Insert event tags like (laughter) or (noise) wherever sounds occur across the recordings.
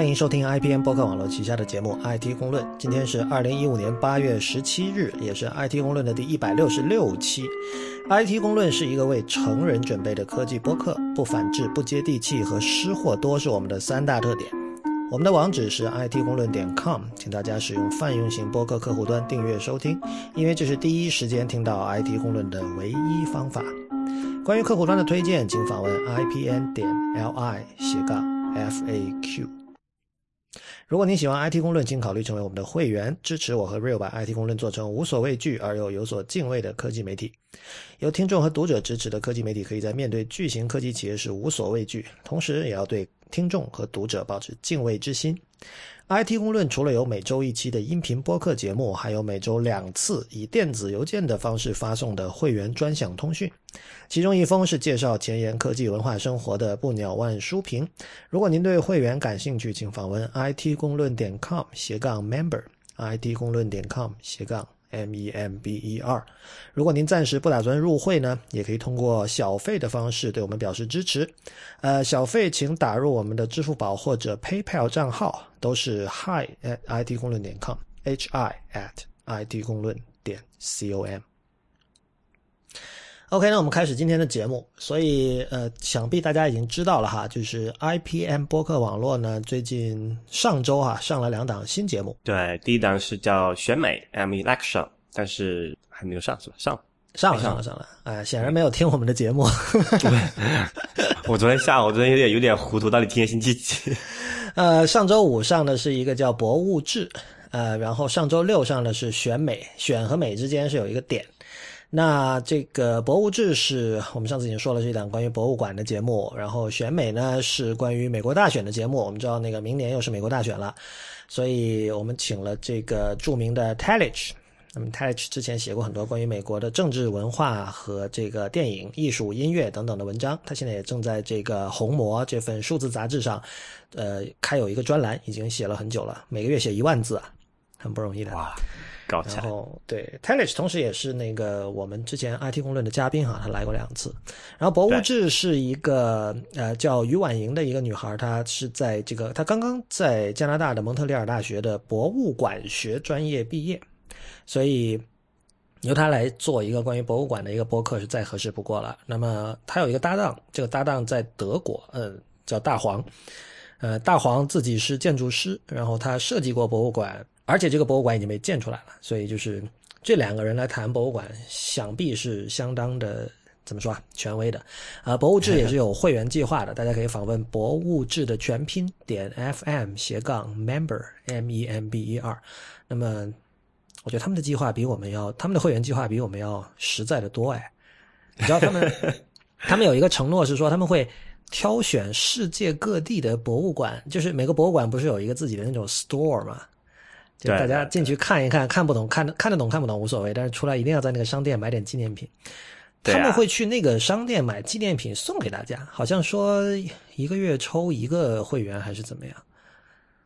欢迎收听 IPN 播客网络旗下的节目《IT 公论》。今天是二零一五年八月十七日，也是 IT 公论的第一百六十六期。IT 公论是一个为成人准备的科技播客，不反制、不接地气和失货多是我们的三大特点。我们的网址是 IT 公论点 com，请大家使用泛用型播客客户端订阅收听，因为这是第一时间听到 IT 公论的唯一方法。关于客户端的推荐，请访问 IPN 点 LI 斜杠 FAQ。如果您喜欢 IT 公论，请考虑成为我们的会员，支持我和 Real 把 IT 公论做成无所畏惧而又有所敬畏的科技媒体。由听众和读者支持的科技媒体，可以在面对巨型科技企业时无所畏惧，同时也要对听众和读者保持敬畏之心。IT 公论除了有每周一期的音频播客节目，还有每周两次以电子邮件的方式发送的会员专享通讯。其中一封是介绍前沿科技文化生活的不鸟万书评。如果您对会员感兴趣，请访问 it 公论点 com 斜杠 member，it 公论点 com 斜杠 m e m b e r。如果您暂时不打算入会呢，也可以通过小费的方式对我们表示支持。呃，小费请打入我们的支付宝或者 PayPal 账号，都是 hi at it 公论点 com，h i at it 公论点 c o m。OK，那我们开始今天的节目。所以，呃，想必大家已经知道了哈，就是 IPM 播客网络呢，最近上周哈上了两档新节目。对，第一档是叫选美 M Election，但是还没有上是吧？上上了，上了，上了。哎，显然没有听我们的节目。(laughs) (laughs) 我昨天下午，昨天有点有点糊涂，到底听了星期几？(laughs) 呃，上周五上的是一个叫《博物志》，呃，然后上周六上的是选美，选和美之间是有一个点。那这个博物志是 (laughs) 我们上次已经说了，是一档关于博物馆的节目。然后选美呢是关于美国大选的节目。我们知道那个明年又是美国大选了，所以我们请了这个著名的 Talich。那么 Talich 之前写过很多关于美国的政治文化和这个电影、艺术、音乐等等的文章。他现在也正在这个红魔这份数字杂志上，呃，开有一个专栏，已经写了很久了，每个月写一万字啊，很不容易的。哇！然后对 t e l i c h 同时也是那个我们之前 IT 公论的嘉宾哈，他来过两次。然后博物志是一个呃叫于婉莹的一个女孩，她是在这个她刚刚在加拿大的蒙特利尔大学的博物馆学专业毕业，所以由她来做一个关于博物馆的一个播客是再合适不过了。那么她有一个搭档，这个搭档在德国，嗯，叫大黄，呃，大黄自己是建筑师，然后他设计过博物馆。而且这个博物馆已经被建出来了，所以就是这两个人来谈博物馆，想必是相当的怎么说啊，权威的。啊，博物志也是有 (laughs) 会员计划的，大家可以访问博物志的全拼点 FM 斜杠 member M E M B E R。那么，我觉得他们的计划比我们要，他们的会员计划比我们要实在的多哎。你知道他们，(laughs) 他们有一个承诺是说他们会挑选世界各地的博物馆，就是每个博物馆不是有一个自己的那种 store 吗？就大家进去看一看，看不懂看看得懂看不懂无所谓，但是出来一定要在那个商店买点纪念品。他们会去那个商店买纪念品送给大家，好像说一个月抽一个会员还是怎么样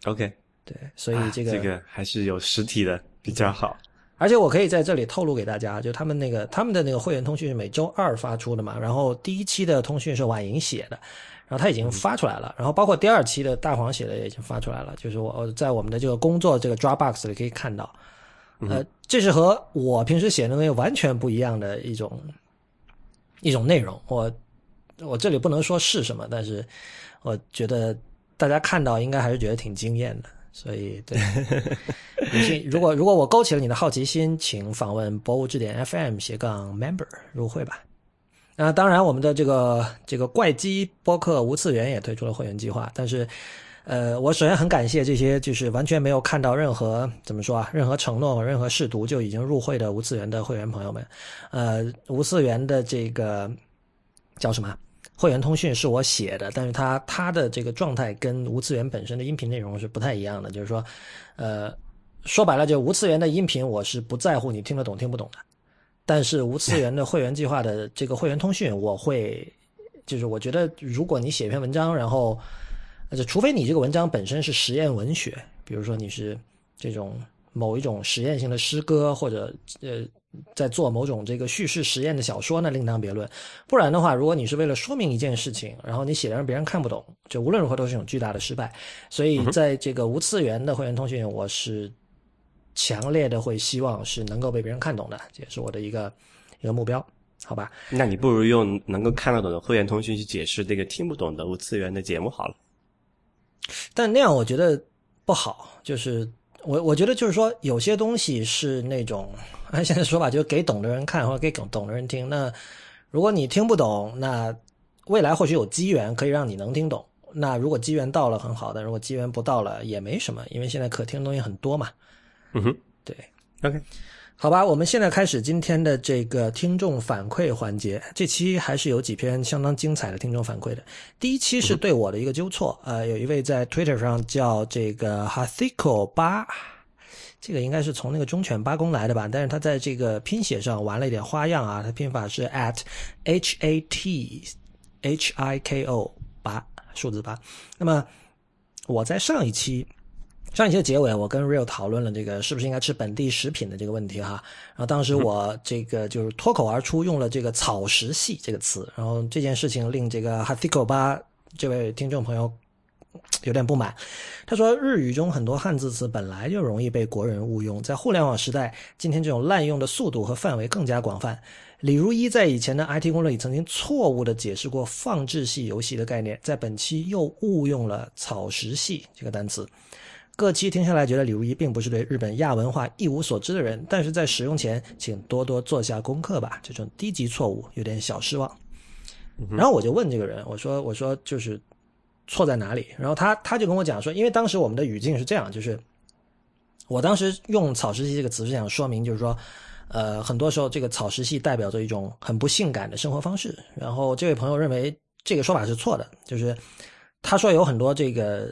？OK，对，所以这个这个还是有实体的比较好。而且我可以在这里透露给大家，就他们那个他们的那个会员通讯是每周二发出的嘛，然后第一期的通讯是婉莹写的。然后他已经发出来了，然后包括第二期的大黄写的也已经发出来了，就是我在我们的这个工作这个 Dropbox 里可以看到，呃，这是和我平时写的东西完全不一样的一种一种内容。我我这里不能说是什么，但是我觉得大家看到应该还是觉得挺惊艳的。所以，对，(laughs) 如果如果我勾起了你的好奇心，请访问博物志点 FM 斜杠 Member 入会吧。那当然，我们的这个这个怪机播客无次元也推出了会员计划。但是，呃，我首先很感谢这些就是完全没有看到任何怎么说啊，任何承诺、任何试读就已经入会的无次元的会员朋友们。呃，无次元的这个叫什么会员通讯是我写的，但是它它的这个状态跟无次元本身的音频内容是不太一样的。就是说，呃，说白了，就无次元的音频我是不在乎你听得懂听不懂的。但是无次元的会员计划的这个会员通讯，我会，就是我觉得，如果你写一篇文章，然后，就除非你这个文章本身是实验文学，比如说你是这种某一种实验性的诗歌，或者呃，在做某种这个叙事实验的小说，那另当别论。不然的话，如果你是为了说明一件事情，然后你写的让别人看不懂，就无论如何都是一种巨大的失败。所以，在这个无次元的会员通讯，我是强烈的会希望是能够被别人看懂的，这也是我的一个一个目标，好吧？那你不如用能够看得懂的会员通讯去解释这个听不懂的无次元的节目好了。但那样我觉得不好，就是我我觉得就是说有些东西是那种按 (laughs) 现在说法，就是给懂的人看或者给懂懂的人听。那如果你听不懂，那未来或许有机缘可以让你能听懂。那如果机缘到了很好的，如果机缘不到了也没什么，因为现在可听的东西很多嘛。嗯哼，对，OK。好吧，我们现在开始今天的这个听众反馈环节。这期还是有几篇相当精彩的听众反馈的。第一期是对我的一个纠错，呃，有一位在 Twitter 上叫这个 Hathiko 八，这个应该是从那个忠犬八公来的吧？但是他在这个拼写上玩了一点花样啊，他拼法是 at h a t h i k o 八数字八。那么我在上一期。上一期的结尾，我跟 Real 讨论了这个是不是应该吃本地食品的这个问题哈。然后当时我这个就是脱口而出用了这个“草食系”这个词，然后这件事情令这个 Hathiko 八这位听众朋友有点不满。他说，日语中很多汉字词本来就容易被国人误用，在互联网时代，今天这种滥用的速度和范围更加广泛。李如一在以前的 IT 攻略里曾经错误的解释过放置系游戏的概念，在本期又误用了“草食系”这个单词。各期听下来，觉得李如一并不是对日本亚文化一无所知的人，但是在使用前，请多多做下功课吧。这种低级错误有点小失望。然后我就问这个人，我说：“我说就是错在哪里？”然后他他就跟我讲说，因为当时我们的语境是这样，就是我当时用“草食系”这个词是想说明，就是说，呃，很多时候这个“草食系”代表着一种很不性感的生活方式。然后这位朋友认为这个说法是错的，就是他说有很多这个。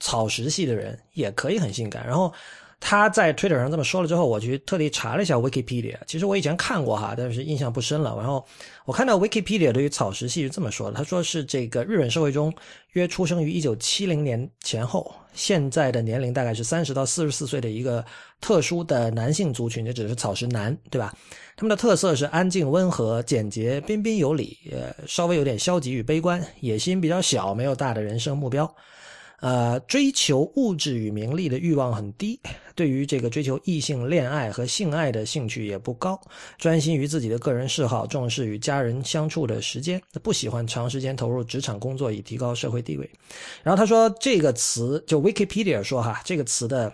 草食系的人也可以很性感。然后他在 Twitter 上这么说了之后，我去特地查了一下 Wikipedia。其实我以前看过哈，但是印象不深了。然后我看到 Wikipedia 对于草食系是这么说的：他说是这个日本社会中约出生于一九七零年前后，现在的年龄大概是三十到四十四岁的一个特殊的男性族群，就指的是草食男，对吧？他们的特色是安静、温和、简洁、彬彬有礼，呃，稍微有点消极与悲观，野心比较小，没有大的人生目标。呃，追求物质与名利的欲望很低，对于这个追求异性恋爱和性爱的兴趣也不高，专心于自己的个人嗜好，重视与家人相处的时间，不喜欢长时间投入职场工作以提高社会地位。然后他说这个词，就 Wikipedia 说哈，这个词的。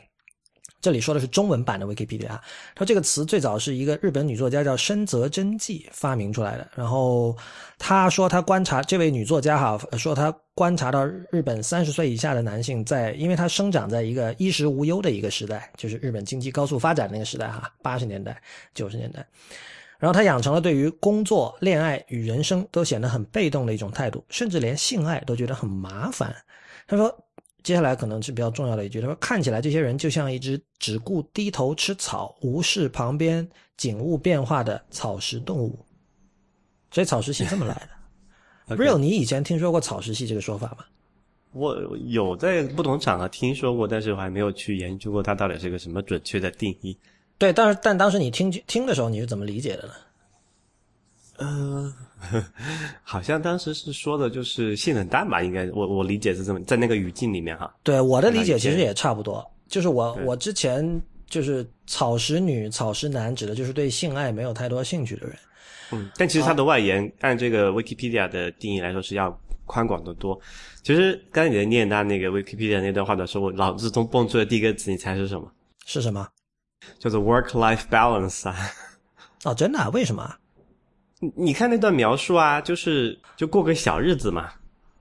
这里说的是中文版的 Wikipedia，说这个词最早是一个日本女作家叫深泽真纪发明出来的。然后他说他观察这位女作家哈，说她观察到日本三十岁以下的男性在，因为他生长在一个衣食无忧的一个时代，就是日本经济高速发展那个时代哈，八十年代、九十年代。然后他养成了对于工作、恋爱与人生都显得很被动的一种态度，甚至连性爱都觉得很麻烦。他说。接下来可能是比较重要的一句，他说：“看起来这些人就像一只只顾低头吃草、无视旁边景物变化的草食动物。”所以草食系这么来的。Real，你以前听说过草食系这个说法吗？我有在不同场合听说过，但是我还没有去研究过它到底是个什么准确的定义。对，但是但当时你听听的时候，你是怎么理解的呢？呃。(laughs) 好像当时是说的就是性冷淡吧，应该我我理解是这么，在那个语境里面哈。对，我的理解其实也差不多，就是我我之前就是草食女、草食男，指的就是对性爱没有太多兴趣的人。嗯，但其实它的外延按这个 Wikipedia 的定义来说是要宽广的多。其实刚才你在念他那个 Wikipedia 那段话的时候，我脑子中蹦出的第一个词，你猜是什么？是什么？叫做 work-life balance 啊。哦，真的？啊为什么？你看那段描述啊，就是就过个小日子嘛。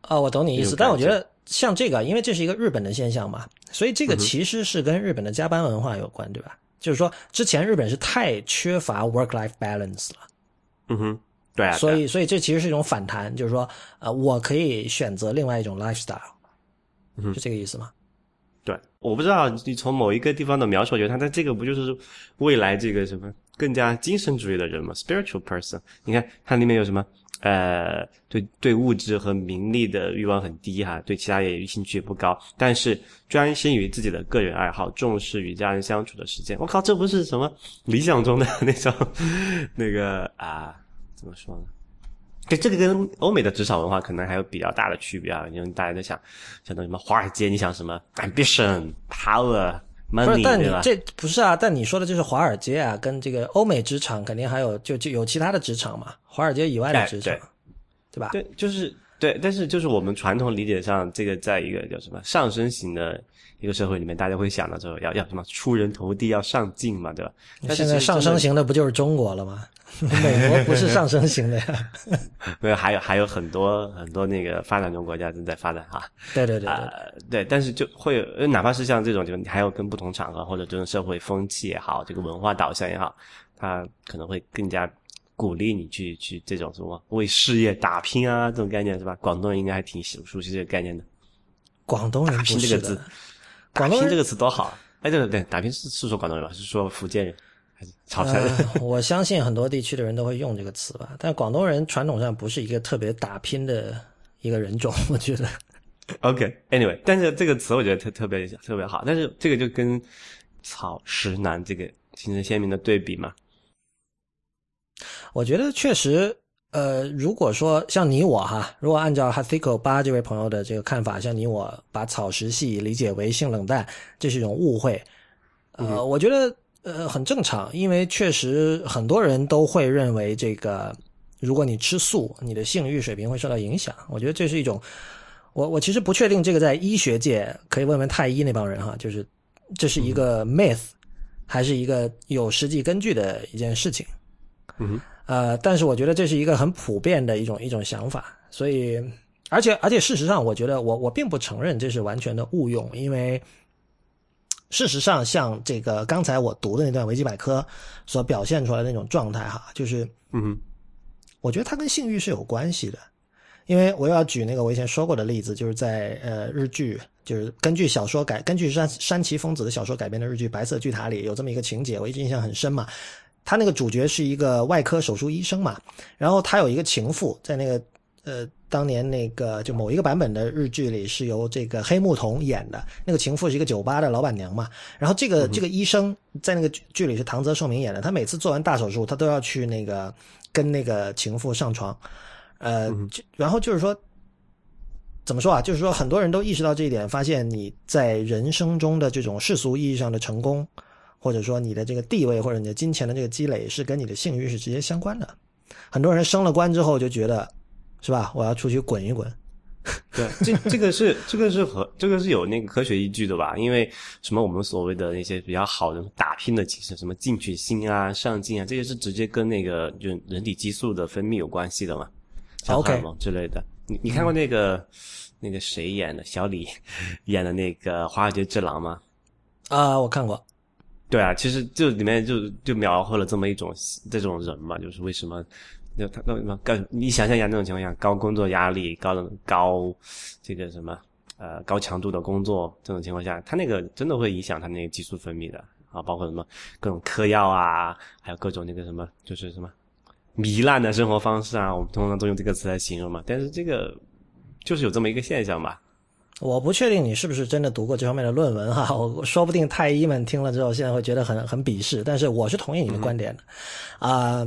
啊，我懂你意思，但我觉得像这个，因为这是一个日本的现象嘛，所以这个其实是跟日本的加班文化有关，对吧？就是说，之前日本是太缺乏 work-life balance 了。嗯哼，对啊。所以，所以这其实是一种反弹，就是说，呃，我可以选择另外一种 lifestyle，嗯是这个意思吗？对，我不知道你从某一个地方的描述，我觉得他他这个不就是未来这个什么？更加精神主义的人嘛，spiritual person。你看它里面有什么呃，对对物质和名利的欲望很低哈，对其他也兴趣也不高，但是专心于自己的个人爱好，重视与家人相处的时间。我靠，这不是什么理想中的那种 (laughs) 那个啊？怎么说呢？对，这个跟欧美的职场文化可能还有比较大的区别啊。因为大家在想，像那什么华尔街，你想什么 ambition、power、money，但你？这不是啊？但你说的就是华尔街啊，跟这个欧美职场肯定还有就就有其他的职场嘛，华尔街以外的哎职场，对对吧？对，就是对，但是就是我们传统理解上，这个在一个叫什么上升型的一个社会里面，大家会想到说要要什么出人头地，要上进嘛，对吧？但是现在上升型的不就是中国了吗？(laughs) 美国不是上升型的呀。(laughs) 没有，还有还有很多很多那个发展中国家正在发展哈。对对对对，呃，对，但是就会哪怕是像这种，就你还有跟不同场合或者这种社会风气也好，这个文化导向也好，它可能会更加鼓励你去去这种什么为事业打拼啊这种概念是吧？广东人应该还挺熟熟悉这个概念的。广东人打拼这个字，打广东人拼这个词多好啊！哎，对对对，打拼是是说广东人吧？是说福建人还是潮汕人？呃，我相信很多地区的人都会用这个词吧，但广东人传统上不是一个特别打拼的一个人种，我觉得。OK，Anyway，、但是这个词我觉得特特别特别好，但是这个就跟草食男这个形成鲜明的对比嘛。我觉得确实，呃，如果说像你我哈，如果按照 Hathiko 八这位朋友的这个看法，像你我把草食系理解为性冷淡，这是一种误会。呃，我觉得呃很正常，因为确实很多人都会认为这个，如果你吃素，你的性欲水平会受到影响。我觉得这是一种，我我其实不确定这个在医学界可以问问太医那帮人哈，就是这是一个 myth，、还是一个有实际根据的一件事情。嗯哼，呃，但是我觉得这是一个很普遍的一种一种想法，所以，而且而且事实上，我觉得我我并不承认这是完全的误用，因为事实上，像这个刚才我读的那段维基百科所表现出来的那种状态哈，就是嗯哼，我觉得它跟性欲是有关系的，因为我要举那个我以前说过的例子，就是在呃日剧，就是根据小说改，根据山山崎丰子的小说改编的日剧《白色巨塔》里有这么一个情节，我一直印象很深嘛。他那个主角是一个外科手术医生嘛，然后他有一个情妇，在那个呃当年那个就某一个版本的日剧里是由这个黑木瞳演的，那个情妇是一个酒吧的老板娘嘛，然后这个这个医生在那个剧剧里是唐泽寿明演的，他每次做完大手术，他都要去那个跟那个情妇上床，呃，然后就是说。怎么说啊？就是说，很多人都意识到这一点，发现你在人生中的这种世俗意义上的成功，或者说你的这个地位或者你的金钱的这个积累，是跟你的性欲是直接相关的。很多人升了官之后就觉得，是吧？我要出去滚一滚。对，这这个是这个是和这个是有那个科学依据的吧？因为什么我们所谓的那些比较好的打拼的精神，什么进取心啊、上进啊，这些是直接跟那个就人体激素的分泌有关系的嘛，像荷 OK 尔蒙之类的。你你看过那个、那个谁演的小李演的那个《华尔街之狼》吗？啊、我看过。对啊，其实就里面就就描绘了这么一种这种人嘛，就是为什么，就他那什么高，你想象一下那种情况下，高工作压力、高的高这个什么呃高强度的工作这种情况下，他那个真的会影响他那个激素分泌的啊，包括什么各种嗑药啊，还有各种那个什么就是什么糜烂的生活方式啊，我们通常都用这个词来形容嘛，但是这个就是有这么一个现象吧。我不确定你是不是真的读过这方面的论文哈，我说不定太医们听了之后现在会觉得很很鄙视，但是我是同意你的观点的。啊、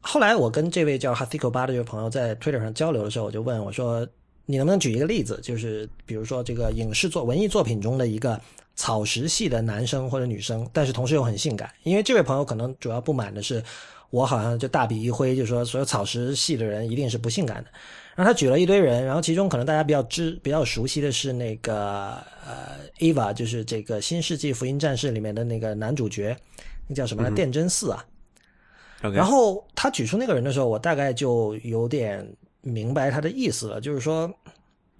后来我跟这位叫 Hathiko 八的这位朋友在 Twitter 上交流的时候，我就问我说：“你能不能举一个例子，就是比如说这个影视作文艺作品中的一个草食系的男生或者女生，但是同时又很性感？因为这位朋友可能主要不满的是，我好像就大笔一挥，就说所有草食系的人一定是不性感的。然后他举了一堆人，然后其中可能大家比较知、比较熟悉的是那个呃，Eva，就是这个《新世纪福音战士》里面的那个男主角，那叫什么来？电真寺啊。然后他举出那个人的时候，我大概就有点明白他的意思了，就是说，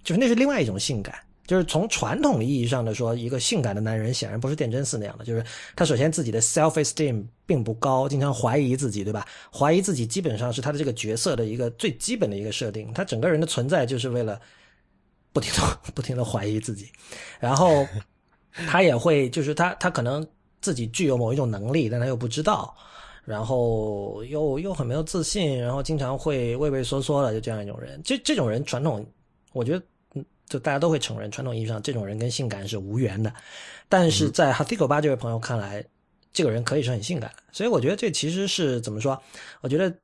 就是那是另外一种性感，就是从传统意义上的说，一个性感的男人显然不是电真寺那样的，就是他首先自己的 self esteem 并不高，经常怀疑自己，对吧？怀疑自己基本上是他的这个角色的一个最基本的一个设定，他整个人的存在就是为了不停的不停的怀疑自己，然后他也会就是他他可能自己具有某一种能力，但他又不知道。然后又又很没有自信，然后经常会畏畏缩缩的，就这样一种人。这这种人，传统我觉得，嗯，就大家都会承认，传统意义上这种人跟性感是无缘的。但是在哈迪狗巴这位朋友看来，这个人可以是很性感。所以我觉得这其实是怎么说？我觉得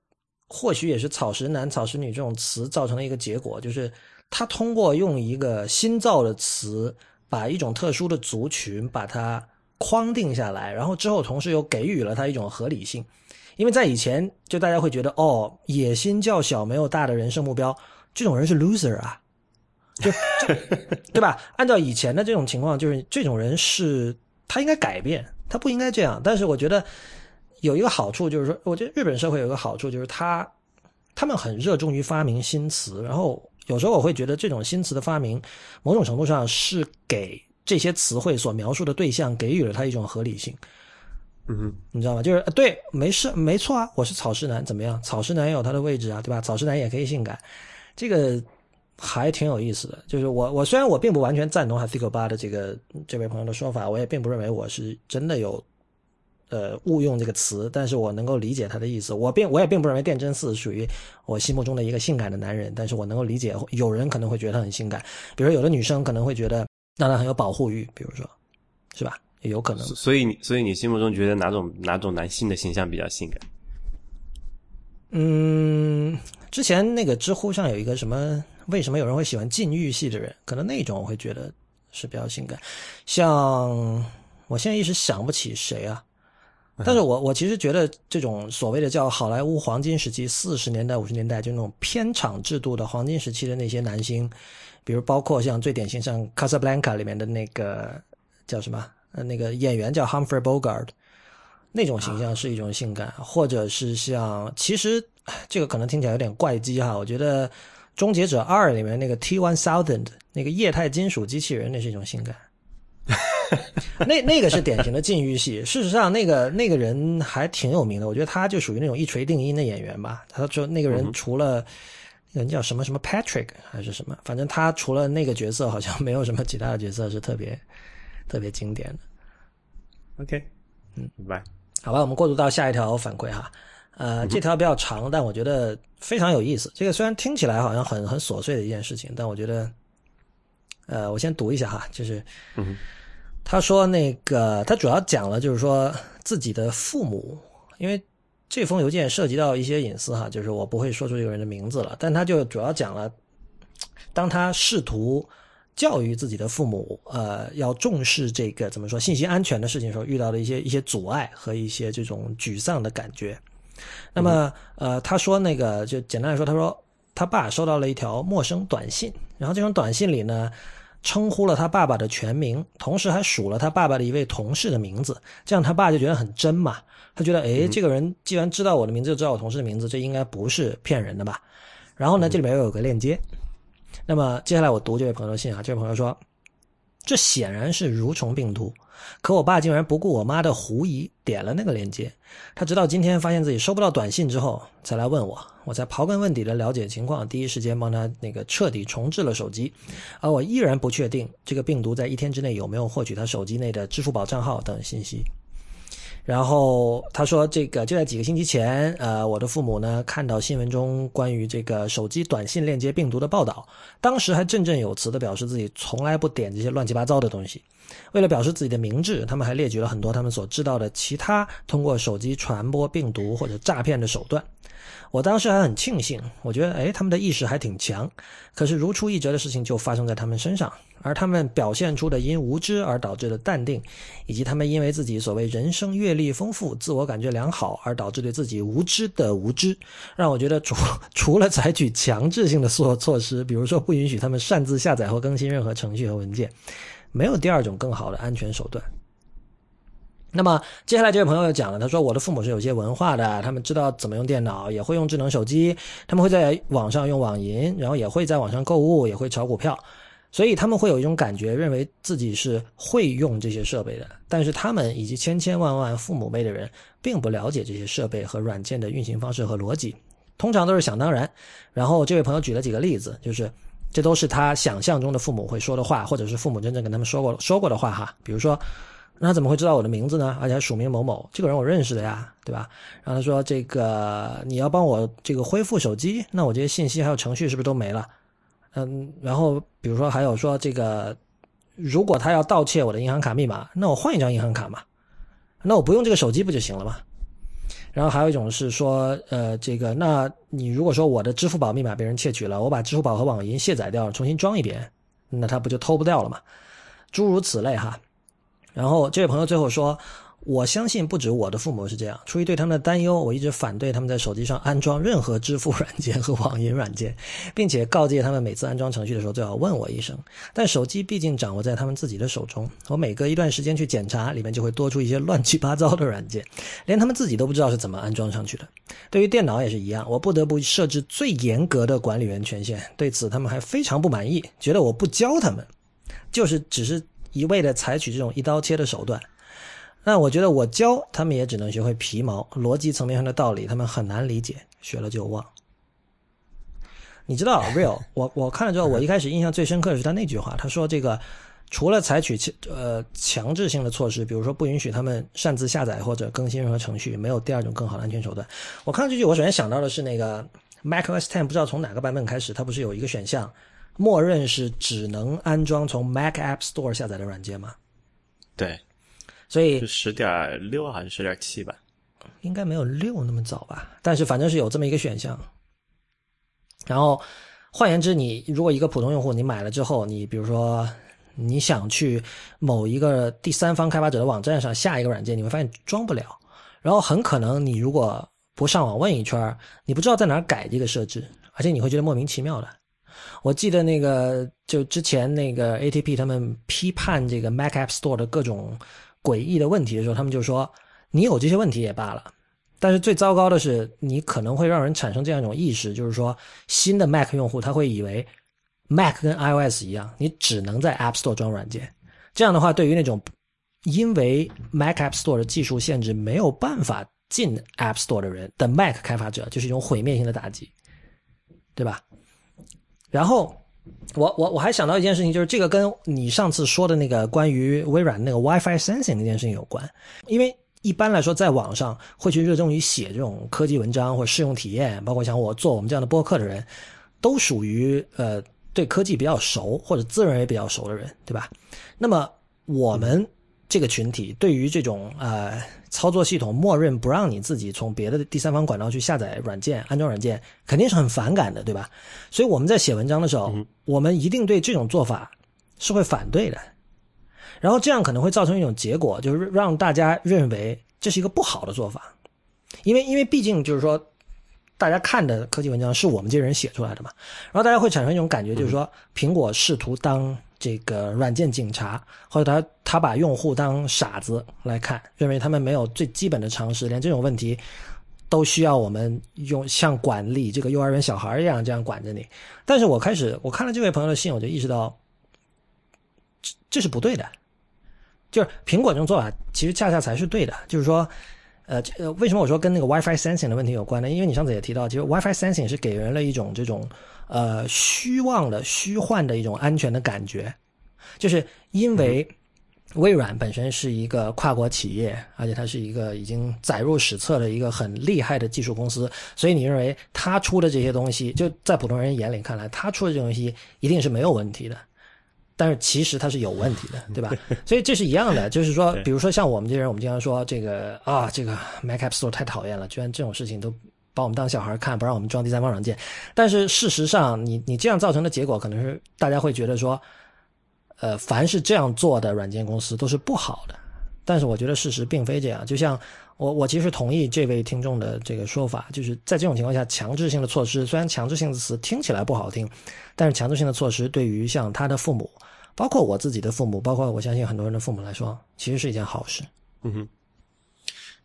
或许也是“草食男”“草食女”这种词造成的一个结果，就是他通过用一个新造的词，把一种特殊的族群把它。框定下来，然后之后同时又给予了他一种合理性，因为在以前就大家会觉得哦，野心较小没有大的人生目标，这种人是 loser 啊，就对吧？按照以前的这种情况，就是这种人是他应该改变，他不应该这样。但是我觉得有一个好处就是说，我觉得日本社会有一个好处就是他他们很热衷于发明新词，然后有时候我会觉得这种新词的发明，某种程度上是给。这些词汇所描述的对象给予了他一种合理性，嗯，你知道吗？就是对，没事，没错啊，我是草食男，怎么样？草食男也有他的位置啊，对吧？草食男也可以性感，这个还挺有意思的。就是我，我虽然我并不完全赞同哈西克巴的这个这位朋友的说法，我也并不认为我是真的有呃误用这个词，但是我能够理解他的意思。我并我也并不认为电真寺属于我心目中的一个性感的男人，但是我能够理解有人可能会觉得他很性感，比如有的女生可能会觉得。让他很有保护欲，比如说，是吧？也有可能。所以你，所以你心目中觉得哪种哪种男性的形象比较性感？嗯，之前那个知乎上有一个什么，为什么有人会喜欢禁欲系的人？可能那种我会觉得是比较性感。像我现在一时想不起谁啊，但是我我其实觉得这种所谓的叫好莱坞黄金时期，四十年代五十年代就那种片场制度的黄金时期的那些男星。比如包括像最典型像《Casablanca》里面的那个叫什么？呃，那个演员叫 Humphrey Bogart，那种形象是一种性感，或者是像其实这个可能听起来有点怪机哈，我觉得《终结者二》里面那个 T One Thousand 那个液态金属机器人，那是一种性感。(laughs) 那那个是典型的禁欲系。事实上，那个那个人还挺有名的，我觉得他就属于那种一锤定音的演员吧。他说那个人除了。人叫什么什么 Patrick 还是什么？反正他除了那个角色，好像没有什么其他的角色是特别特别经典的。OK，嗯，明白。好吧，我们过渡到下一条反馈哈。呃，这条比较长，但我觉得非常有意思。这个虽然听起来好像很很琐碎的一件事情，但我觉得，呃，我先读一下哈，就是，他说那个他主要讲了，就是说自己的父母，因为。这封邮件涉及到一些隐私哈，就是我不会说出这个人的名字了，但他就主要讲了，当他试图教育自己的父母，呃，要重视这个怎么说信息安全的事情时候，遇到的一些一些阻碍和一些这种沮丧的感觉。那么，呃，他说那个就简单来说，他说他爸收到了一条陌生短信，然后这种短信里呢，称呼了他爸爸的全名，同时还数了他爸爸的一位同事的名字，这样他爸就觉得很真嘛。他觉得，哎，这个人既然知道我的名字，就知道我同事的名字，这应该不是骗人的吧？然后呢，这里面又有个链接。那么接下来我读这位朋友的信啊，这位朋友说，这显然是蠕虫病毒，可我爸竟然不顾我妈的狐疑，点了那个链接。他直到今天发现自己收不到短信之后，才来问我，我在刨根问底的了解情况，第一时间帮他那个彻底重置了手机。而我依然不确定这个病毒在一天之内有没有获取他手机内的支付宝账号等信息。然后他说：“这个就在几个星期前，呃，我的父母呢看到新闻中关于这个手机短信链接病毒的报道，当时还振振有词的表示自己从来不点这些乱七八糟的东西。为了表示自己的明智，他们还列举了很多他们所知道的其他通过手机传播病毒或者诈骗的手段。”我当时还很庆幸，我觉得，哎，他们的意识还挺强。可是如出一辙的事情就发生在他们身上，而他们表现出的因无知而导致的淡定，以及他们因为自己所谓人生阅历丰富、自我感觉良好而导致对自己无知的无知，让我觉得除 (laughs) 除了采取强制性的措措施，比如说不允许他们擅自下载或更新任何程序和文件，没有第二种更好的安全手段。那么接下来这位朋友又讲了，他说我的父母是有些文化的，他们知道怎么用电脑，也会用智能手机，他们会在网上用网银，然后也会在网上购物，也会炒股票，所以他们会有一种感觉，认为自己是会用这些设备的。但是他们以及千千万万父母辈的人，并不了解这些设备和软件的运行方式和逻辑，通常都是想当然。然后这位朋友举了几个例子，就是这都是他想象中的父母会说的话，或者是父母真正跟他们说过说过的话哈，比如说。那怎么会知道我的名字呢？而且还署名某某，这个人我认识的呀，对吧？然后他说这个你要帮我这个恢复手机，那我这些信息还有程序是不是都没了？嗯，然后比如说还有说这个，如果他要盗窃我的银行卡密码，那我换一张银行卡嘛，那我不用这个手机不就行了吗？然后还有一种是说，呃，这个，那你如果说我的支付宝密码被人窃取了，我把支付宝和网银卸载掉，重新装一遍，那他不就偷不掉了吗？诸如此类哈。然后这位朋友最后说。我相信不止我的父母是这样。出于对他们的担忧，我一直反对他们在手机上安装任何支付软件和网银软件，并且告诫他们每次安装程序的时候最好问我一声。但手机毕竟掌握在他们自己的手中，我每隔一段时间去检查，里面就会多出一些乱七八糟的软件，连他们自己都不知道是怎么安装上去的。对于电脑也是一样，我不得不设置最严格的管理员权限。对此，他们还非常不满意，觉得我不教他们，就是只是一味的采取这种一刀切的手段。那我觉得我教他们也只能学会皮毛，逻辑层面上的道理他们很难理解，学了就忘。你知道，real，我我看了之后，我一开始印象最深刻的是他那句话，他说这个除了采取呃强制性的措施，比如说不允许他们擅自下载或者更新任何程序，没有第二种更好的安全手段。我看到这句，我首先想到的是那个 macOS Ten，不知道从哪个版本开始，它不是有一个选项，默认是只能安装从 Mac App Store 下载的软件吗？对。所以是十点六还是十点七吧？应该没有六那么早吧，但是反正是有这么一个选项。然后换言之，你如果一个普通用户，你买了之后，你比如说你想去某一个第三方开发者的网站上下一个软件，你会发现装不了。然后很可能你如果不上网问一圈，你不知道在哪改这个设置，而且你会觉得莫名其妙的。我记得那个就之前那个 ATP 他们批判这个 Mac App Store 的各种。诡异的问题的时候，他们就说：“你有这些问题也罢了，但是最糟糕的是，你可能会让人产生这样一种意识，就是说，新的 Mac 用户他会以为 Mac 跟 iOS 一样，你只能在 App Store 装软件。这样的话，对于那种因为 Mac App Store 的技术限制没有办法进 App Store 的人的 Mac 开发者，就是一种毁灭性的打击，对吧？然后。”我我我还想到一件事情，就是这个跟你上次说的那个关于微软那个 WiFi sensing 那件事情有关。因为一般来说，在网上会去热衷于写这种科技文章或者试用体验，包括像我做我们这样的播客的人，都属于呃对科技比较熟或者自认为比较熟的人，对吧？那么我们。这个群体对于这种呃操作系统默认不让你自己从别的第三方管道去下载软件、安装软件，肯定是很反感的，对吧？所以我们在写文章的时候，我们一定对这种做法是会反对的。然后这样可能会造成一种结果，就是让大家认为这是一个不好的做法，因为因为毕竟就是说，大家看的科技文章是我们这些人写出来的嘛，然后大家会产生一种感觉，就是说苹果试图当。这个软件警察，或者他他把用户当傻子来看，认为他们没有最基本的常识，连这种问题都需要我们用像管理这个幼儿园小孩一样这样管着你。但是我开始我看了这位朋友的信，我就意识到，这这是不对的。就是苹果这种做法，其实恰恰才是对的。就是说，呃呃，为什么我说跟那个 WiFi sensing 的问题有关呢？因为你上次也提到，其实 WiFi sensing 是给人了一种这种。呃，虚妄的、虚幻的一种安全的感觉，就是因为微软本身是一个跨国企业，而且它是一个已经载入史册的一个很厉害的技术公司，所以你认为它出的这些东西，就在普通人眼里看来，它出的这东西一定是没有问题的，但是其实它是有问题的，(laughs) 对吧？所以这是一样的，就是说，比如说像我们这些人，我们经常说这个啊，这个 Mac App Store 太讨厌了，居然这种事情都。把我们当小孩看，不让我们装第三方软件。但是事实上，你你这样造成的结果，可能是大家会觉得说，呃，凡是这样做的软件公司都是不好的。但是我觉得事实并非这样。就像我我其实同意这位听众的这个说法，就是在这种情况下，强制性的措施虽然强制性的词听起来不好听，但是强制性的措施对于像他的父母，包括我自己的父母，包括我相信很多人的父母来说，其实是一件好事。嗯哼。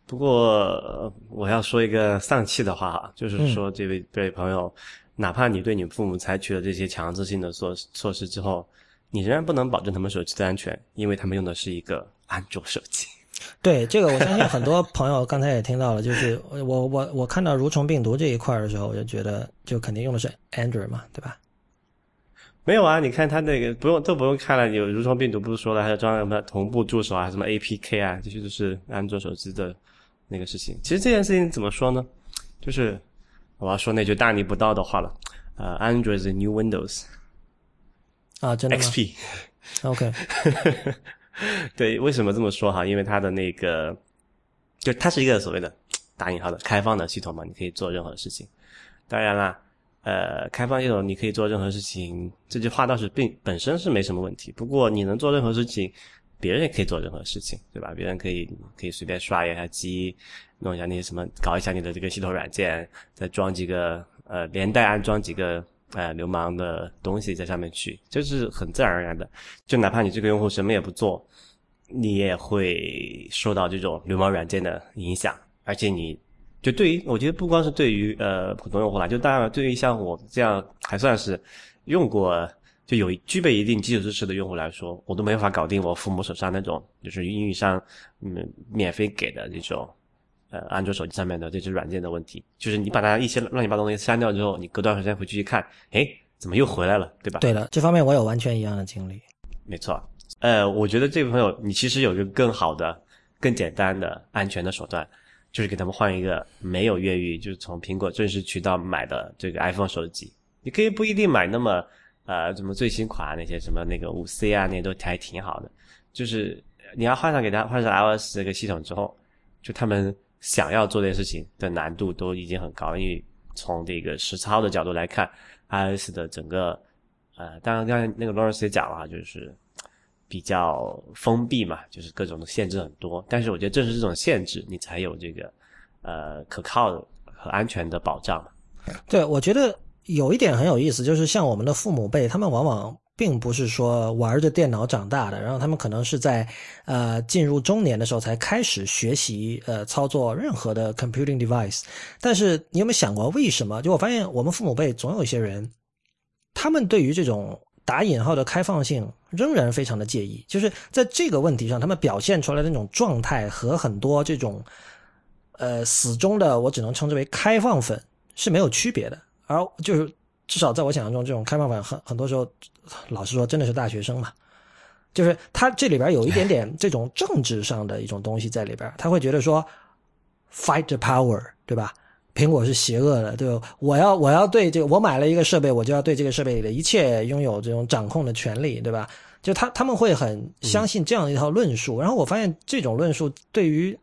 不过我要说一个丧气的话啊，就是说这位这位朋友，哪怕你对你父母采取了这些强制性的措措施之后，你仍然不能保证他们手机的安全，因为他们用的是一个安卓手机。(laughs) 对这个，我相信很多朋友刚才也听到了，就是我我我看到蠕虫病毒这一块的时候，我就觉得就肯定用的是 Android 嘛，对吧？没有啊，你看它那个不用都不用看了，有蠕虫病毒不是说了，还有装什么同步助手啊，什么 APK 啊，这些都是安卓手机的那个事情。其实这件事情怎么说呢？就是我要说那句大逆不道的话了，呃，Android 是 New Windows 啊，真的吗 XP。？OK，(laughs) 对，为什么这么说哈？因为它的那个，就它是一个所谓的打引号的开放的系统嘛，你可以做任何事情。当然啦，呃，开放系统你可以做任何事情，这句话倒是并本身是没什么问题。不过你能做任何事情，别人也可以做任何事情，对吧？别人可以可以随便刷一下机，弄一下那些什么，搞一下你的这个系统软件，再装几个呃连带安装几个呃流氓的东西在上面去，这是很自然而然的。就哪怕你这个用户什么也不做，你也会受到这种流氓软件的影响，而且你就对于我觉得不光是对于呃普通用户啦，就当然对于像我这样还算是用过就有具备一定基础知识的用户来说，我都没法搞定我父母手上那种就是运营商嗯免费给的这种呃安卓手机上面的这些软件的问题，就是你把它一些乱七八糟东西删掉之后，你隔段时间回去一看，诶，怎么又回来了，对吧？对了，这方面我有完全一样的经历。没错，呃，我觉得这位朋友，你其实有一个更好的、更简单的、安全的手段，就是给他们换一个没有越狱，就是从苹果正式渠道买的这个 iPhone 手机。你可以不一定买那么呃什么最新款啊那些什么那个五 C 啊，那些都还挺好的。就是你要换上给他换上 iOS 这个系统之后，就他们想要做这件事情的难度都已经很高，因为从这个实操的角度来看，iOS 的整个呃，当然刚才那个 Lawrence 也讲了啊，就是比较封闭嘛，就是各种的限制很多。但是我觉得正是这种限制，你才有这个呃可靠和安全的保障。对，我觉得有一点很有意思，就是像我们的父母辈，他们往往并不是说玩着电脑长大的，然后他们可能是在呃进入中年的时候才开始学习呃操作任何的 computing device。但是你有没有想过，为什么？就我发现我们父母辈总有一些人，他们对于这种打引号的开放性仍然非常的介意，就是在这个问题上，他们表现出来的那种状态和很多这种呃死忠的，我只能称之为开放粉是没有区别的。而就是至少在我想象中，这种开放粉很很多时候，老实说，真的是大学生嘛。就是他这里边有一点点这种政治上的一种东西在里边，他会觉得说，fight the power，对吧？苹果是邪恶的，对吧？我要我要对这个，我买了一个设备，我就要对这个设备里的一切拥有这种掌控的权利，对吧？就他他们会很相信这样一套论述。然后我发现这种论述对于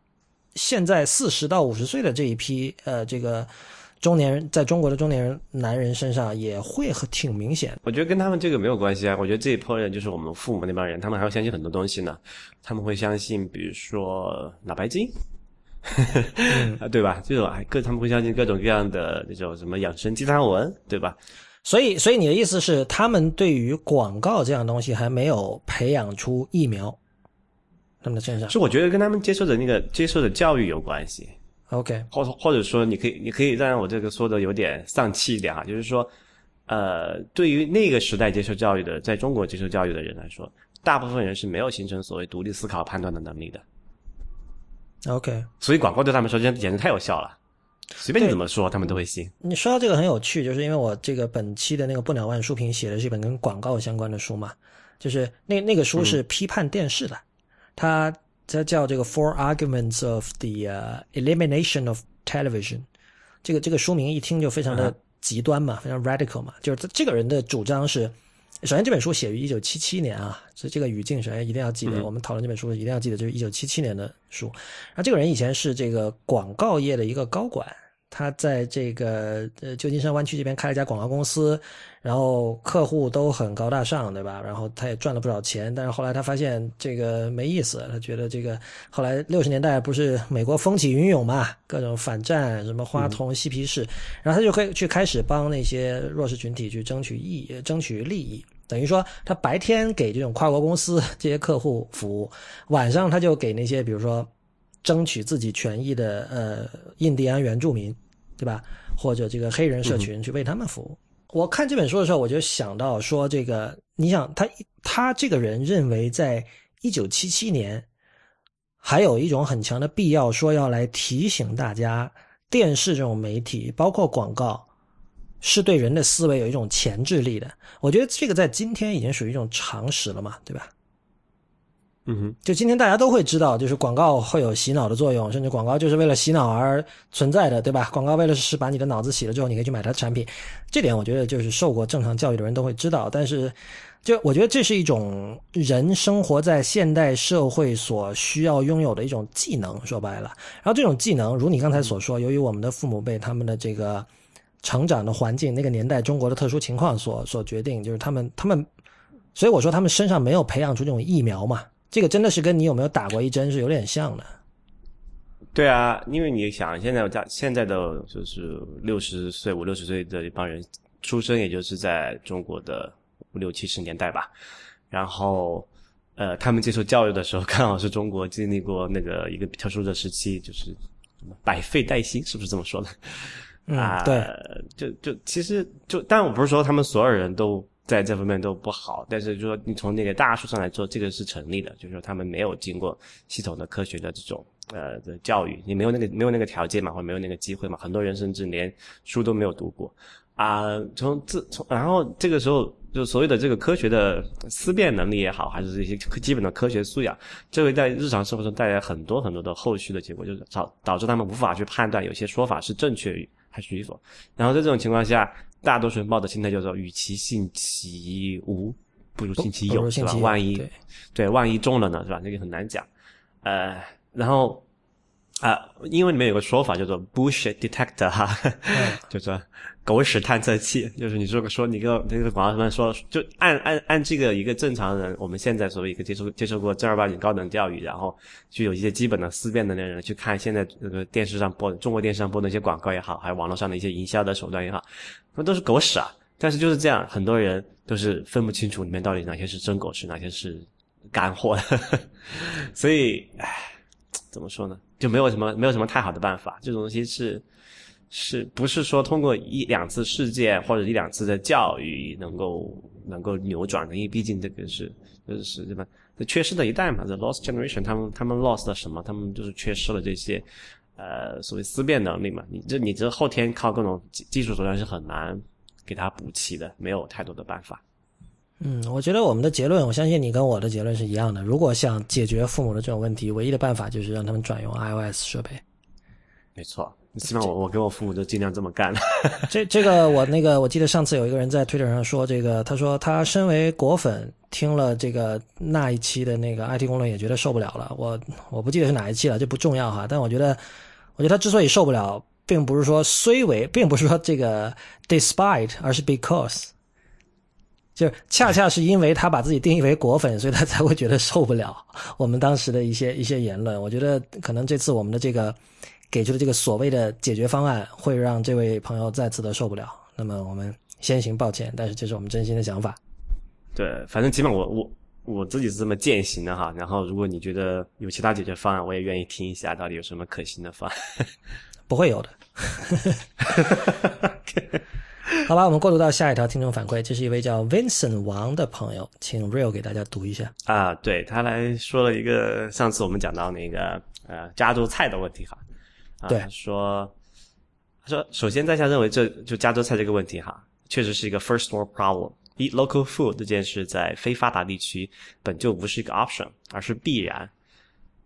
现在四十到五十岁的这一批呃这个中年人，在中国的中年人男人身上也会很挺明显。我觉得跟他们这个没有关系啊。我觉得这一波人就是我们父母那帮人，他们还会相信很多东西呢。他们会相信，比如说脑白金。啊，(laughs) 对吧？这种还各他们会相信各种各样的那种什么养生鸡汤文，对吧？所以，所以你的意思是，他们对于广告这样东西还没有培养出疫苗，他们的身上是我觉得跟他们接受的那个接受的教育有关系。OK，或或者说，你可以你可以让我这个说的有点丧气一点哈，就是说，呃，对于那个时代接受教育的，在中国接受教育的人来说，大部分人是没有形成所谓独立思考判断的能力的。OK，所以广告对他们说，真简直太有效了，随便你怎么说，他们都会信。你说到这个很有趣，就是因为我这个本期的那个不鸟万书评写的是一本跟广告相关的书嘛，就是那那个书是批判电视的，它它叫这个 Four Arguments of the、uh, Elimination of Television，这个这个书名一听就非常的极端嘛，非常 radical 嘛，就是这个人的主张是。首先，这本书写于一九七七年啊，所以这个语境首先一定要记得。嗯我们讨论这本书一定要记得，就是一九七七年的书。然后这个人以前是这个广告业的一个高管，他在这个呃旧金山湾区这边开了一家广告公司，然后客户都很高大上，对吧？然后他也赚了不少钱，但是后来他发现这个没意思，他觉得这个后来六十年代不是美国风起云涌嘛，各种反战，什么花童、嬉皮士，然后他就可以去开始帮那些弱势群体去争取益、争取利益。等于说，他白天给这种跨国公司 (laughs) 这些客户服务，晚上他就给那些比如说争取自己权益的呃印第安原住民，对吧？或者这个黑人社群去为他们服务。我看这本书的时候，我就想到说，这个你想他他这个人认为，在一九七七年，还有一种很强的必要，说要来提醒大家，电视这种媒体，包括广告，是对人的思维有一种前置力的。我觉得这个在今天已经属于一种常识了嘛，对吧？嗯哼，就今天大家都会知道，就是广告会有洗脑的作用，甚至广告就是为了洗脑而存在的，对吧？广告为了是把你的脑子洗了之后，你可以去买它的产品，这点我觉得就是受过正常教育的人都会知道。但是，就我觉得这是一种人生活在现代社会所需要拥有的一种技能，说白了。然后这种技能，如你刚才所说，由于我们的父母辈他们的这个成长的环境，那个年代中国的特殊情况所所决定，就是他们他们，所以我说他们身上没有培养出这种疫苗嘛。这个真的是跟你有没有打过一针是有点像的。对啊，因为你想，现在在现在的就是六十岁五六十岁的一帮人出生，也就是在中国的五六七十年代吧。然后，呃，他们接受教育的时候，刚好是中国经历过那个一个特殊的时期，就是百废待兴，是不是这么说的？啊，对，就就其实就，但我不是说他们所有人都。在这方面都不好，但是就说你从那个大数上来说，这个是成立的，就是说他们没有经过系统的科学的这种呃的教育，你没有那个没有那个条件嘛，或者没有那个机会嘛，很多人甚至连书都没有读过啊。从自从然后这个时候，就所谓的这个科学的思辨能力也好，还是这些基本的科学素养，这会在日常生活中带来很多很多的后续的结果，就是导导致他们无法去判断有些说法是正确还是与否。然后在这种情况下。大多数人抱的心态叫做：与其信其无，不如信其有，是吧？万一对，万一中了呢，是吧？这个很难讲。呃，然后啊，英文里面有个说法叫做 “bullshit detector” 哈，(laughs) 就是。狗屎探测器，就是你说说你个那个广告上说，就按按按这个一个正常人，我们现在所谓一个接受接受过正儿八经高等教育，然后就有一些基本的思辨的那人去看现在这个电视上播的中国电视上播的一些广告也好，还有网络上的一些营销的手段也好，那都是狗屎啊！但是就是这样，很多人都是分不清楚里面到底哪些是真狗屎，哪些是干货，所以唉，怎么说呢？就没有什么没有什么太好的办法，这种东西是。是不是说通过一两次事件或者一两次的教育能够能够扭转的？因为毕竟这个是就是什么缺失的一代嘛，the lost generation，他们他们 lost 了什么？他们就是缺失了这些呃所谓思辨能力嘛。你这你这后天靠各种技技术手段是很难给他补齐的，没有太多的办法。嗯，我觉得我们的结论，我相信你跟我的结论是一样的。如果想解决父母的这种问题，唯一的办法就是让他们转用 iOS 设备。没错。起码我我跟我父母就尽量这么干。(laughs) 这这个我那个我记得上次有一个人在推特上说这个，他说他身为果粉，听了这个那一期的那个 IT 公论也觉得受不了了。我我不记得是哪一期了，这不重要哈。但我觉得，我觉得他之所以受不了，并不是说虽为，并不是说这个 despite，而是 because，就恰恰是因为他把自己定义为果粉，所以他才会觉得受不了我们当时的一些一些言论。我觉得可能这次我们的这个。给出的这个所谓的解决方案，会让这位朋友再次的受不了。那么我们先行抱歉，但是这是我们真心的想法。对，反正起码我我我自己是这么践行的哈。然后如果你觉得有其他解决方案，我也愿意听一下，到底有什么可行的方案。(laughs) 不会有的。好吧，我们过渡到下一条听众反馈，这是一位叫 Vincent 王的朋友，请 Real 给大家读一下。啊，对他来说了一个上次我们讲到那个呃加州菜的问题哈。对，说，他说，首先在下认为，这就加州菜这个问题哈，确实是一个 first world problem。eat local food 这件事在非发达地区本就不是一个 option，而是必然。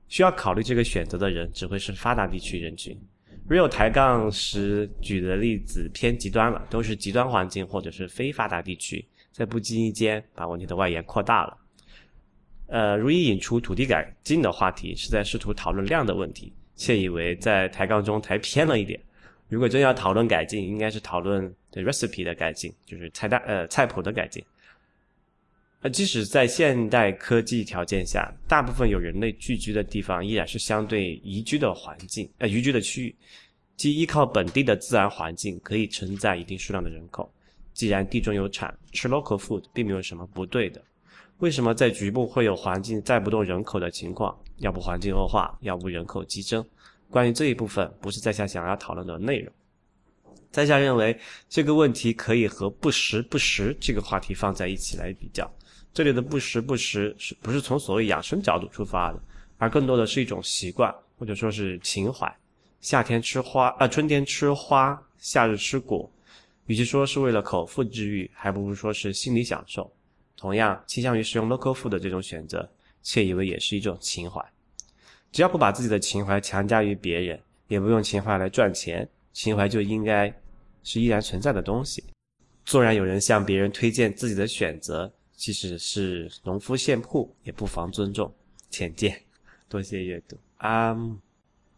需要考虑这个选择的人只会是发达地区人群。real 抬杠时举的例子偏极端了，都是极端环境或者是非发达地区，在不经意间把问题的外延扩大了。呃，如意引出土地改进的话题，是在试图讨论量的问题。窃以为在抬杠中抬偏了一点。如果真要讨论改进，应该是讨论对 recipe 的改进，就是菜单呃菜谱的改进。呃，即使在现代科技条件下，大部分有人类聚居的地方依然是相对宜居的环境，呃宜居的区域，即依靠本地的自然环境可以承载一定数量的人口。既然地中有产，吃 local food 并没有什么不对的。为什么在局部会有环境载不动人口的情况？要不环境恶化，要不人口激增。关于这一部分，不是在下想要讨论的内容。在下认为这个问题可以和不时不食这个话题放在一起来比较。这里的不时不食是不是从所谓养生角度出发的，而更多的是一种习惯或者说是情怀。夏天吃花，啊，春天吃花，夏日吃果，与其说是为了口腹之欲，还不如说是心理享受。同样，倾向于使用 local food 的这种选择，窃以为也是一种情怀。只要不把自己的情怀强加于别人，也不用情怀来赚钱，情怀就应该是依然存在的东西。纵然有人向别人推荐自己的选择，即使是农夫献铺，也不妨尊重、浅见。多谢阅读。Um,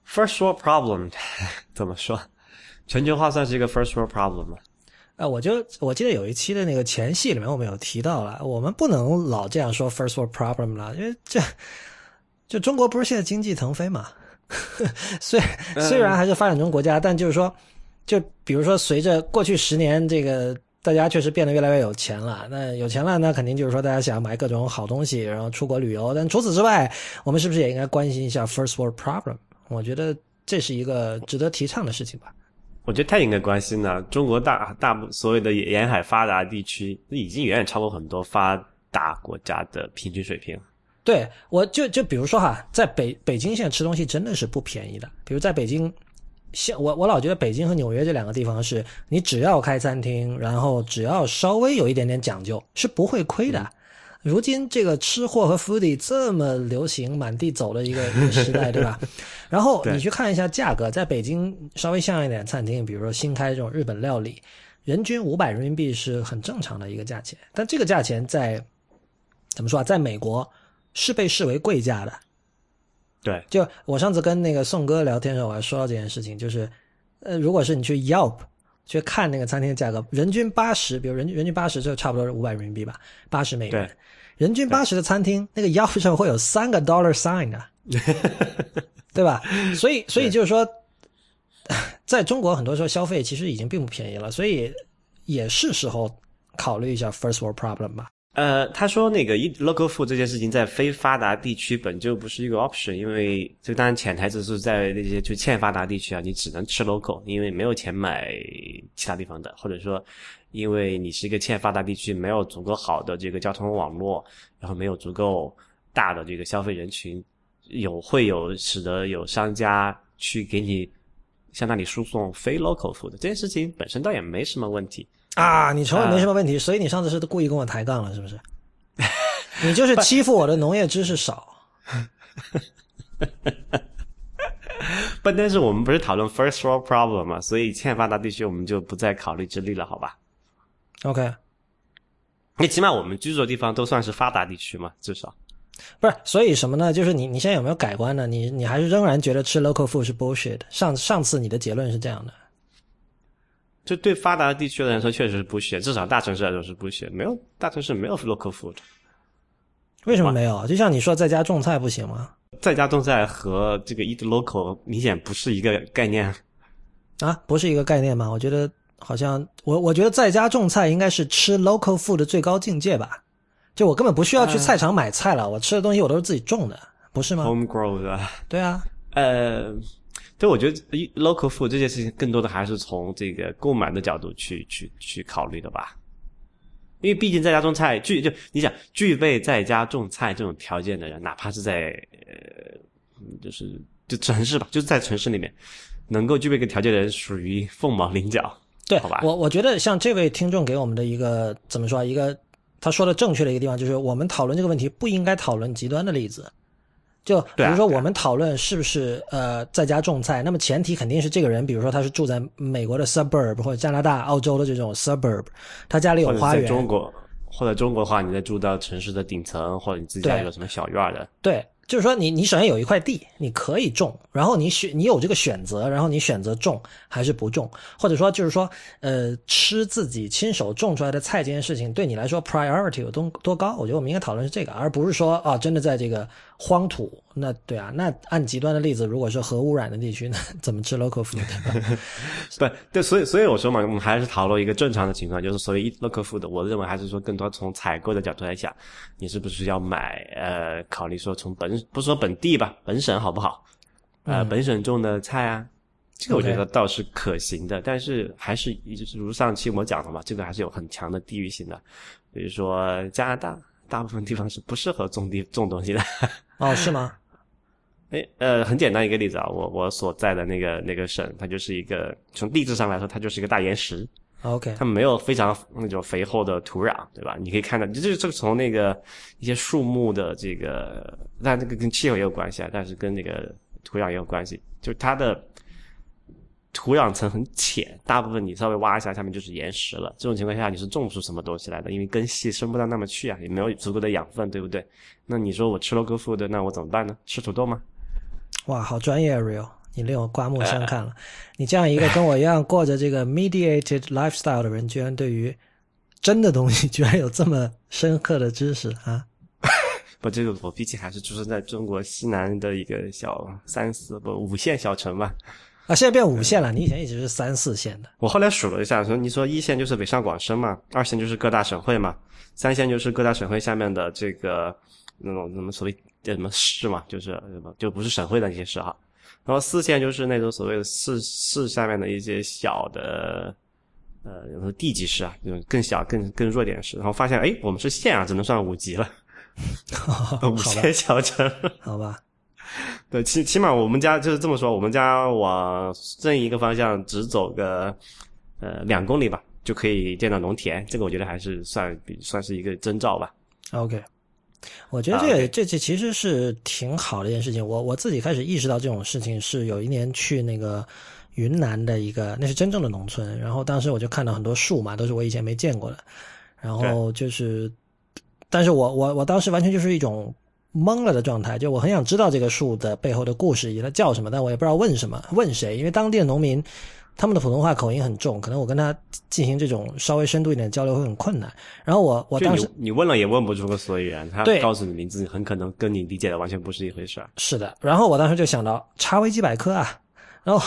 first world problem (laughs) 怎么说？(laughs) 全球化算是一个 first world problem 吗？呃，我就我记得有一期的那个前戏里面，我们有提到了，我们不能老这样说 first world problem 了，因为这就中国不是现在经济腾飞嘛？(laughs) 虽虽然还是发展中国家，但就是说，就比如说随着过去十年这个。大家确实变得越来越有钱了。那有钱了，那肯定就是说大家想买各种好东西，然后出国旅游。但除此之外，我们是不是也应该关心一下 first world problem？我觉得这是一个值得提倡的事情吧。我觉得太应该关心了。中国大大部所有的沿海发达地区，已经远远超过很多发达国家的平均水平。对，我就就比如说哈，在北北京现在吃东西真的是不便宜的。比如在北京。像我，我老觉得北京和纽约这两个地方是，你只要开餐厅，然后只要稍微有一点点讲究，是不会亏的。如今这个吃货和 foodie 这么流行，满地走的一个 (laughs) 时代，对吧？然后你去看一下价格，在北京稍微像一点餐厅，比如说新开这种日本料理，人均五百人民币是很正常的一个价钱。但这个价钱在怎么说啊？在美国是被视为贵价的。对，就我上次跟那个宋哥聊天的时候，我还说到这件事情，就是，呃，如果是你去 Yelp 去看那个餐厅的价格，人均八十，比如人人均八十就差不多是五百人民币吧，八十美元，人均八十的餐厅，那个 Yelp 上会有三个 dollar sign 的，(laughs) 对吧？所以，所以就是说，(laughs) 在中国很多时候消费其实已经并不便宜了，所以也是时候考虑一下 first world problem 吧。呃，他说那个 local food 这件事情在非发达地区本就不是一个 option，因为这当然潜台词是在那些就欠发达地区啊，你只能吃 local，因为没有钱买其他地方的，或者说，因为你是一个欠发达地区，没有足够好的这个交通网络，然后没有足够大的这个消费人群，有会有使得有商家去给你向那里输送非 local food 这件事情本身倒也没什么问题。啊，你从来没什么问题，所以你上次是故意跟我抬杠了，是不是？你就是 (laughs) 欺负我的农业知识少。(laughs) 不，但是我们不是讨论 first world problem 嘛，所以欠发达地区我们就不再考虑之力了，好吧？OK，那起码我们居住的地方都算是发达地区嘛，至少。不是，所以什么呢？就是你你现在有没有改观呢？你你还是仍然觉得吃 local food 是 bullshit？上上次你的结论是这样的。就对发达地区的人说，确实是不屑，至少大城市来说是不屑。没有大城市没有 local food，为什么没有？就像你说在家种菜不行吗？在家种菜和这个 eat local 明显不是一个概念啊，不是一个概念吗？我觉得好像我我觉得在家种菜应该是吃 local food 的最高境界吧。就我根本不需要去菜场买菜了，我吃的东西我都是自己种的，不是吗？home grow 的，对啊，呃。对，我觉得 local food 这件事情更多的还是从这个购买的角度去去去考虑的吧，因为毕竟在家种菜具就你想具备在家种菜这种条件的人，哪怕是在呃，就是就城市吧，就是在城市里面能够具备个条件的人，属于凤毛麟角。对，好吧。我我觉得像这位听众给我们的一个怎么说一个他说的正确的一个地方，就是我们讨论这个问题不应该讨论极端的例子。就比如说，我们讨论是不是呃在家种菜，那么前提肯定是这个人，比如说他是住在美国的 suburb 或者加拿大、澳洲的这种 suburb，他家里有花园。中国或者中国的话，你在住到城市的顶层，或者你自己家有什么小院的。对。就是说，你你首先有一块地，你可以种，然后你选你有这个选择，然后你选择种还是不种，或者说就是说，呃，吃自己亲手种出来的菜这件事情，对你来说 priority 有多多高？我觉得我们应该讨论是这个，而不是说啊，真的在这个荒土，那对啊，那按极端的例子，如果是核污染的地区，那怎么吃 local food？不对，所以所以我说嘛，我们还是讨论一个正常的情况，就是所谓 local food，我认为还是说更多从采购的角度来讲，你是不是要买？呃，考虑说从本不说本地吧，本省好不好？呃，本省种的菜啊，这个我觉得倒是可行的。但是还是如上期我讲的嘛，这个还是有很强的地域性的。比如说加拿大，大部分地方是不适合种地 (laughs) 种东西的。哦，是吗？(laughs) 哎，呃，很简单一个例子啊，我我所在的那个那个省，它就是一个从地质上来说，它就是一个大岩石。OK，它没有非常那种肥厚的土壤，对吧？你可以看到，就是这个从那个一些树木的这个，但这个跟气候也有关系啊，但是跟那个土壤也有关系，就是它的土壤层很浅，大部分你稍微挖一下，下面就是岩石了。这种情况下，你是种不出什么东西来的，因为根系伸不到那么去啊，也没有足够的养分，对不对？那你说我吃 local food，那我怎么办呢？吃土豆吗？哇，好专业，Real，你令我刮目相看了。(laughs) 你这样一个跟我一样过着这个 mediated lifestyle 的人，居然对于真的东西居然有这么深刻的知识啊！(laughs) 不，这个我毕竟还是出生在中国西南的一个小三四不五线小城嘛。啊，现在变五线了，你以前一直是三四线的。我后来数了一下，说你说一线就是北上广深嘛，二线就是各大省会嘛，三线就是各大省会下面的这个那种什么所谓叫什么市嘛，就是什么就不是省会的那些市哈。然后四线就是那种所谓的市市下面的一些小的呃，有时候地级市啊，这种更小、更更弱点的市。然后发现，哎，我们是县啊，只能算五级了 (laughs) (laughs) 五线小城。好吧。(laughs) 对，起起码我们家就是这么说，我们家往正一个方向只走个呃两公里吧，就可以见到农田。这个我觉得还是算比算是一个征兆吧。OK，我觉得这这这其实是挺好的一件事情。我我自己开始意识到这种事情是有一年去那个云南的一个，那是真正的农村。然后当时我就看到很多树嘛，都是我以前没见过的。然后就是，但是我我我当时完全就是一种。懵了的状态，就我很想知道这个树的背后的故事，以及它叫什么，但我也不知道问什么，问谁，因为当地的农民，他们的普通话口音很重，可能我跟他进行这种稍微深度一点交流会很困难。然后我我当时你问了也问不出个所以然，他告诉你名字，很可能跟你理解的完全不是一回事。是的，然后我当时就想到查维基百科啊，然后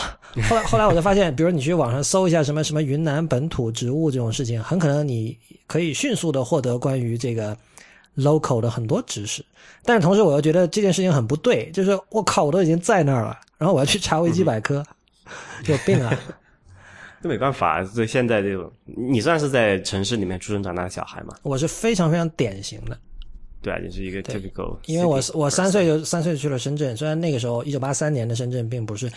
后来后来我就发现，比如你去网上搜一下什么什么云南本土植物这种事情，很可能你可以迅速的获得关于这个。Local 的很多知识，但是同时我又觉得这件事情很不对，就是我靠，我都已经在那儿了，然后我要去查维基百科，有病啊！(laughs) 这没办法，这现在这种，你算是在城市里面出生长大的小孩嘛？我是非常非常典型的，对啊，你是一个 typical，因为我我三岁就三岁去了深圳，虽然那个时候一九八三年的深圳并不是。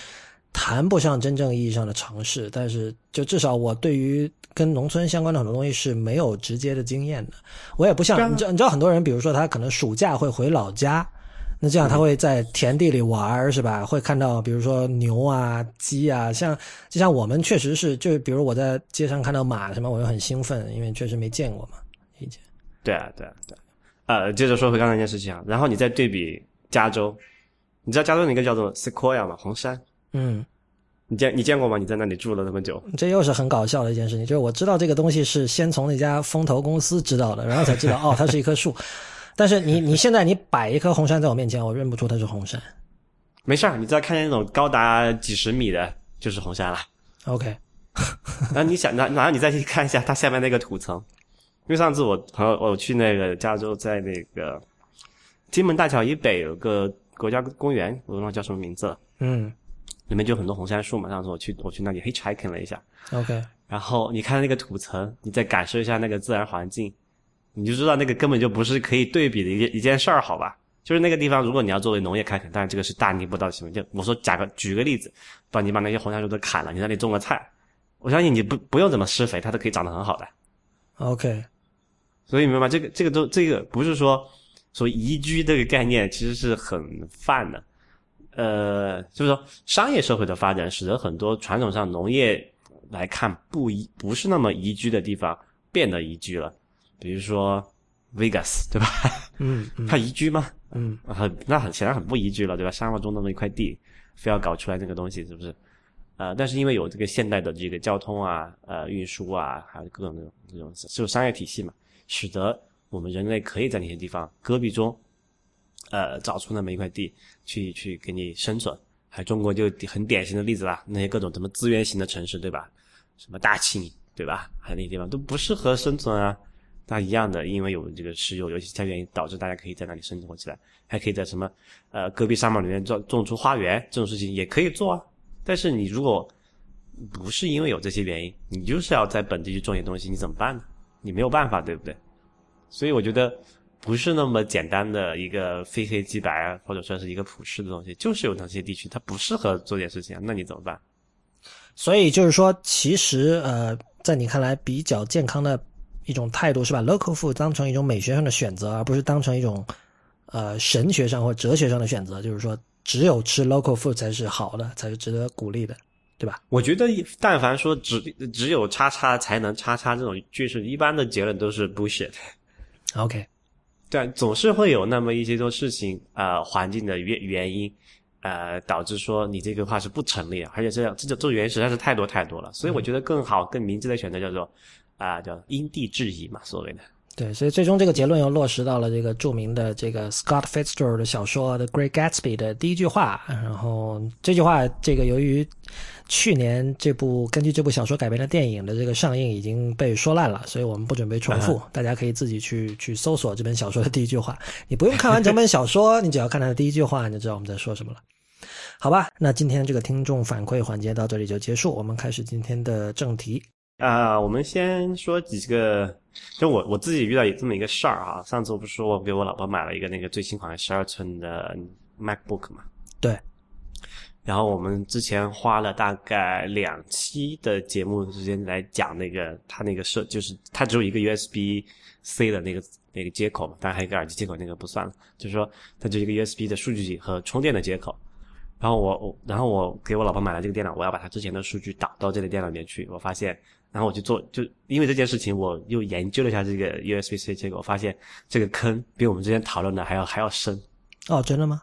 谈不上真正意义上的尝试，但是就至少我对于跟农村相关的很多东西是没有直接的经验的。我也不像你知道，你知道很多人，比如说他可能暑假会回老家，那这样他会在田地里玩是吧？会看到比如说牛啊、鸡啊，像就像我们确实是，就比如我在街上看到马什么，我就很兴奋，因为确实没见过嘛，以前。对啊，对啊，对。呃，接着说回刚才那件事情啊，然后你再对比加州，你知道加州那个叫做 Sequoia 吗？红杉。嗯，你见你见过吗？你在那里住了那么久，这又是很搞笑的一件事情。就是我知道这个东西是先从那家风投公司知道的，然后才知道 (laughs) 哦，它是一棵树。但是你你现在你摆一棵红杉在我面前，我认不出它是红杉。没事儿，你再看见那种高达几十米的，就是红杉了。OK，(laughs) 那你想，然然后你再去看一下它下面那个土层，因为上次我朋友我去那个加州，在那个金门大桥以北有个国家公园，我忘了叫什么名字了。嗯。里面就很多红杉树嘛，上次我去我去那里 hitchhiking 了一下，OK，然后你看那个土层，你再感受一下那个自然环境，你就知道那个根本就不是可以对比的一件一件事儿，好吧？就是那个地方，如果你要作为农业开垦，当然这个是大逆不道的行为。就我说，假个举个例子，把你把那些红杉树都砍了，你那里种个菜，我相信你不不用怎么施肥，它都可以长得很好的，OK。所以明白吗？这个这个都这个不是说说宜居这个概念，其实是很泛的。呃，就是说，商业社会的发展使得很多传统上农业来看不宜不是那么宜居的地方变得宜居了。比如说 Vegas，对吧？嗯，它宜居吗？嗯，很那很显然很不宜居了，对吧？沙漠中那么一块地，非要搞出来那个东西，是不是？呃，但是因为有这个现代的这个交通啊、呃运输啊，还有各种这种这种这种商业体系嘛，使得我们人类可以在那些地方戈壁中。呃，找出那么一块地去去给你生存，还中国就很典型的例子啦，那些各种什么资源型的城市，对吧？什么大庆，对吧？还有那些地方都不适合生存啊。那一样的，因为有这个石油，尤其其他原因，导致大家可以在那里生活起来，还可以在什么呃戈壁沙漠里面种种出花园，这种事情也可以做啊。但是你如果不是因为有这些原因，你就是要在本地去种些东西，你怎么办呢？你没有办法，对不对？所以我觉得。不是那么简单的一个非黑即白啊，或者说是一个普世的东西，就是有那些地区它不适合做点事情，那你怎么办？所以就是说，其实呃，在你看来比较健康的一种态度，是把 local food 当成一种美学上的选择，而不是当成一种呃神学上或哲学上的选择。就是说，只有吃 local food 才是好的，才是值得鼓励的，对吧？我觉得，但凡说只只有叉叉才能叉叉这种句式，一般的结论都是 bullshit。OK，对，总是会有那么一些多事情，呃，环境的原原因，呃，导致说你这个话是不成立的，而且这样这种这种原因实在是太多太多了，所以我觉得更好、更明智的选择叫做啊、叫因地制宜嘛，所谓的。对，所以最终这个结论又落实到了这个著名的这个 Scott Fitzgerald 的小说《The Great Gatsby》的第一句话。然后这句话，这个由于去年这部根据这部小说改编的电影的这个上映已经被说烂了，所以我们不准备重复，大家可以自己去去搜索这本小说的第一句话。你不用看完整本小说，你只要看它的第一句话，你就知道我们在说什么了。好吧，那今天这个听众反馈环节到这里就结束，我们开始今天的正题。啊、我们先说几个，就我我自己遇到这么一个事儿啊。上次我不是说我给我老婆买了一个那个最新款的十二寸的 MacBook 嘛？对，然后我们之前花了大概两期的节目时间来讲那个它那个设，就是它只有一个 USB C 的那个那个接口嘛，当然还有一个耳机接口，那个不算了。就是说它就一个 USB 的数据和充电的接口。然后我我然后我给我老婆买了这个电脑，我要把它之前的数据导到这个电脑里面去。我发现，然后我就做，就因为这件事情，我又研究了一下这个 USB C 接口，我发现这个坑比我们之前讨论的还要还要深，哦，真的吗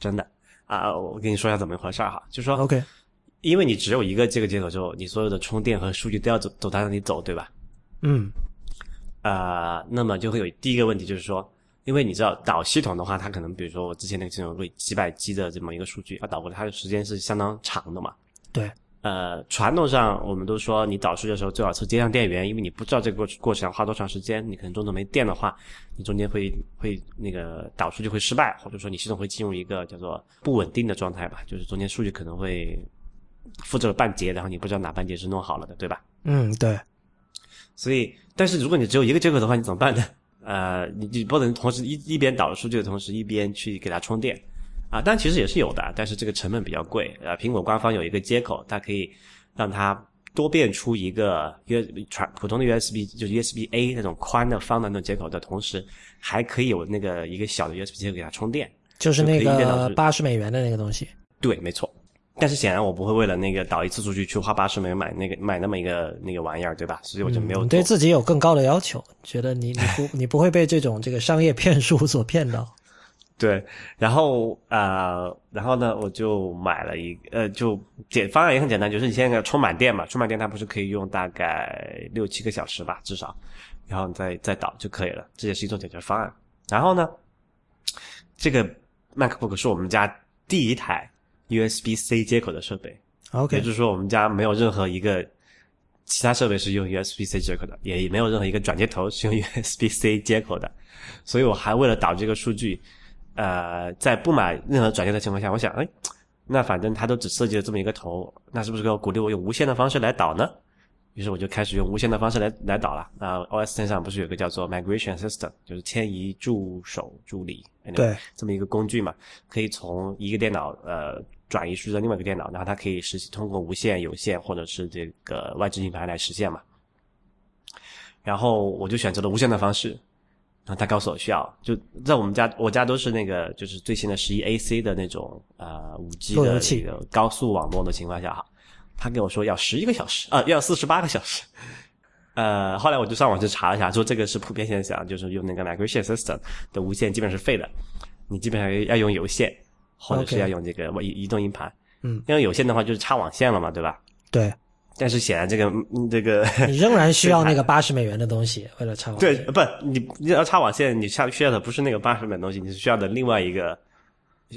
真的啊！我跟你说一下怎么一回事儿哈，就是说？OK，因为你只有一个这个接口之后，你所有的充电和数据都要走走它那里走，对吧？嗯，呃，那么就会有第一个问题，就是说，因为你知道导系统的话，它可能比如说我之前那个系统会几百 G 的这么一个数据，要导过来，它的时间是相当长的嘛。对，呃，传统上我们都说你导数据的时候最好是接上电源，因为你不知道这个过过程要花多长时间，你可能中途没电的话，你中间会会那个导数据会失败，或者说你系统会进入一个叫做不稳定的状态吧，就是中间数据可能会复制了半截，然后你不知道哪半截是弄好了的，对吧？嗯，对，所以，但是如果你只有一个接口的话，你怎么办呢？呃，你你不能同时一一边导数据的同时一边去给它充电啊。但其实也是有的，但是这个成本比较贵。呃，苹果官方有一个接口，它可以让它多变出一个 U 传普通的 USB，就是 USB A 那种宽的方的那种接口的同时，还可以有那个一个小的 USB 接口给它充电。就是那个八十美元的那个东西。对，没错。但是显然我不会为了那个导一次数据去花八十美元买那个买那么一个那个玩意儿，对吧？所以我就没有做。你对自己有更高的要求，觉得你你不你不会被这种这个商业骗术所骗到。对，然后呃，然后呢，我就买了一个，呃，就简方案也很简单，就是你现在充满电嘛，充满电它不是可以用大概六七个小时吧，至少，然后你再再导就可以了，这也是一种解决方案。然后呢，这个 MacBook 是我们家第一台 USB C 接口的设备，OK，也就是说我们家没有任何一个其他设备是用 USB C 接口的，也没有任何一个转接头是用 USB C 接口的，所以我还为了导这个数据，呃，在不买任何转接的情况下，我想，哎，那反正它都只设计了这么一个头，那是不是给我鼓励我用无线的方式来导呢？于是我就开始用无线的方式来来导了。啊、o s 10上不是有个叫做 Migration Assistant，就是迁移助手助理，对，这么一个工具嘛，可以从一个电脑呃转移数据到另外一个电脑，然后它可以实现通过无线、有线或者是这个外置硬盘来实现嘛。然后我就选择了无线的方式，然后他告诉我需要就在我们家，我家都是那个就是最新的十一 AC 的那种呃五 G 的高速网络的情况下哈，他跟我说要十一个小时啊、要四十八个小时。呃，后来我就上网去查了一下，说这个是普遍现象，就是用那个 Migration System 的无线基本是废的，你基本上要用有线，或者是要用这个移移动硬盘。嗯，因为有线的话就是插网线了嘛，对吧？对但是显然这个嗯这个你仍然需要 (laughs) 那个八十美元的东西，为了插网对。不你你要插网线，你插需要的不是那个八十美的东西，你是需要的另外一个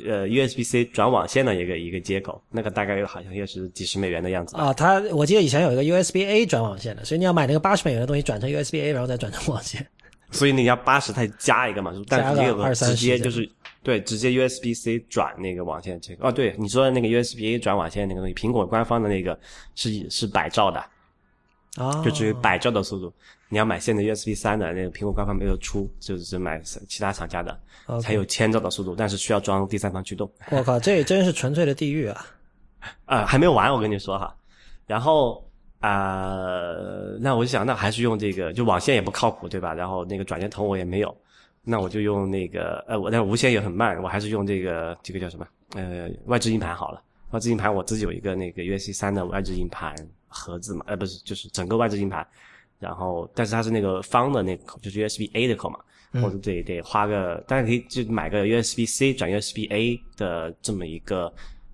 呃 USB C 转网线的一个一个接口，那个大概又好像又是几十美元的样子吧。啊，它我记得以前有一个 USB A 转网线的，所以你要买那个八十美元的东西转成 USB A，然后再转成网线。所以你要八十再加一个嘛，但是也有个二三直接十就是对直接 USB C 转那个网线这个。哦，对，你说的那个 USB A 转网线那个东西，苹果官方的那个是是百兆的，啊，就只有百兆的速度。你要买现在 USB 三的那个苹果官方没有出，就是买其他厂家的才有千兆的速度，但是需要装第三方驱动。我靠，这也真是纯粹的地狱啊！啊、还没有完，我跟你说哈。然后啊、那我就想，那还是用这个，就网线也不靠谱，对吧？然后那个转接头我也没有，那我就用那个呃，我但无线也很慢，我还是用这个这个叫什么呃外置硬盘好了。外置硬盘我自己有一个那个 USB 三的外置硬盘盒子嘛，呃不是，就是整个外置硬盘。然后，但是它是那个方的那个口，就是 USB A 的口嘛，嗯我就得得花个，当然可以就买个 USB C 转 USB A 的这么一个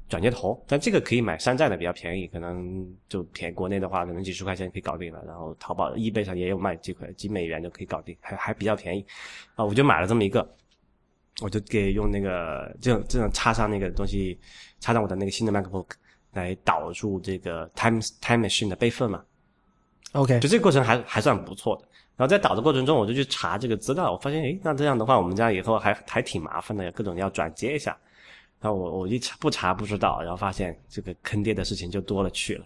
转接头，但这个可以买山寨的比较便宜，可能就便宜国内的话可能几十块钱可以搞定了，然后淘宝、易贝上也有卖几块几美元就可以搞定，还还比较便宜啊，我就买了这么一个，我就给用那个这种这样插上那个东西，插上我的那个新的 MacBook 来导入这个 Time Time Machine 的备份嘛，OK，就这个过程还还算不错的。然后在导的过程中，我就去查这个资料，我发现，诶，那这样的话，我们家以后还还挺麻烦的，各种要转接一下。然后我我一查不查不知道，然后发现这个坑爹的事情就多了去了。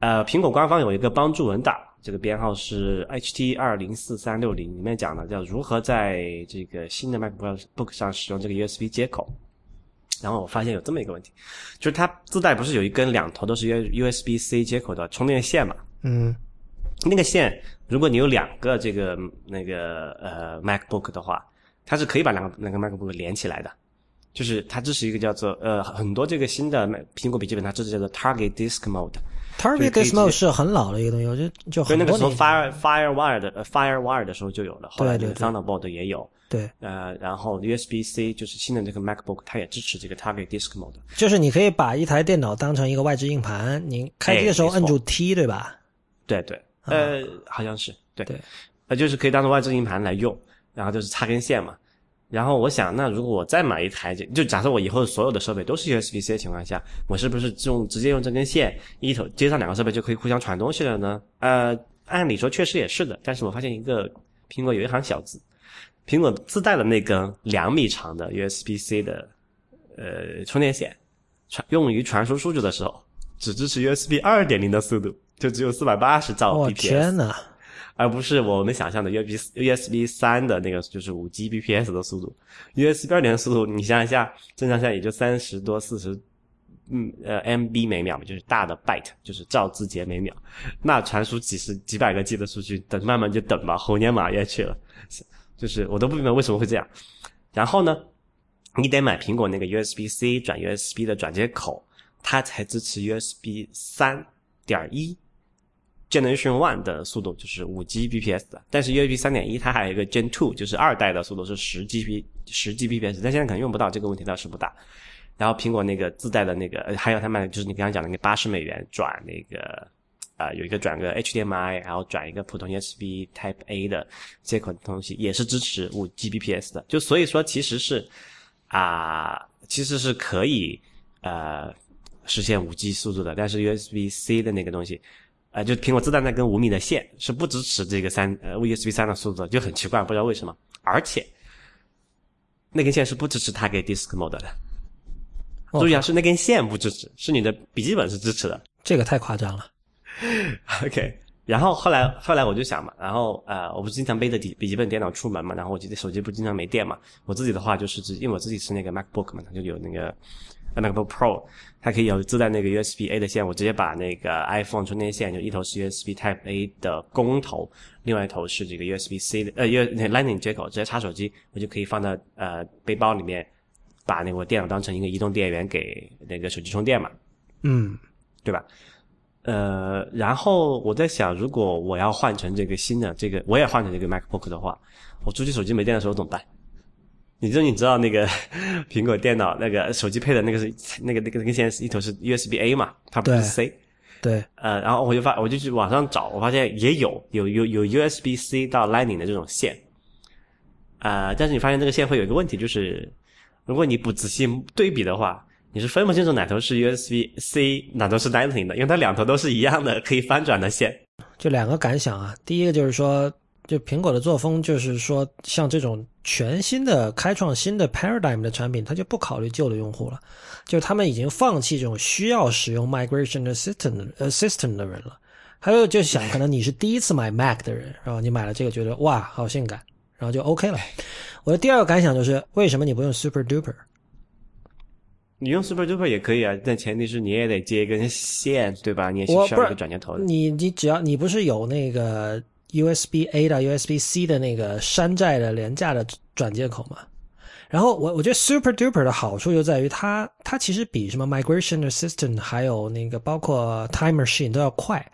呃，苹果官方有一个帮助文档，这个编号是 HT 二零四三六零，里面讲的叫如何在这个新的 MacBook 上使用这个 USB 接口。然后我发现有这么一个问题，就是它自带不是有一根两头都是 U USB C 接口的充电线嘛？嗯那个线，如果你有两个这个那个呃 MacBook 的话，它是可以把两个两个 MacBook 连起来的。就是它支持一个叫做呃很多这个新的苹果笔记本，它支持叫做 Target Disk Mode。，Target Disk Mode 是很老的一个东西，我觉得就所以那个时候很多年 Fire FireWire 的呃 FireWire 的时候就有了，后来这个 Thunderbolt 也有。对，呃，然后 USB C 就是新的这个 MacBook，它也支持这个 Target Disk Mode。就是你可以把一台电脑当成一个外置硬盘，你开机的时候摁住 T，对吧？对对，呃，好像是对，对，呃，就是可以当做外置硬盘来用，然后就是插根线嘛。然后我想，那如果我再买一台，就假设我以后所有的设备都是 USB C 的情况下，我是不是用直接用这根线一头接上两个设备就可以互相传东西了呢？呃，按理说确实也是的，但是我发现一个苹果有一行小字，苹果自带的那根两米长的 USB C 的呃充电线，传用于传输数据的时候，只支持 USB 二点零的速度，就只有四百八十兆我。天哪！而不是我们想象的 USB USB 三的那个就是五 G bps 的速度，USB 二点的速度，你想一下，正常下也就三十多四十，嗯呃 MB 每秒，就是大的 byte，就是兆字节每秒，那传输几十几百个 G 的数据，等慢慢就等吧，猴年马月去了，就是我都不明白为什么会这样。然后呢，你得买苹果那个 USB C 转 USB 的转接口，它才支持 USB 三点一。Generation One 的速度就是五 Gbps 的，但是 USB 三点一它还有一个 Gen Two，就是二代的速度是十 Gb 十 Gbps，但现在可能用不到，这个问题倒是不大。然后苹果那个自带的那个，还有他们就是你刚刚讲的那个八十美元转那个，啊、有一个转个 HDMI，然后转一个普通 USB Type A 的接口的东西，也是支持五 Gbps 的。就所以说其实是啊、其实是可以呃实现五 G 速度的，但是 USB C 的那个东西。呃，就苹果自带那根五米的线是不支持这个三呃 USB 三的速度，就很奇怪，不知道为什么。而且那根线是不支持 Target Disk Mode 的。哦注意啊，是那根线不支持，是你的笔记本是支持的。这个太夸张了。(laughs) OK，然后后来后来我就想嘛，然后呃，我不是经常背着笔笔记本电脑出门嘛，然后我记得手机不经常没电嘛，我自己的话就是只因为我自己是那个 MacBook 嘛，它就有那个呃 MacBook Pro，它可以有自带那个 USB A 的线，我直接把那个 iPhone 充电线就一头是 USB Type A 的公头，另外一头是这个 USB C 的呃 U Lightning 接口，直接插手机，我就可以放到呃背包里面，把那个我电脑当成一个移动电源给那个手机充电嘛。嗯，对吧？呃，然后我在想，如果我要换成这个新的这个，我也换成这个 MacBook 的话，我出去手机没电的时候怎么办？你就你知道那个 (laughs) 苹果电脑那个手机配的那个是那个那个那个线是一头是 USB A 嘛，它不是 C。对，呃，然后我就发我就去网上找，我发现也有有有有 USB C 到 Lightning 的这种线。啊、但是你发现这个线会有一个问题，就是如果你不仔细对比的话，你是分不清楚哪头是 USB C，哪头是 Lightning 的，因为它两头都是一样的可以翻转的线。就两个感想啊。第一个就是说，就苹果的作风就是说，像这种全新的开创新的 paradigm 的产品，它就不考虑旧的用户了，就他们已经放弃这种需要使用 migration assistant assistant 的人了。还有就想，可能你是第一次买 Mac 的人，然后你买了这个，觉得哇，好性感，然后就 OK 了。我的第二个感想就是，为什么你不用 Super Duper？你用 Super Duper 也可以啊，但前提是你也得接一根线，对吧？你也需要一个转接头的。你你只要你不是有那个 USB A 到 USB C 的那个山寨的廉价的转接口嘛？然后我我觉得 Super Duper 的好处就在于它它其实比什么 Migration Assistant 还有那个包括 Time Machine 都要快，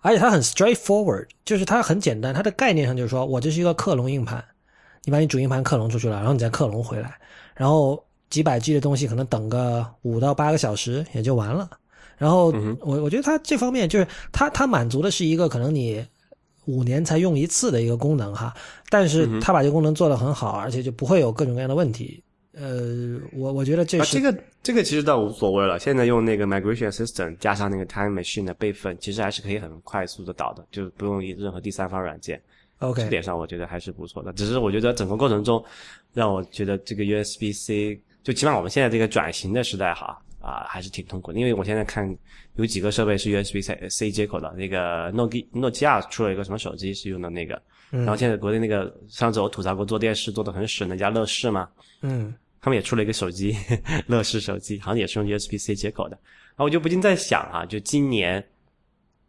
而且它很 straightforward，就是它很简单，它的概念上就是说我这是一个克隆硬盘，你把你主硬盘克隆出去了，然后你再克隆回来，然后几百 G 的东西可能等个五到八个小时也就完了。然后我我觉得它这方面就是它它满足的是一个可能你五年才用一次的一个功能哈，但是它把这个功能做得很好，而且就不会有各种各样的问题。呃，我我觉得这啊，是、这个这个其实倒无所谓了。现在用那个 Migration Assistant 加上那个 Time Machine 的备份，其实还是可以很快速的导的，就是不用任何第三方软件。OK 这点上我觉得还是不错的。只是我觉得整个过程中，让我觉得这个 USB C 就起码我们现在这个转型的时代哈啊还是挺痛苦的。因为我现在看有几个设备是 USB C C 接口的，那个诺基诺基亚出了一个什么手机是用的那个，然后现在国内那个上次我吐槽过做电视做的很屎那家乐视嘛，嗯他们也出了一个手机，(laughs) 乐视手机，好像也是用 USB C 接口的。然后我就不禁在想啊，就今年，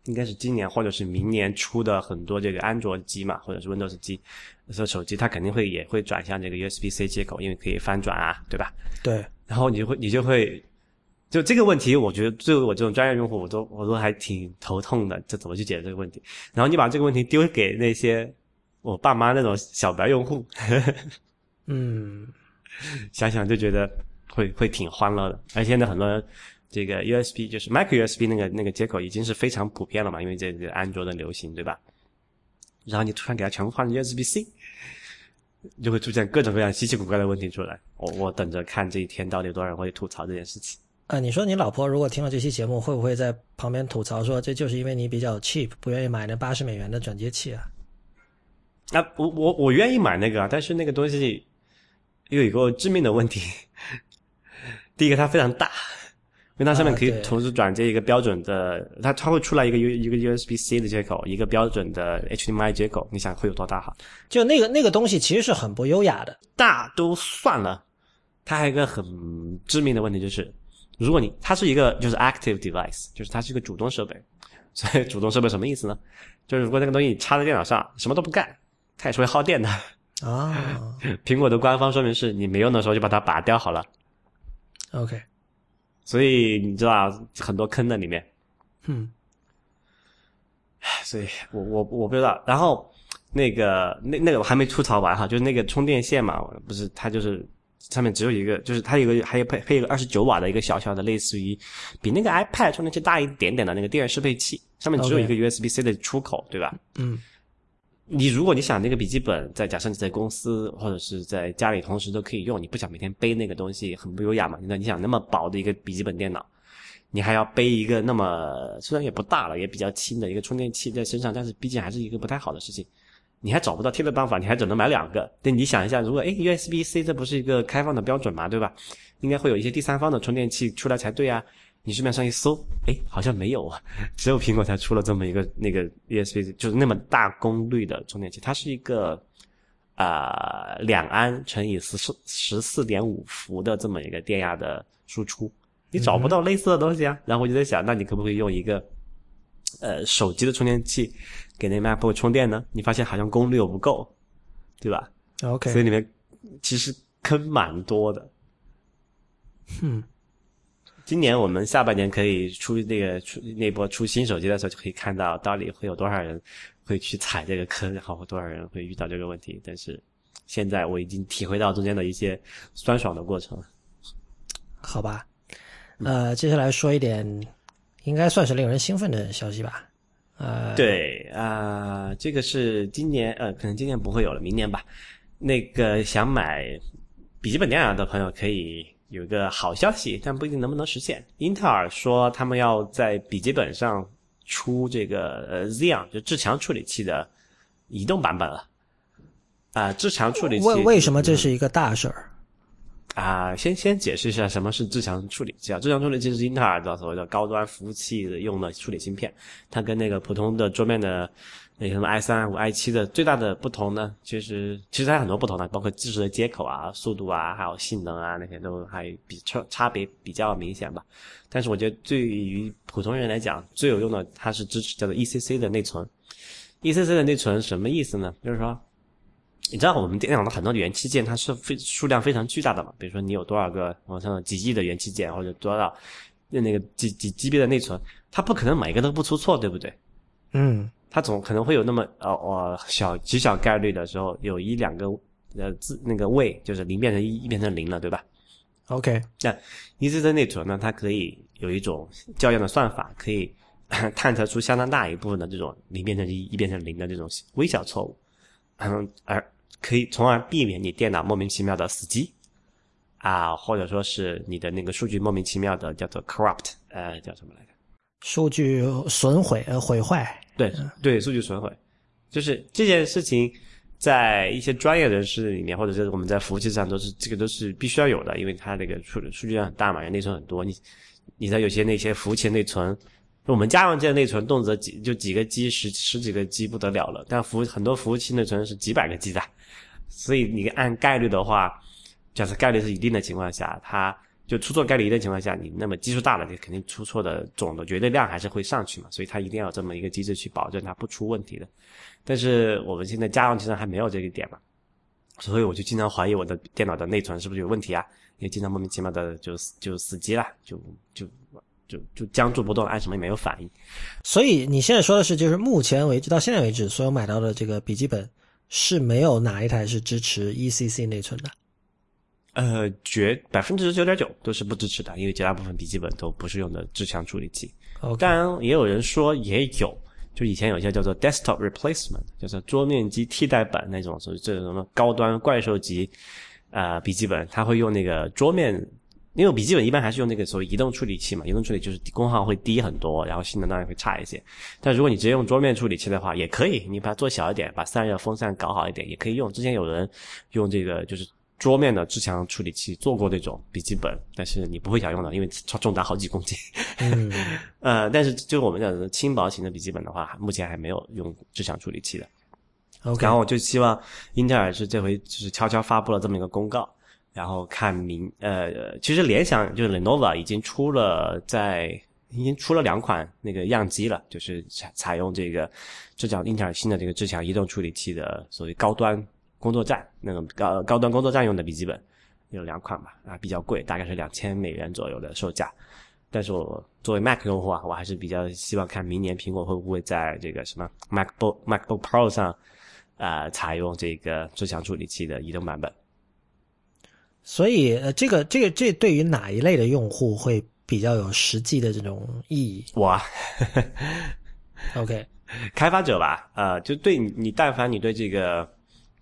应该是今年或者是明年出的很多这个安卓机嘛，或者是 Windows 机，这手机它肯定会也会转向这个 USB C 接口，因为可以翻转啊，对吧？对然后你就会你就会，就这个问题，我觉得作为我这种专业用户，我都我都还挺头痛的，这怎么去解决这个问题？然后你把这个问题丢给那些我爸妈那种小白用户，嗯 (laughs) 想想就觉得会会挺欢乐的。而且现在很多人这个 USB 就是 Micro USB 那个那个接口已经是非常普遍了嘛，因为这个安卓的流行，对吧？然后你突然给它全部换成 USB C，就会出现各种各样稀奇古怪的问题出来。我我等着看这一天到底有多少人会吐槽这件事情。啊，你说你老婆如果听了这期节目，会不会在旁边吐槽说这就是因为你比较 cheap，不愿意买那八十美元的转接器啊？啊，我我我愿意买那个啊，但是那个东西又有一个致命的问题。(laughs) 第一个，它非常大，因为它上面可以同时转接一个标准的，它它会出来一个 U 一个 USB C 的接口，一个标准的 HDMI 接口，你想会有多大哈？就那个那个东西其实是很不优雅的。大都算了，它还有一个很致命的问题就是，如果你它是一个就是 active device，就是它是一个主动设备，(laughs) 所以主动设备什么意思呢？就是如果那个东西插在电脑上什么都不干，它也是会耗电的。啊 (laughs) 苹果的官方说明是你没用的时候就把它拔掉好了，，OK，所以你知道很多坑在里面，嗯所以我我我不知道。然后那个那那个我还没吐槽完哈，就是那个充电线嘛，不是它就是上面只有一个，就是它有一个还有配配一个二十九瓦的一个小小的，类似于比那个 iPad 充电器大一点点的那个电源适配器，上面只有一个 USB C 的出口，对吧？嗯你如果你想那个笔记本，在假设你在公司或者是在家里同时都可以用，你不想每天背那个东西很不优雅嘛？那你想那么薄的一个笔记本电脑，你还要背一个那么虽然也不大了，也比较轻的一个充电器在身上，但是毕竟还是一个不太好的事情。你还找不到贴的办法，你还只能买两个。对，你想一下，如果哎 USB C 这不是一个开放的标准嘛，对吧？应该会有一些第三方的充电器出来才对啊。你市面上一搜，哎，好像没有啊，(laughs) 只有苹果才出了这么一个那个 USB，就是那么大功率的充电器，它是一个啊两、安乘以十四十四点五伏的这么一个电压的输出，你找不到类似的东西啊。然后我就在想，那你可不可以用一个呃手机的充电器给那 MacBook 充电呢？你发现好像功率又不够，对吧？，OK，所以里面其实坑蛮多的。嗯今年我们下半年可以出那个出那波出新手机的时候，就可以看到到底会有多少人会去踩这个坑，然后多少人会遇到这个问题。但是现在我已经体会到中间的一些酸爽的过程了。好吧，呃，接下来说一点应该算是令人兴奋的消息吧。呃，对啊、这个是今年呃，可能今年不会有了，明年吧。那个想买笔记本电脑的朋友可以有一个好消息，但不一定能不能实现。英特尔说他们要在笔记本上出这个呃 Xeon 就至强处理器的移动版本了。啊、至强处理器为为什么这是一个大事儿？啊，先先解释一下什么是自强处理器啊？自强处理器是英特尔的所谓的高端服务器用的处理芯片，它跟那个普通的桌面的那什么 i 三、i 五、i 七的最大的不同呢，其实其实它有很多不同的，包括支持的接口啊、速度啊，还有性能啊那些都还比差差别比较明显吧。但是我觉得对于普通人来讲，最有用的它是支持叫做 ECC 的内存。ECC 的内存什么意思呢？就是说，你知道我们电脑的很多元器件它是非数量非常巨大的嘛，比如说你有多少个，我像几亿的元器件或者多少那个几几 GB 的内存，它不可能每个都不出错，对不对？嗯。它总可能会有那么呃呃小极小概率的时候，有一两个呃字那个位就是零变成一，一变成零了，对吧？OK，那 ECC 内存呢，它可以有一种较样的算法，可以 (coughs) 探测出相当大一部分的这种零变成一，一变成零的这种微小错误，嗯，而可以从而避免你电脑莫名其妙的死机啊，或者说是你的那个数据莫名其妙的叫做 corrupt，呃，叫什么来着？数据损毁呃毁坏。对对，数据损毁，就是这件事情，在一些专业人士里面，或者是我们在服务器上，都是这个都是必须要有的，因为它那个数数据量很大嘛，内存很多。你你在有些那些服务器内存，我们家用机的内存动辄几就几个 G 十十几个 G 不得了了，但服很多服务器内存是几百个 G 的，所以你按概率的话，假设概率是一定的情况下，它。就出错概率一定情况下，你那么基数大了，你肯定出错的总的绝对量还是会上去嘛，所以它一定要有这么一个机制去保证它不出问题的。但是我们现在家用机上还没有这个点嘛，所以我就经常怀疑我的电脑的内存是不是有问题啊？也经常莫名其妙的就就死机了，就就就就僵住不动，按什么也没有反应。所以你现在说的是，就是目前为止到现在为止，所有买到的这个笔记本是没有哪一台是支持 ECC 内存的。呃，绝百分之九点九都是不支持的，因为绝大部分笔记本都不是用的至强处理器。当然，也有人说也有，就以前有些叫做 desktop replacement，就是桌面机替代版那种，所以这种什么高端怪兽级啊笔记本，它会用那个桌面，因为笔记本一般还是用那个所谓移动处理器嘛，移动处理就是功耗会低很多，然后性能当然会差一些。但如果你直接用桌面处理器的话，也可以，你把它做小一点，把散热风扇搞好一点，也可以用。之前有人用这个就是。桌面的至强处理器做过这种笔记本，但是你不会想用的，因为超重达好几公斤。呃，但是就我们讲的轻薄型的笔记本的话，目前还没有用至强处理器的。OK，然后我就希望英特尔是这回就是悄悄发布了这么一个公告，然后看明呃，其实联想就是 Lenovo 已经出了在已经出了两款那个样机了，就是采采用这个这叫英特尔新的这个至强移动处理器的所谓高端。工作站那种高高端工作站用的笔记本有两款吧，啊比较贵，大概是两千美元左右的售价。但是我作为 Mac 用户啊，我还是比较希望看明年苹果会不会在这个什么 MacBook MacBook Pro 上啊采用这个最强处理器的移动版本。所以呃，这个这个这对于哪一类的用户会比较有实际的这种意义？我，(laughs) OK，(laughs) 开发者吧，呃，就对你，你但凡你对这个。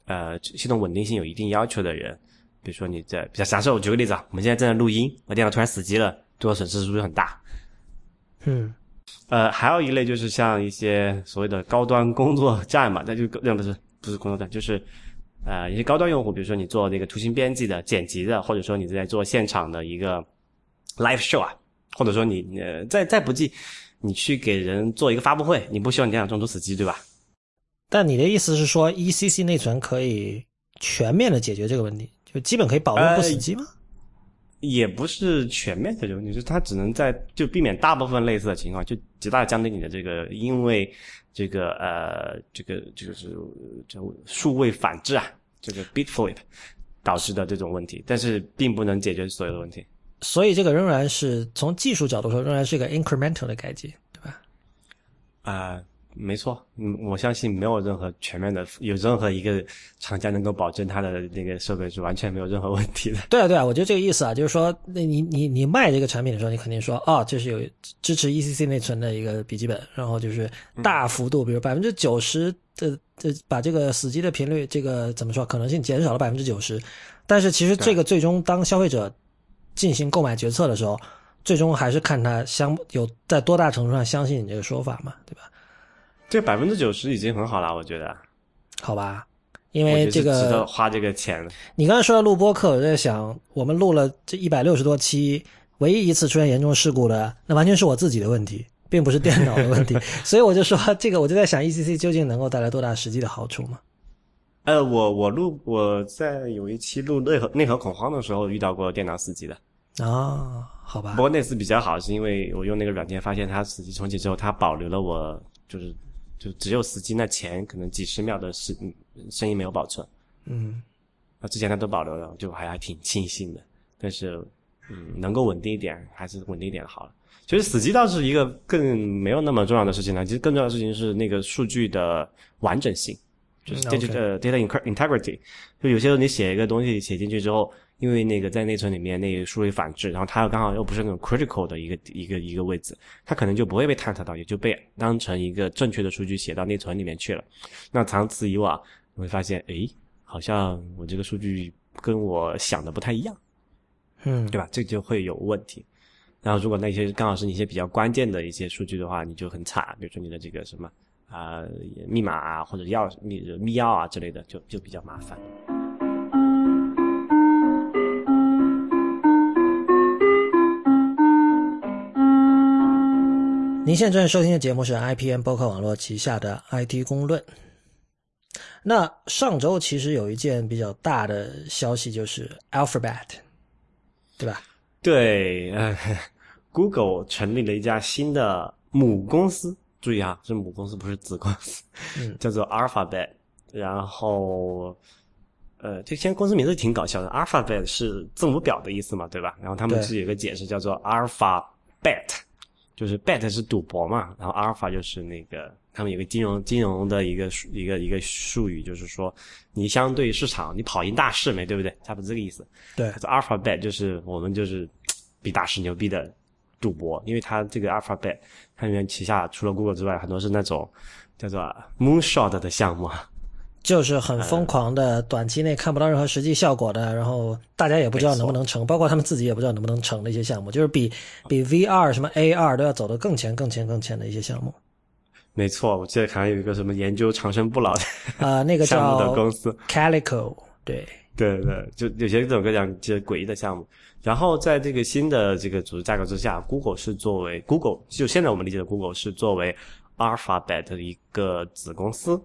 呃，系统稳定性有一定要求的人，比如说你在，比较假设我举个例子啊，我们现在正在录音，我电脑突然死机了，对我损失是不是很大？嗯，呃，还有一类就是像一些所谓的高端工作站嘛，那就那不是不是工作站，就是呃一些高端用户，比如说你做那个图形编辑的、剪辑的，或者说你在做现场的一个 live show 啊，或者说你呃再再不济，你去给人做一个发布会，你不希望你电脑中途死机对吧？但你的意思是说，ECC 内存可以全面的解决这个问题，就基本可以保证不死机吗？也不是全面解决问题，是它只能在就避免大部分类似的情况，就极大降低你的这个因为这个呃这个这个是叫数位反制啊，这个 bit flip 导致的这种问题，但是并不能解决所有的问题。所以这个仍然是从技术角度说，仍然是一个 incremental 的改进，对吧？啊。没错，嗯，我相信没有任何全面的，有任何一个厂家能够保证它的那个设备是完全没有任何问题的。(laughs) 对啊，对啊，我觉得这个意思啊，就是说，那你你你卖这个产品的时候，你肯定说，哦，这是有支持 ECC 内存的一个笔记本，然后就是大幅度，比如百分之九十的的把这个死机的频率，这个怎么说，可能性减少了百分之九十。但是其实这个最终当消费者进行购买决策的时候，最终还是看他相有在多大程度上相信你这个说法嘛，对吧？这百分之九十已经很好了，我觉得。好吧，因为这个值得花这个钱。你刚才说到录播课，我在想，我们录了这一百六十多期，唯一一次出现严重事故的，那完全是我自己的问题，并不是电脑的问题。(laughs) 所以我就说，这个我就在想，ECC 究竟能够带来多大实际的好处吗？呃，我我录我在有一期录内核内核恐慌的时候遇到过电脑死机的。啊，好吧不。过那次比较好，是因为我用那个软件发现它死机重启之后，它保留了我就是就只有死机那前可能几十秒的声声音没有保存。嗯，那之前他都保留了，就还还挺庆幸的。但是，嗯，能够稳定一点，还是稳定一点好了。其实死机倒是一个更没有那么重要的事情了。其实更重要的事情是那个数据的完整性，就是嗯 data、data integrity。就有些时候你写一个东西写进去之后，因为那个在内存里面那个数位反制，然后它又刚好又不是那种 critical 的一个一个一个位置，它可能就不会被探测到，也就被当成一个正确的数据写到内存里面去了。那长此以往，你会发现，诶，好像我这个数据跟我想的不太一样。嗯，对吧？这就会有问题。然后如果那些刚好是你一些比较关键的一些数据的话，你就很惨，比如说你的这个什么啊、密码啊或者钥匙密密钥啊之类的，就就比较麻烦。您现在正在收听的节目是 IPN 播客网络旗下的 IT 公论。那上周其实有一件比较大的消息，就是 Alphabet，对吧？对，呃，Google 成立了一家新的母公司，注意啊，是母公司不是子公司，嗯叫做 Alphabet。然后，呃，这些公司名字挺搞笑的，Alphabet 是字母表的意思嘛，对吧？然后他们对是有一个解释叫做 Alpha Bet，就是 bet 是赌博嘛，然后 Alpha 就是那个他们有个金融金融的一个术一个一个术语，就是说你相对市场你跑赢大势没，对不对？差不多这个意思。对 Alphabet，就是我们就是比大师牛逼的赌博，因为它这个 Alphabet 它里面旗下除了 Google 之外，很多是那种叫做 moonshot 的项目，就是很疯狂的，短期内看不到任何实际效果的，然后大家也不知道能不能成，包括他们自己也不知道能不能成的一些项目，就是比比 VR 什么 AR 都要走得更前、更前、更前的一些项目。没错，我记得好像有一个什么研究长生不老的啊、(laughs) 那个项目的公司，Calico，对，对对，就有些各种各样这些诡异的项目。然后在这个新的这个组织架构之下，Google 是作为 Google，就现在我们理解的 Google 是作为 Alphabet 的一个子公司，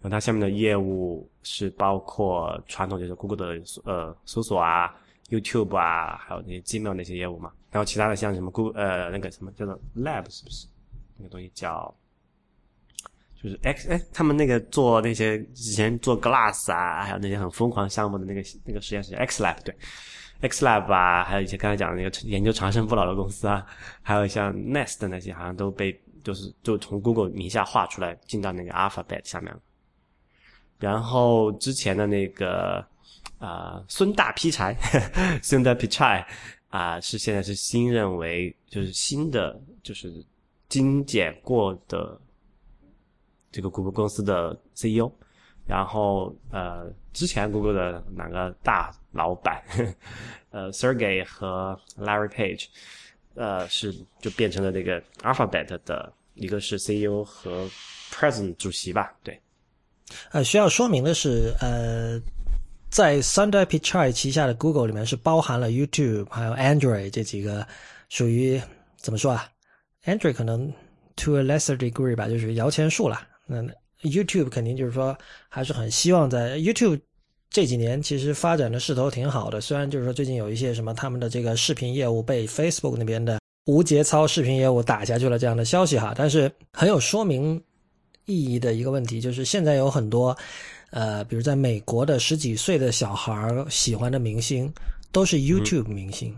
然后它下面的业务是包括传统就是 Google 的呃搜索啊、YouTube 啊，还有那些 Gmail 那些业务嘛。然后其他的像什么 Google 呃那个什么叫做 Lab 是不是？那个东西叫就是 X 哎，他们那个做那些之前做 Glass 啊，还有那些很疯狂项目的那个那个实验室 X Lab 对，X Lab 啊，还有一些刚才讲的那个研究长生不老的公司啊，还有像 Nest 那些，好像都被就是就从 Google 名下划出来，进到那个 Alphabet 下面了。然后之前的那个啊、孙大劈柴，(laughs) 孙大劈柴啊、是现在是新任为就是新的就是精简过的这个谷歌公司的 CEO，然后呃，之前谷歌的两个大老板，(laughs) 呃，Sergey 和 Larry Page，呃，是就变成了这个 Alphabet 的一个是 CEO 和 President 主席吧，对，呃，需要说明的是，呃，在 Sundar Pichai 旗下的 Google 里面是包含了 YouTube 还有 Android 这几个属于怎么说啊？Android 可能 to a lesser degree 吧，就是摇钱树了。那 YouTube 肯定就是说还是很希望在 YouTube 这几年其实发展的势头挺好的，虽然就是说最近有一些什么他们的这个视频业务被 Facebook 那边的无节操视频业务打下去了这样的消息哈，但是很有说明意义的一个问题就是现在有很多呃，比如在美国的十几岁的小孩儿喜欢的明星都是 YouTube 明星。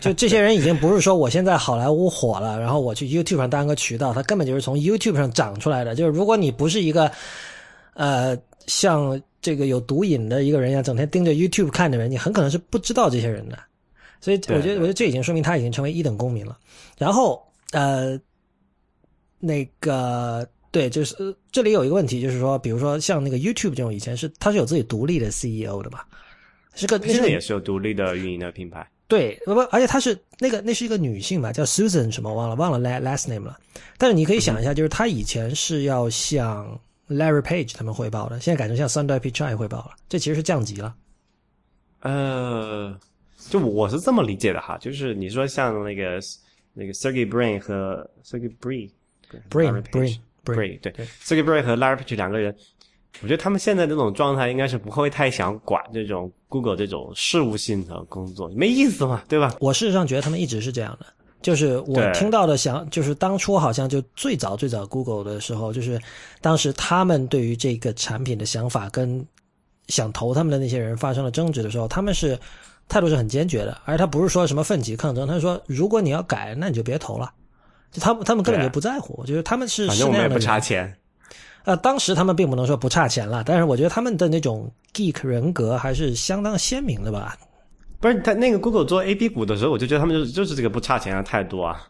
就这些人已经不是说我现在好莱坞火了，然后我去 YouTube 上当个渠道，他根本就是从 YouTube 上长出来的。就是如果你不是一个呃像这个有毒瘾的一个人一样，整天盯着 YouTube 看的人，你很可能是不知道这些人的。所以我觉得，我觉得这已经说明他已经成为一等公民了。然后呃，那个对，就是、呃这里有一个问题，就是说，比如说像那个 YouTube 这种，以前是它是有自己独立的 CEO 的嘛？是个那是个现在也是有独立的运营的品牌。对，不不，而且她是那个那是一个女性吧，叫 Susan 什么忘了忘了 la- last name 了。但是你可以想一下，就是她以前是要向 Larry Page 他们汇报的，现在改成向 Sundar Pichai 汇报了，这其实是降级了。呃，就我是这么理解的哈，就是你说像那个那个 Sergey Brin 和 Sergey Brin Brin Brin Brin 对 Sergey Brin 和 Larry Page 两个人，我觉得他们现在这种状态应该是不会太想管这种 Google 这种事务性的工作，没意思嘛，对吧？我事实上觉得他们一直是这样的。就是我听到的想，就是当初好像就最早最早 Google 的时候，就是当时他们对于这个产品的想法跟想投他们的那些人发生了争执的时候，他们是态度是很坚决的，而他不是说什么奋起抗争，他是说如果你要改，那你就别投了。就他们他们根本就不在乎，我觉得他们是反正我们也不差。钱。呃，当时他们并不能说不差钱了，但是我觉得他们的那种 geek 人格还是相当鲜明的吧。不是他那个 Google 做 A B 股的时候，我就觉得他们就是就是这个不差钱的态度啊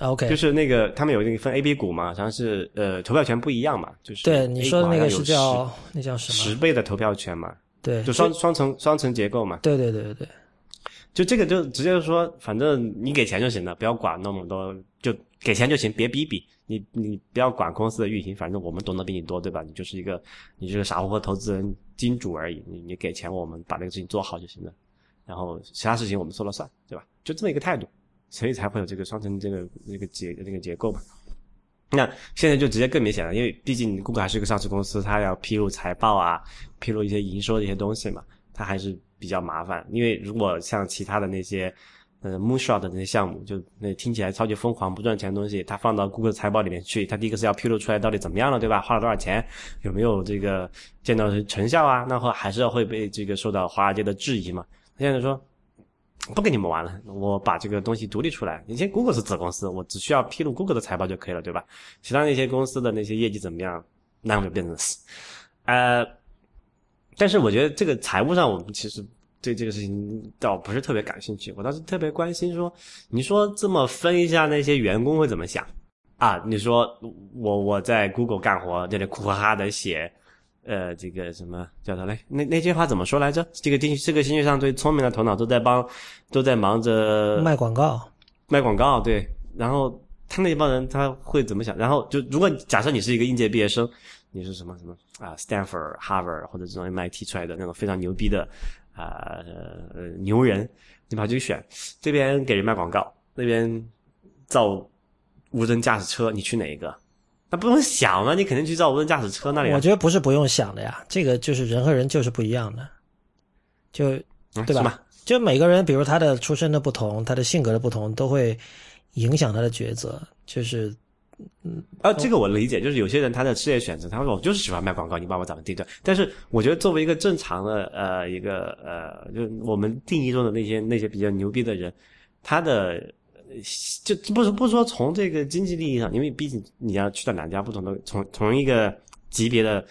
，OK，就是那个他们有那个分 A B 股嘛，好像是呃投票权不一样嘛，就是对你说的那个是叫那叫什么十？倍的投票权嘛，对，就双双层双层结构嘛，对对对对对。就这个就直接说，反正你给钱就行了，不要管那么多，就给钱就行，别逼逼你，你不要管公司的运行，反正我们懂得比你多，对吧？你就是一个你是个傻乎乎投资人金主而已，你你给钱我们把这个事情做好就行了，然后其他事情我们说了算，对吧？就这么一个态度，所以才会有这个双层这个这个结这个结构嘛。那现在就直接更明显了，因为毕竟 Google 还是一个上市公司，它要披露财报啊，披露一些营收的一些东西嘛，它还是比较麻烦。因为如果像其他的那些，呃，Moonshot 的那些项目，就那听起来超级疯狂、不赚钱的东西，它放到 Google 财报里面去，它第一个是要披露出来到底怎么样了，对吧？花了多少钱，有没有这个见到成效啊？那会还是要会被这个受到华尔街的质疑嘛？他现在说。不跟你们玩了，我把这个东西独立出来。以前 Google 是子公司，我只需要披露 Google 的财报就可以了，对吧？其他那些公司的那些业绩怎么样，none of your business。呃，但是我觉得这个财务上，我们其实对这个事情倒不是特别感兴趣。我倒是特别关心说，你说这么分一下，那些员工会怎么想啊？你说我我在 Google 干活，这里苦哈哈的写。呃，这个什么叫他来？那那句话怎么说来着？这个地这个星球上最聪明的头脑都在帮，都在忙着卖广告，卖广告，对。然后他那帮人他会怎么想？然后就如果假设你是一个应届毕业生，你是什么什么啊，Stanford、Harvard 或者这种 MIT 出来的那种非常牛逼的啊呃牛人，你跑去选，这边给人卖广告，那边造无人驾驶车，你去哪一个？那不用想嘛，你肯定去造无人驾驶车那里、啊。我觉得不是不用想的呀，这个就是人和人就是不一样的，就对吧？就每个人，比如他的出身的不同，他的性格的不同，都会影响他的抉择。就是嗯啊，这个我理解，就是有些人他的事业选择，他说我就是喜欢卖广告，你帮我怎么定的？但是我觉得作为一个正常的呃一个呃，就是我们定义中的那些那些比较牛逼的人，他的就不是不说从这个经济利益上，因为毕竟你要去到两家不同的从 (laughs) 同一个级别的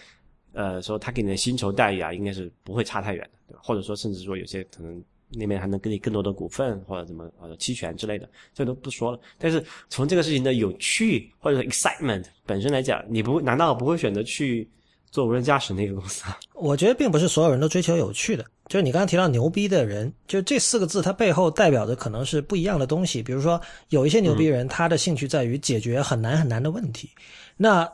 呃说他给你的薪酬待遇啊，应该是不会差太远的，对吧？或者说甚至说有些可能。那边还能给你更多的股份或者怎么呃期权之类的，这都不说了。但是从这个事情的有趣或者 excitement 本身来讲，你不难道不会选择去做无人驾驶那个公司？(laughs) 我觉得并不是所有人都追求有趣的，就是你刚刚提到牛逼的人，就这四个字，它背后代表的可能是不一样的东西。比如说，有一些牛逼人，他的兴趣在于解决很难很难的问题。那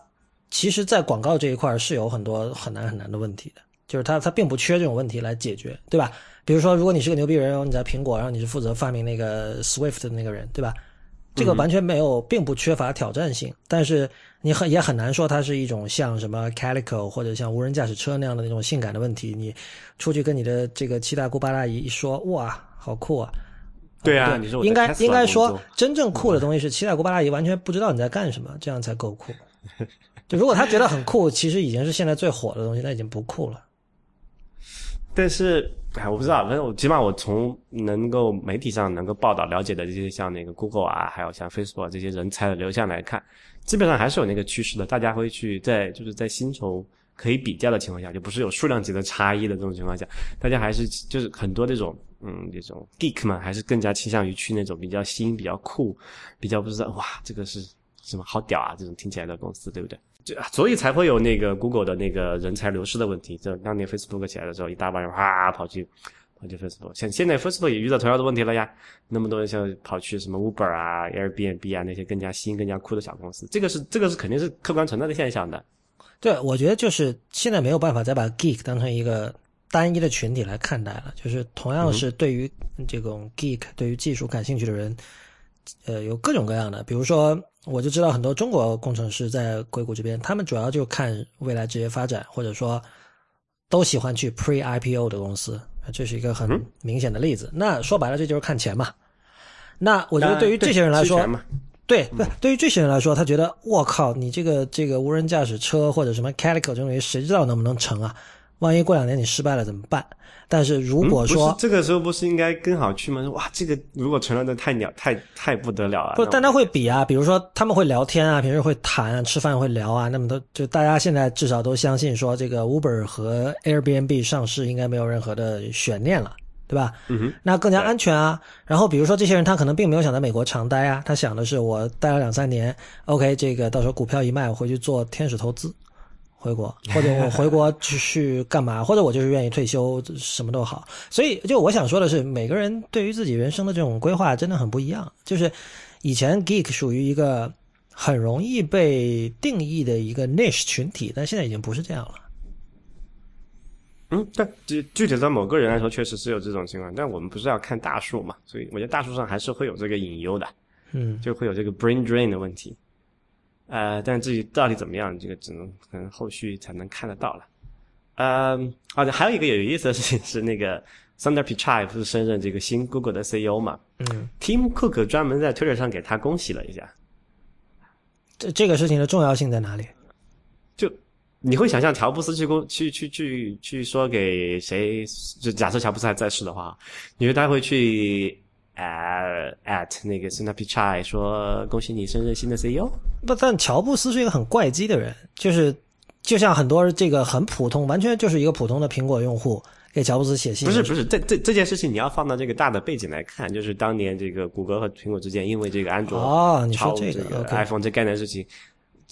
其实，在广告这一块是有很多很难很难的问题的，就是他他并不缺这种问题来解决，对吧？比如说，如果你是个牛逼人，然后你在苹果，然后你是负责发明那个 Swift 的那个人，对吧？这个完全没有，并不缺乏挑战性，但是你很也很难说它是一种像什么 Calico 或者像无人驾驶车那样的那种性感的问题。你出去跟你的这个七大姑八大姨一说，哇，好酷啊！对啊，对你说应该应该说，真正酷的东西是七大姑八大姨完全不知道你在干什么，这样才够酷。(laughs) 就如果他觉得很酷，其实已经是现在最火的东西，那已经不酷了。但是哎，我不知道，反正我起码我从能够媒体上能够报道了解的这些像那个 Google 啊，还有像 Facebook 这些人才的流向来看，基本上还是有那个趋势的，大家会去在就是在薪酬可以比较的情况下，就不是有数量级的差异的这种情况下，大家还是就是很多这种嗯这种 geek 嘛，还是更加倾向于去那种比较新、比较酷、比较不知道哇这个是什么好屌啊这种听起来的公司，对不对？就所以才会有那个 Google 的那个人才流失的问题。就当年 Facebook 起来的时候，一大帮人哗跑去跑去 Facebook，现现在 Facebook 也遇到同样的问题了呀。那么多人像跑去什么 Uber 啊、Airbnb 啊那些更加新、更加酷的小公司，这个是这个是肯定是客观存在的现象的。对，我觉得就是现在没有办法再把 geek 当成一个单一的群体来看待了。就是同样是对于这种 geek、对于技术感兴趣的人，呃，有各种各样的，比如说，我就知道很多中国工程师在硅谷这边，他们主要就看未来职业发展，或者说都喜欢去 pre IPO 的公司，这是一个很明显的例子。那说白了，这就是看钱嘛。那我觉得对于这些人来说，对，不对于这些人来说，他觉得我靠，你这个这个无人驾驶车或者什么 Calico 这种东西，谁知道能不能成啊？万一过两年你失败了怎么办？但是如果说这个时候不是应该更好去吗？哇，这个如果成了，的太鸟，太太不得了了。不，但他会比啊，比如说他们会聊天啊，平时会谈啊，吃饭会聊啊，那么都就大家现在至少都相信说，这个 Uber 和 Airbnb 上市应该没有任何的悬念了，对吧？嗯哼，那更加安全啊。然后比如说这些人他可能并没有想在美国长待啊，他想的是我待了两三年，OK，这个到时候股票一卖，我回去做天使投资。回国，或者我回国去干嘛，(laughs) 或者我就是愿意退休，什么都好。所以，就我想说的是，每个人对于自己人生的这种规划真的很不一样。就是以前 geek 属于一个很容易被定义的一个 niche 群体，但现在已经不是这样了。嗯，但具具体到某个人来说，确实是有这种情况。但我们不是要看大数嘛，所以我觉得大数上还是会有这个隐忧的。嗯，就会有这个 brain drain 的问题。呃，但至于到底怎么样，这个只能可能后续才能看得到了。嗯，好的，还有一个有意思的事情是，那个 Sundar Pichai 不是升任这个新 Google 的 CEO 嘛？嗯，Tim Cook 专门在 Twitter 上给他恭喜了一下。这这个事情的重要性在哪里？就你会想象乔布斯去公去去去去说给谁？就假设乔布斯还在世的话，你觉得他会去？呃，at 那个 Sundar Pichai 说恭喜你升任新的 CEO。不，但乔布斯是一个很怪机的人，就是就像很多这个很普通，完全就是一个普通的苹果用户给乔布斯写信。不是不是，这这这件事情你要放到这个大的背景来看，就是当年这个谷歌和苹果之间因为这个安卓哦，你说这个 iPhone 这概念事情，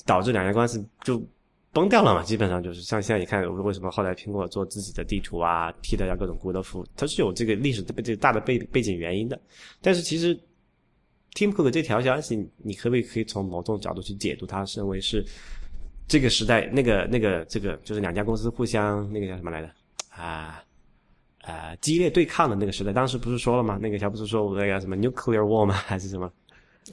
导致两家关系就。崩掉了嘛？基本上就是像现在你看，为什么后来苹果做自己的地图啊，替代掉各种 Google 服务，它是有这个历史这个大的背背景原因的。但是其实 Tim Cook 这条消息，你可不可以从某种角度去解读它，认为是这个时代那个那个这个就是两家公司互相那个叫什么来着啊啊激烈对抗的那个时代？当时不是说了吗？那个乔布斯说我那个什么 nuclear war 吗？(laughs) 还是什么？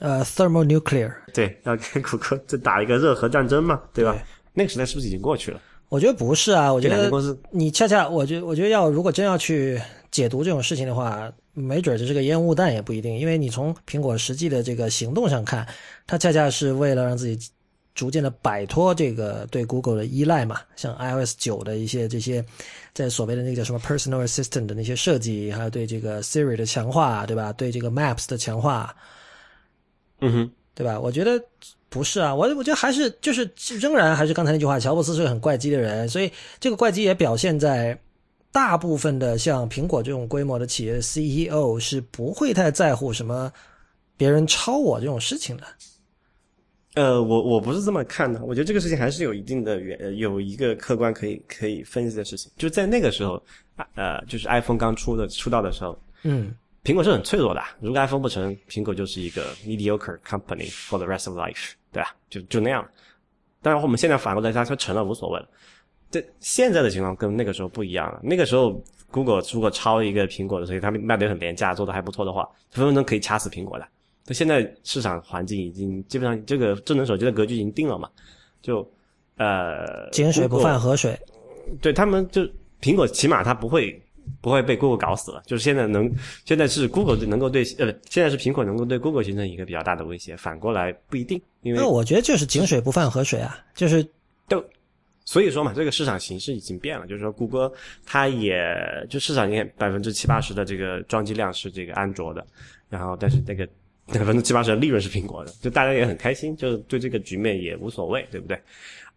呃，thermonuclear。对，要跟谷歌在打一个热核战争嘛，对吧？那个时代是不是已经过去了？我觉得不是啊，我觉得你恰恰，我觉我觉得要如果真要去解读这种事情的话，没准这是个烟雾弹也不一定，因为你从苹果实际的这个行动上看，它恰恰是为了让自己逐渐的摆脱这个对 Google 的依赖嘛，像 iOS 九的一些这些，在所谓的那个叫什么 Personal Assistant 的那些设计，还有对这个 Siri 的强化，对吧？对这个 Maps 的强化，嗯哼，对吧？我觉得。不是啊，我我觉得还是就是仍然还是刚才那句话，乔布斯是个很怪机的人，所以这个怪机也表现在大部分的像苹果这种规模的企业 CEO 是不会太在乎什么别人抄我这种事情的。呃，我我不是这么看的，我觉得这个事情还是有一定的原有一个客观可以可以分析的事情，就在那个时候，呃，就是 iPhone 刚出的出道的时候，嗯。苹果是很脆弱的，如果 iPhone 不成，苹果就是一个 mediocre company for the rest of life，对吧？就就那样。当然，我们现在反过来，它说成了无所谓了。这现在的情况跟那个时候不一样了。那个时候，Google 如果抄一个苹果的，所以他们卖的很廉价，做的还不错的话，分分钟可以掐死苹果的。那现在市场环境已经基本上这个智能手机的格局已经定了嘛？就呃，井水不犯河水。对他们，就苹果起码它不会。不会被 Google 搞死了，就是现在能，现在是 Google 能够对呃，现在是苹果能够对 Google 形成一个比较大的威胁，反过来不一定，因为那我觉得就是井水不犯河水啊，就是都，所以说嘛，这个市场形势已经变了，就是说谷歌它也就市场里面百分之七八十的这个装机量是这个安卓的，然后但是那个百分之七八十的利润是苹果的，就大家也很开心，就是对这个局面也无所谓，对不对？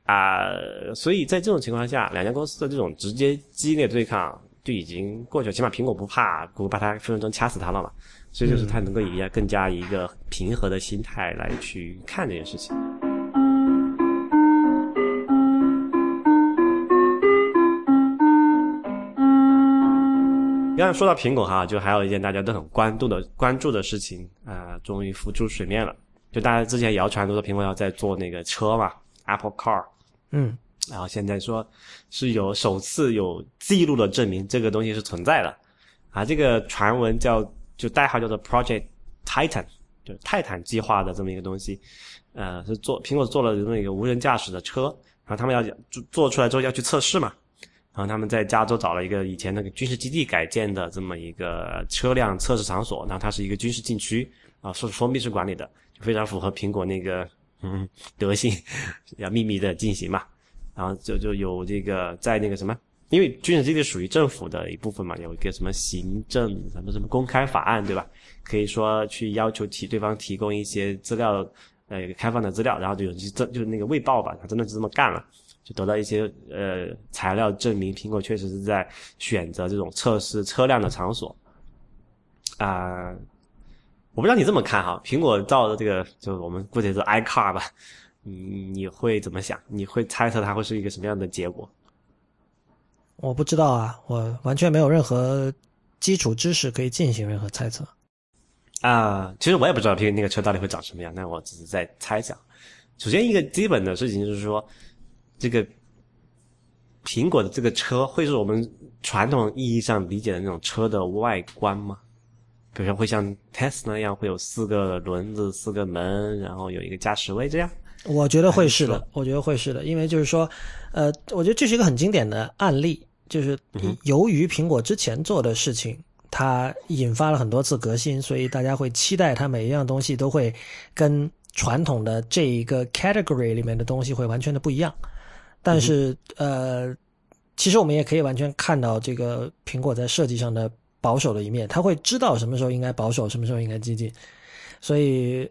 啊，所以在这种情况下，两家公司的这种直接激烈对抗。就已经过去了，起码苹果不怕，谷歌把它分分钟掐死它了嘛，所以就是它能够以更加一个平和的心态来去看这件事情。刚才说到苹果哈，就还有一件大家都很关注的关注的事情啊，终于浮出水面了。就大家之前谣传都说苹果要在做那个车嘛，Apple Car，嗯。然后现在说，是有首次有记录的证明这个东西是存在的，啊，这个传闻叫就代号叫做 Project Titan，就泰坦计划的这么一个东西，呃，是做苹果做了这么一个无人驾驶的车，然后他们要做做出来之后要去测试嘛，然后他们在加州找了一个以前那个军事基地改建的这么一个车辆测试场所，然后它是一个军事禁区啊，是封闭式管理的，就非常符合苹果那个嗯德性，(laughs) 要秘密的进行嘛，然后就就有这个在那个什么。因为军事基地属于政府的一部分嘛，有一个什么行政什么什么公开法案，对吧？可以说去要求提对方提供一些资料，呃，开放的资料，然后就有这就是那个卫报吧，他真的是这么干了，就得到一些呃材料证明苹果确实是在选择这种测试车辆的场所。啊，我不知道你这么看哈，苹果造的这个就是我们估计是 iCar 吧，你你会怎么想？你会猜测它会是一个什么样的结果？我不知道啊，我完全没有任何基础知识可以进行任何猜测。啊，其实我也不知道那个那个车到底会长什么样，那我只是在猜想。首先，一个基本的事情就是说，这个苹果的这个车会是我们传统意义上理解的那种车的外观吗？比如说，会像 Tesla 那样会有四个轮子、四个门，然后有一个驾驶位这样？我觉得会是的，我觉得会是的，因为就是说，呃，我觉得这是一个很经典的案例。就是由于苹果之前做的事情，它引发了很多次革新，所以大家会期待它每一样东西都会跟传统的这一个 category 里面的东西会完全的不一样。但是呃，其实我们也可以完全看到这个苹果在设计上的保守的一面，他会知道什么时候应该保守，什么时候应该激进。所以，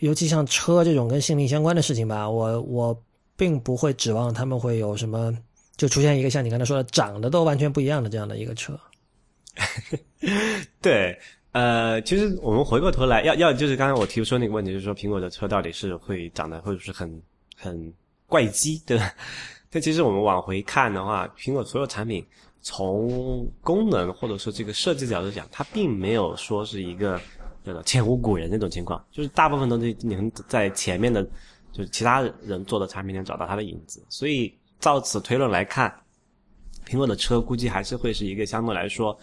尤其像车这种跟性命相关的事情吧，我我并不会指望他们会有什么。就出现一个像你刚才说的长得都完全不一样的这样的一个车，(laughs) 对，呃，其实我们回过头来要要就是刚才我提出那个问题，就是说苹果的车到底是会长得会不是很很怪机，对吧？(laughs) 但其实我们往回看的话，苹果所有产品从功能或者说这个设计角度讲，它并没有说是一个叫做前无古人那种情况，就是大部分东西你能在前面的，就是其他人做的产品能找到它的影子，所以。照此推论来看，苹果的车估计还是会是一个相对来说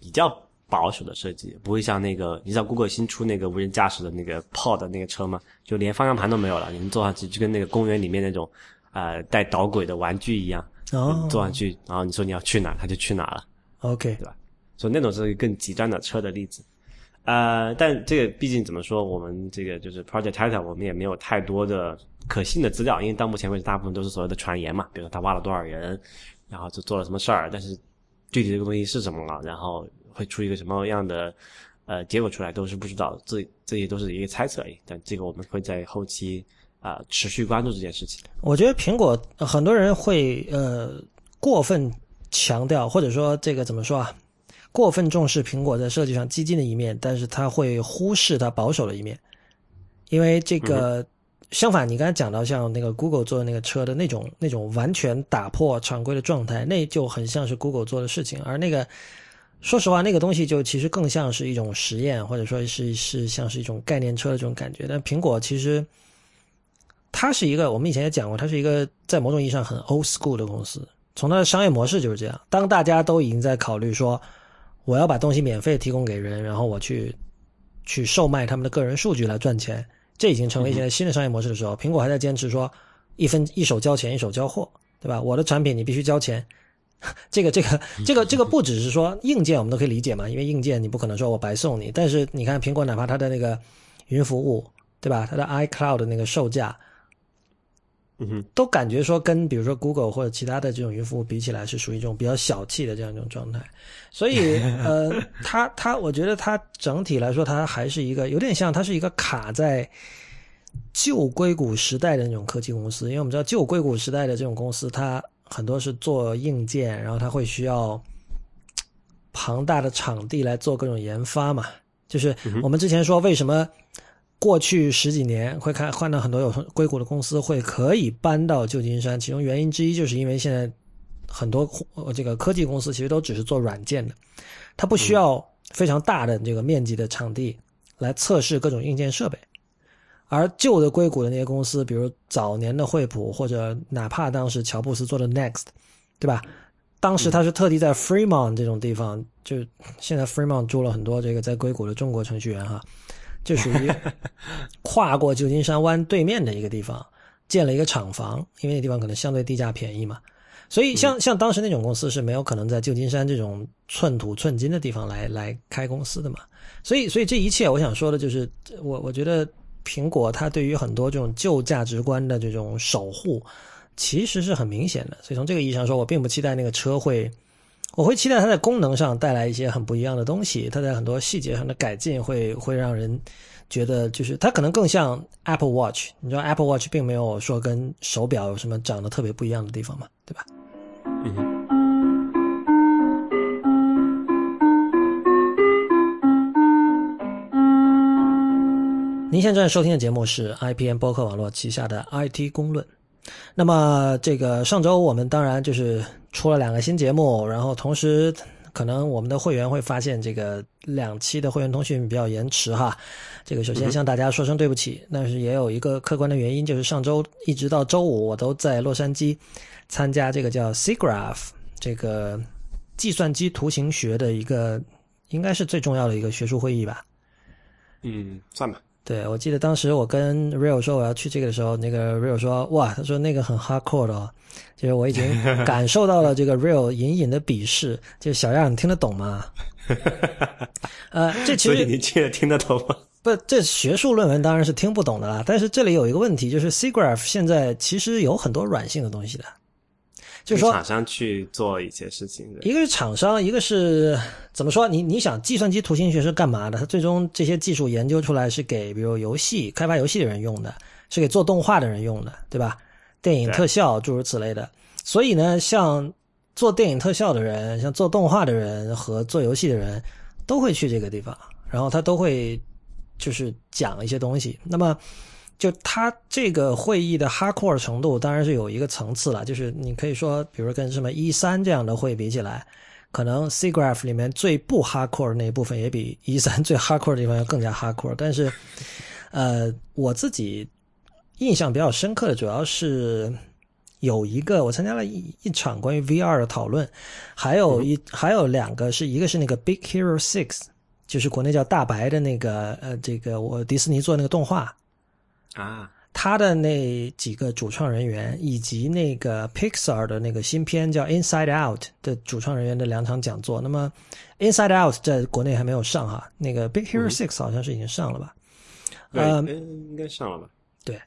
比较保守的设计，不会像那个你知道 Google 新出那个无人驾驶的那个 Pod 那个车吗？就连方向盘都没有了，你们坐上去就跟那个公园里面那种呃带导轨的玩具一样，坐上去，然后你说你要去哪，它就去哪了。OK，对吧？所以那种是更极端的车的例子。呃，但这个毕竟怎么说，我们这个就是 Project Titan，我们也没有太多的。可信的资料，因为到目前为止，大部分都是所谓的传言嘛。比如说他挖了多少人，然后就做了什么事儿，但是具体这个东西是什么了，然后会出一个什么样的呃结果出来，都是不知道。这这些都是一个猜测而已。但这个我们会在后期啊持续关注这件事情。我觉得苹果很多人会呃过分强调，或者说这个怎么说啊，过分重视苹果在设计上激进的一面，但是他会忽视它保守的一面，因为这个。相反，你刚才讲到像那个 Google 做的那个车的那种那种完全打破常规的状态，那就很像是 Google 做的事情。而那个，说实话，那个东西就其实更像是一种实验，或者说是是像是一种概念车的这种感觉。但苹果其实，它是一个我们以前也讲过，它是一个在某种意义上很 old school 的公司。从它的商业模式就是这样。当大家都已经在考虑说，我要把东西免费提供给人，然后我去去售卖他们的个人数据来赚钱。这已经成为现在新的商业模式的时候，苹果还在坚持说一分一手交钱一手交货，对吧？我的产品你必须交钱。(laughs) 这个这个这个这个不只是说硬件，我们都可以理解嘛，因为硬件你不可能说我白送你。但是你看苹果，哪怕它的那个云服务，对吧？它的 iCloud 的那个售价。嗯哼，都感觉说跟比如说 Google 或者其他的这种云服务比起来，是属于一种比较小气的这样一种状态。所以，(laughs) 呃，它它，我觉得它整体来说，它还是一个有点像，它是一个卡在旧硅谷时代的那种科技公司。因为我们知道旧硅谷时代的这种公司，它很多是做硬件，然后它会需要庞大的场地来做各种研发嘛。就是我们之前说为什么。过去十几年会看换到很多有硅谷的公司会可以搬到旧金山，其中原因之一就是因为现在很多这个科技公司其实都只是做软件的，它不需要非常大的这个面积的场地来测试各种硬件设备，而旧的硅谷的那些公司，比如早年的惠普或者哪怕当时乔布斯做的 Next，对吧？当时他是特地在 Fremont 这种地方，就现在 Fremont 住了很多这个在硅谷的中国程序员哈。就属于 (laughs) 跨过旧金山湾对面的一个地方建了一个厂房，因为那地方可能相对地价便宜嘛。所以像像当时那种公司是没有可能在旧金山这种寸土寸金的地方来来开公司的嘛。所以所以这一切我想说的就是，我我觉得苹果它对于很多这种旧价值观的这种守护，其实是很明显的。所以从这个意义上说，我并不期待那个车会。我会期待它在功能上带来一些很不一样的东西，它在很多细节上的改进会会让人觉得，就是它可能更像 Apple Watch。你知道 Apple Watch 并没有说跟手表有什么长得特别不一样的地方嘛，对吧？嗯。您现在收听的节目是 IPM 播客网络旗下的 IT 公论。那么，这个上周我们当然就是出了两个新节目，然后同时可能我们的会员会发现这个两期的会员通讯比较延迟哈。这个首先向大家说声对不起，但是也有一个客观的原因，就是上周一直到周五我都在洛杉矶参加这个叫 SIGGRAPH 这个计算机图形学的一个应该是最重要的一个学术会议吧。嗯，算吧。对，我记得当时我跟 Real 说我要去这个的时候，那个 Real 说哇，他说那个很 hardcore 的，哦就是我已经 (laughs) 感受到了这个 Real 隐隐的鄙视。就是小样，你听得懂吗？呃，这其实你听听得懂吗？(laughs) 不，这学术论文当然是听不懂的啦。但是这里有一个问题，就是 SIGGRAPH 现在其实有很多软性的东西的。就是说，厂商去做一些事情。一个是厂商，一个是怎么说？你你想，计算机图形学是干嘛的？它最终这些技术研究出来是给比如游戏开发游戏的人用的，是给做动画的人用的，对吧？电影特效诸如此类的。所以呢，像做电影特效的人，像做动画的人和做游戏的人，都会去这个地方，然后他都会就是讲一些东西。那么。就他这个会议的 hardcore 程度，当然是有一个层次了。就是你可以说，比如跟什么一三这样的会比起来，可能 SIGGRAPH 里面最不 hardcore 那一部分也比一三最 hardcore 的地方要更加 hardcore。但是，呃，我自己印象比较深刻的主要是有一个我参加了一一场关于 VR 的讨论，还有一还有两个是一个是那个 Big Hero Six，就是国内叫大白的那个呃，这个我迪士尼做那个动画。啊，他的那几个主创人员，以及那个 Pixar 的那个新片叫《Inside Out》的主创人员的两场讲座。那么，《Inside Out》在国内还没有上哈，那个《Big Hero Six》好像是已经上了吧？呃，应该上了吧？对，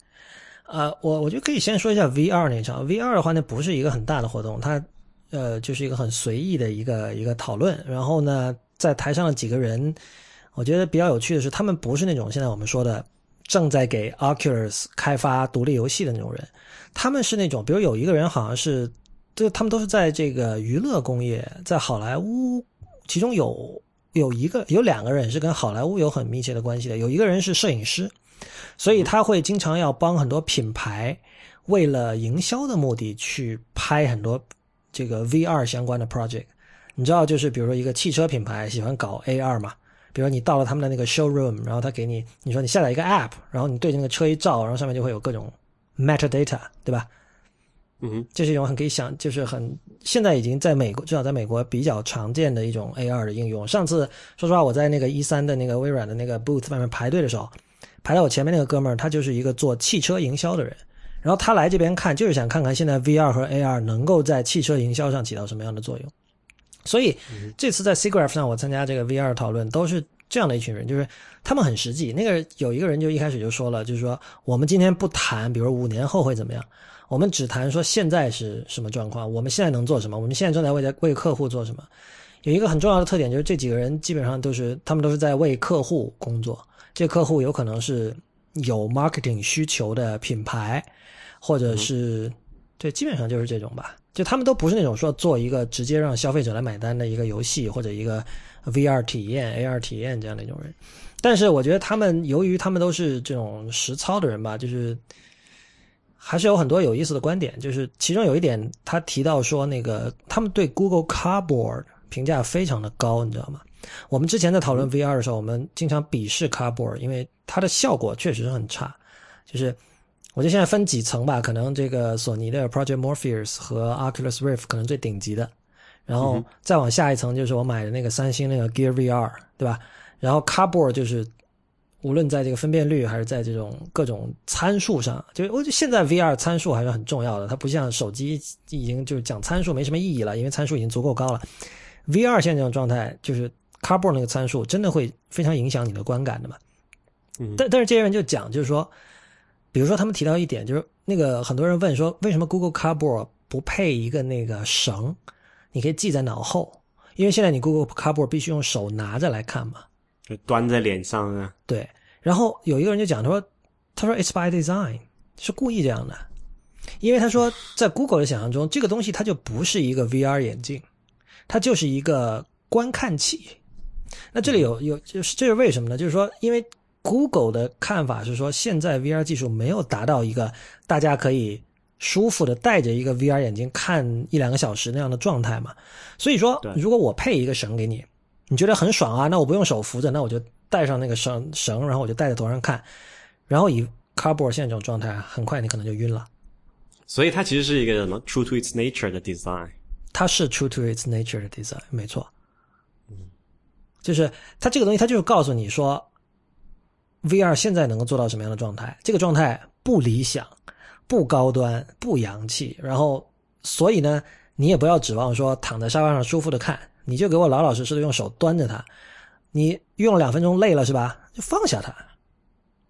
呃，我我觉得可以先说一下 VR 那场。VR 的话，那不是一个很大的活动，它呃就是一个很随意的一个一个讨论。然后呢，在台上的几个人，我觉得比较有趣的是，他们不是那种现在我们说的。正在给 Oculus 开发独立游戏的那种人，他们是那种，比如有一个人好像是，就他们都是在这个娱乐工业，在好莱坞，其中有有一个有两个人是跟好莱坞有很密切的关系的，有一个人是摄影师，所以他会经常要帮很多品牌为了营销的目的去拍很多这个 VR 相关的 project。你知道，就是比如说一个汽车品牌喜欢搞 AR 嘛？比如你到了他们的那个 showroom，然后他给你，你说你下载一个 app，然后你对着那个车一照，然后上面就会有各种 metadata，对吧？嗯，这是一种很可以想，就是很现在已经在美国，至少在美国比较常见的一种 AR 的应用。上次说实话，我在那个一三的那个微软的那个 booth 外面排队的时候，排到我前面那个哥们儿，他就是一个做汽车营销的人，然后他来这边看，就是想看看现在 VR 和 AR 能够在汽车营销上起到什么样的作用。所以这次在 SIGGRAPH 上，我参加这个 VR 讨论，都是这样的一群人，就是他们很实际。那个有一个人就一开始就说了，就是说我们今天不谈，比如五年后会怎么样，我们只谈说现在是什么状况，我们现在能做什么，我们现在正在为在为客户做什么。有一个很重要的特点，就是这几个人基本上都是他们都是在为客户工作，这客户有可能是有 marketing 需求的品牌，或者是对，基本上就是这种吧。就他们都不是那种说做一个直接让消费者来买单的一个游戏或者一个 VR 体验、AR 体验这样的一种人，但是我觉得他们由于他们都是这种实操的人吧，就是还是有很多有意思的观点。就是其中有一点，他提到说那个他们对 Google Cardboard 评价非常的高，你知道吗？我们之前在讨论 VR 的时候，我们经常鄙视 Cardboard，因为它的效果确实是很差，就是。我觉得现在分几层吧，可能这个索尼的 Project Morpheus 和 Oculus Rift 可能最顶级的，然后再往下一层就是我买的那个三星那个 Gear VR，对吧？然后 Cardboard 就是无论在这个分辨率还是在这种各种参数上，就我觉得现在 VR 参数还是很重要的。它不像手机已经就是讲参数没什么意义了，因为参数已经足够高了。VR 现在这种状态，就是 Cardboard 那个参数真的会非常影响你的观感的嘛？嗯但但是这些人就讲，就是说，比如说他们提到一点，就是那个很多人问说，为什么 Google Cardboard 不配一个那个绳，你可以系在脑后？因为现在你 Google Cardboard 必须用手拿着来看嘛。就端在脸上啊。对，然后有一个人就讲，他说，他说 it's by design，是故意这样的，因为他说 (laughs) 在 Google 的想象中，这个东西它就不是一个 VR 眼镜，它就是一个观看器。那这里有有就是这是为什么呢？就是说，因为 Google 的看法是说，现在 VR 技术没有达到一个大家可以舒服的戴着一个 VR 眼镜看一两个小时那样的状态嘛。所以说，如果我配一个绳给你，你觉得很爽啊，那我不用手扶着，那我就带上那个绳绳，然后我就戴在头上看，然后以 Cardboard 现在这种状态，很快你可能就晕了。所以它其实是一个什么 true to its nature 的 design。它是 true to its nature 的 design，没错。嗯就是它这个东西，它就是告诉你说，VR 现在能够做到什么样的状态？这个状态不理想、不高端、不洋气。然后，所以呢，你也不要指望说躺在沙发上舒服的看，你就给我老老实实的用手端着它。你用两分钟累了是吧？就放下它。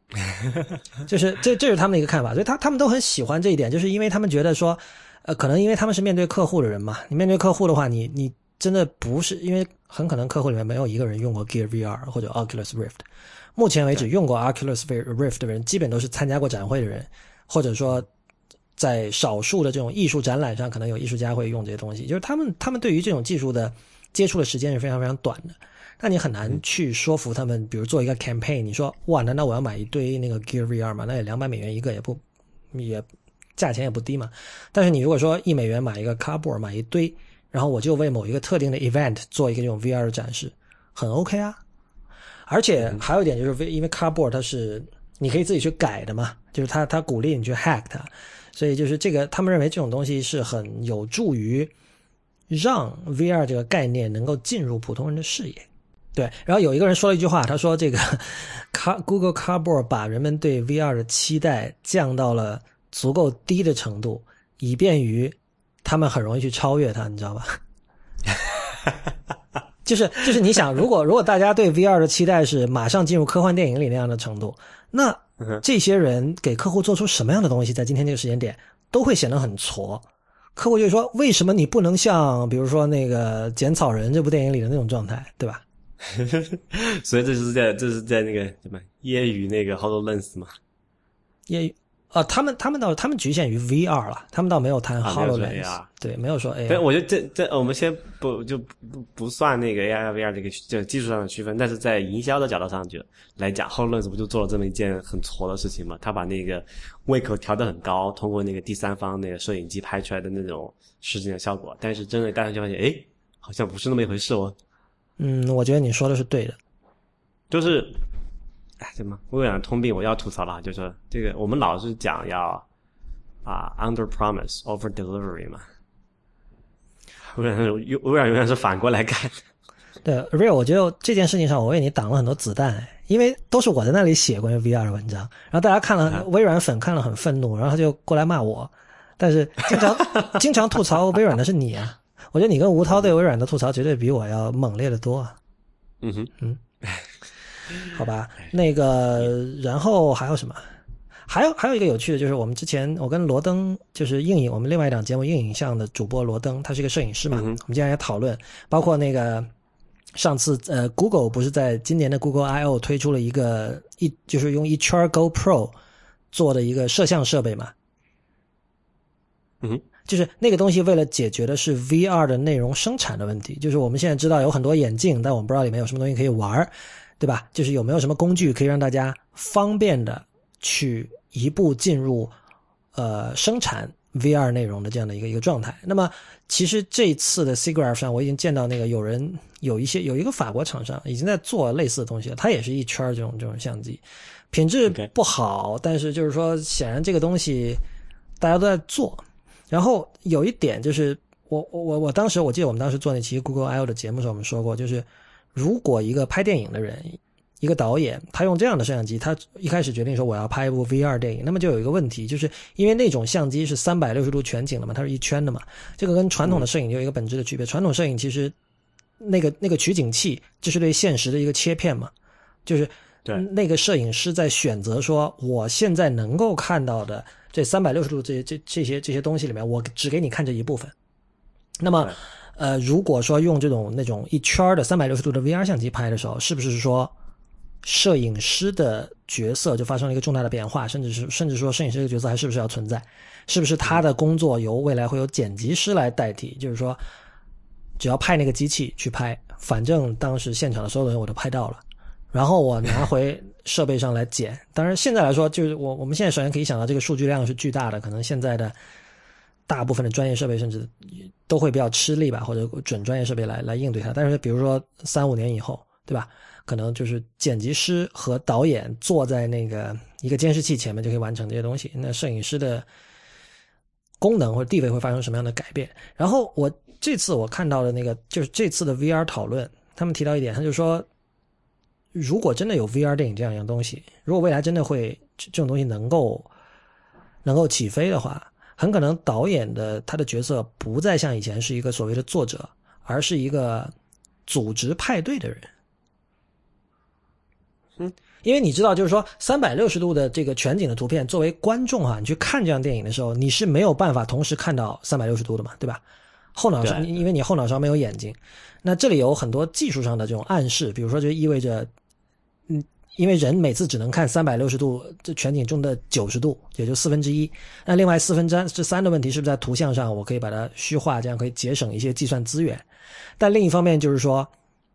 (laughs) 就是这这是他们的一个看法，所以他他们都很喜欢这一点，就是因为他们觉得说，呃，可能因为他们是面对客户的人嘛，你面对客户的话，你你真的不是因为很可能客户里面没有一个人用过 Gear VR 或者 Oculus Rift，目前为止用过 Oculus Rift 的人，基本都是参加过展会的人，或者说在少数的这种艺术展览上，可能有艺术家会用这些东西，就是他们他们对于这种技术的接触的时间是非常非常短的。那你很难去说服他们，比如做一个 campaign，你说哇，难道我要买一堆那个 Gear VR 吗？那也两百美元一个，也不也价钱也不低嘛。但是你如果说一美元买一个 cardboard，买一堆，然后我就为某一个特定的 event 做一个这种 VR 的展示，很 OK 啊。而且还有一点就是，因为 cardboard 它是你可以自己去改的嘛，就是它它鼓励你去 hack 它，所以就是这个他们认为这种东西是很有助于让 VR 这个概念能够进入普通人的视野。对，然后有一个人说了一句话，他说这个 (laughs) Car Google Cardboard 把人们对 VR 的期待降到了足够低的程度，以便于他们很容易去超越它，你知道吧？(laughs) 就是就是你想，如果如果大家对 VR 的期待是马上进入科幻电影里那样的程度，那这些人给客户做出什么样的东西，在今天这个时间点都会显得很挫。客户就说：“为什么你不能像比如说那个《剪草人》这部电影里的那种状态，对吧？” (laughs) 所以这是在这是在那个什么业余那个 Hololens 嘛？也啊，他们他们倒他们局限于 VR 了，他们倒没有谈 HoloLens，、对，没有说 AR。对，我觉得这这我们先不就不不算那个 AR VR 这个就技术上的区分，但是在营销的角度上就来讲，Hololens 不就做了这么一件很挫的事情嘛？他把那个胃口调得很高，通过那个第三方那个摄影机拍出来的那种实景的效果，但是真的大家就发现，哎，好像不是那么一回事哦。嗯，我觉得你说的是对的。就是，哎，对吗微软通病我要吐槽了，就是这个我们老是讲要啊 under promise over delivery 嘛，微软微软永远是反过来干。对，Real，我觉得这件事情上我为你挡了很多子弹，因为都是我在那里写关于 VR 的文章，然后大家看了微软粉看了很愤怒，然后他就过来骂我，但是经常 (laughs) 经常吐槽微软的是你啊，我觉得你跟吴涛对微软的吐槽绝对比我要猛烈的多啊。嗯哼，(laughs) 好吧，那个，然后还有什么？还有还有一个有趣的就是，我们之前我跟罗登，就是硬影，我们另外一档节目硬影像的主播罗登，他是一个摄影师嘛，我们经常也讨论，包括那个上次呃，Google 不是在今年的 Google I/O 推出了一个一就是用一圈 GoPro 做的一个摄像设备嘛，嗯，就是那个东西为了解决的是 VR 的内容生产的问题，就是我们现在知道有很多眼镜，但我们不知道里面有什么东西可以玩儿对吧？就是有没有什么工具可以让大家方便的去一步进入呃生产 VR 内容的这样的一个一个状态。那么其实这次的 SIGGRAPH 上，我已经见到那个有人有一些有一个法国厂商已经在做类似的东西了，它也是一圈这种这种相机，品质不好但是就是说显然这个东西大家都在做。然后有一点就是我我我我当时我记得我们当时做那期 Google I/O 的节目的时候，我们说过，就是如果一个拍电影的人，一个导演，他用这样的摄像机，他一开始决定说我要拍一部 VR 电影，那么就有一个问题，就是因为那种相机是三百六十度全景的嘛，它是一圈的嘛，这个跟传统的摄影有一个本质的区别。传统摄影其实那个那个取景器就是对现实的一个切片嘛，就是对那个摄影师在选择说我现在能够看到的这三百六十度这这这些这些东西里面，我只给你看这一部分。那么，呃，如果说用这种那种一圈的三百六十度的 VR 相机拍的时候，是不是说摄影师的角色就发生了一个重大的变化，甚至是甚至说摄影师这个角色还是不是要存在？是不是他的工作由未来会有剪辑师来代替？就是说，只要派那个机器去拍，反正当时现场的所有的人我都拍到了，然后我拿回设备上来剪。当然，现在来说，就是我我们现在首先可以想到这个数据量是巨大的，可能现在的大部分的专业设备甚至都会比较吃力吧，或者准专业设备来来应对它。但是，比如说三五年以后，对吧？可能就是剪辑师和导演坐在那个一个监视器前面就可以完成这些东西。那摄影师的功能或者地位会发生什么样的改变？然后我这次我看到的那个就是这次的 VR 讨论，他们提到一点，他就说，如果真的有 VR 电影这样一样东西，如果未来真的会这种东西能够能够起飞的话，很可能导演的他的角色不再像以前是一个所谓的作者，而是一个组织派对的人。嗯，因为你知道，就是说三百六十度的这个全景的图片，作为观众哈、你去看这样电影的时候，你是没有办法同时看到三百六十度的嘛，对吧？后脑勺，因为你后脑勺没有眼睛，那这里有很多技术上的这种暗示，比如说就意味着，嗯，因为人每次只能看三百六十度这全景中的九十度，也就四分之一。那另外四分之之三的问题是不是在图像上我可以把它虚化，这样可以节省一些计算资源？但另一方面就是说，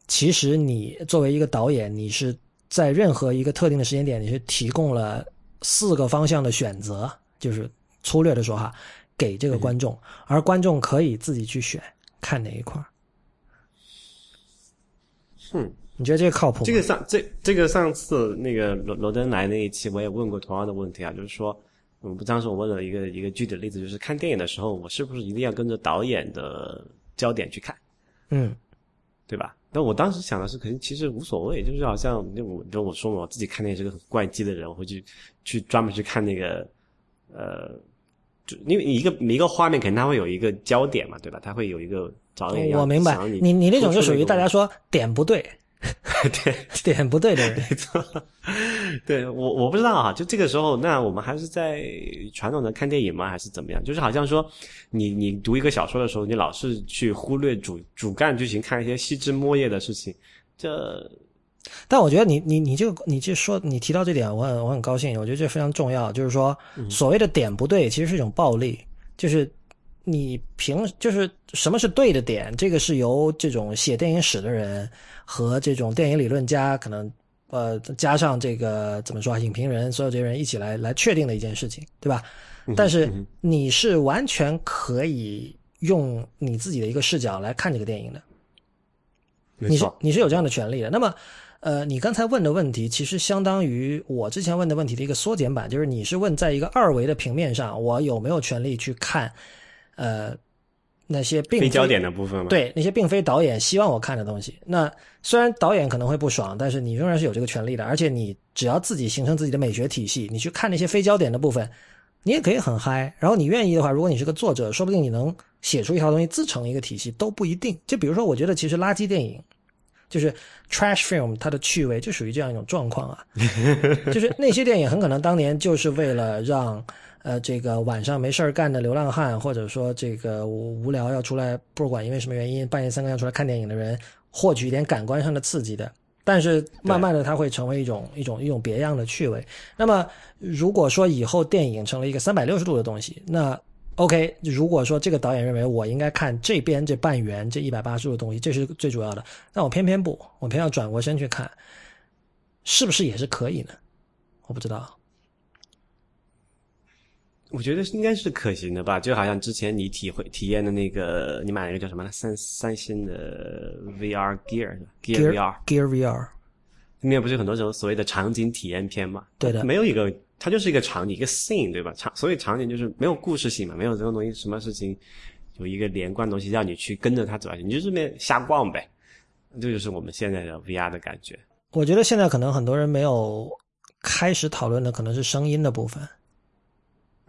其实你作为一个导演，你是在任何一个特定的时间点，你是提供了四个方向的选择，就是粗略的说哈，给这个观众，而观众可以自己去选看哪一块儿。嗯，你觉得这个靠谱吗？这个上这这个上次那个罗罗登来那一期，我也问过同样的问题啊，就是说，我不当时我问了一个一个具体的例子，就是看电影的时候，我是不是一定要跟着导演的焦点去看，嗯对吧？但我当时想的是，可能其实无所谓，就是好像就我就我说嘛，我自己看电影是个很怪机的人，我会去去专门去看那个呃，就因为一个一个画面肯定它会有一个焦点嘛，对吧？它会有一个导演要我明白，你你那种就属于大家说点不对，对。(laughs) 点不对的人。没错，对我我不知道啊，就这个时候，那我们还是在传统的看电影吗？还是怎么样？就是好像说，你你读一个小说的时候，你老是去忽略主主干剧情，看一些细枝末叶的事情，这但我觉得你你你这个你这说你提到这点，我很我很高兴，我觉得这非常重要。就是说，所谓的点不对，其实是一种暴力，就是你凭就是什么是对的点，这个是由这种写电影史的人和这种电影理论家可能呃加上这个怎么说啊，影评人所有这些人一起来来确定的一件事情，对吧？但是你是完全可以用你自己的一个视角来看这个电影的。你是，你是有这样的权利的。那么，呃，你刚才问的问题其实相当于我之前问的问题的一个缩减版，就是你是问在一个二维的平面上，我有没有权利去看，呃，那些并非焦点的部分吗，，对那些并非导演希望我看的东西。那虽然导演可能会不爽，但是你仍然是有这个权利的。而且你只要自己形成自己的美学体系，你去看那些非焦点的部分，你也可以很嗨。然后你愿意的话，如果你是个作者，说不定你能写出一套东西自成一个体系都不一定。就比如说，我觉得其实垃圾电影。就是 trash film，它的趣味就属于这样一种状况啊，(laughs) 就是那些电影很可能当年就是为了让呃这个晚上没事儿干的流浪汉，或者说这个无无聊要出来，不管因为什么原因半夜三更要出来看电影的人，获取一点感官上的刺激的。但是慢慢的，它会成为一种一种一种别样的趣味。那么，如果说以后电影成了一个三百六十度的东西，那 OK，如果说这个导演认为我应该看这边这半圆这一百八十度的东西，这是最主要的，但我偏偏不，我偏要转过身去看，是不是也是可以呢？我不知道。我觉得应该是可行的吧，就好像之前你体会体验的那个，你买了一个叫什么呢？三三星的 VR Gear Gear VR，Gear VR，里面不是很多时候所谓的场景体验片嘛？对的没有一个，它就是一个场景，一个 scene，对吧？场，所以场景就是没有故事性嘛，没有这种东西，什么事情有一个连贯的东西让你去跟着它走下去，你就这边瞎逛呗。这就是我们现在的 VR 的感觉。我觉得现在可能很多人没有开始讨论的可能是声音的部分，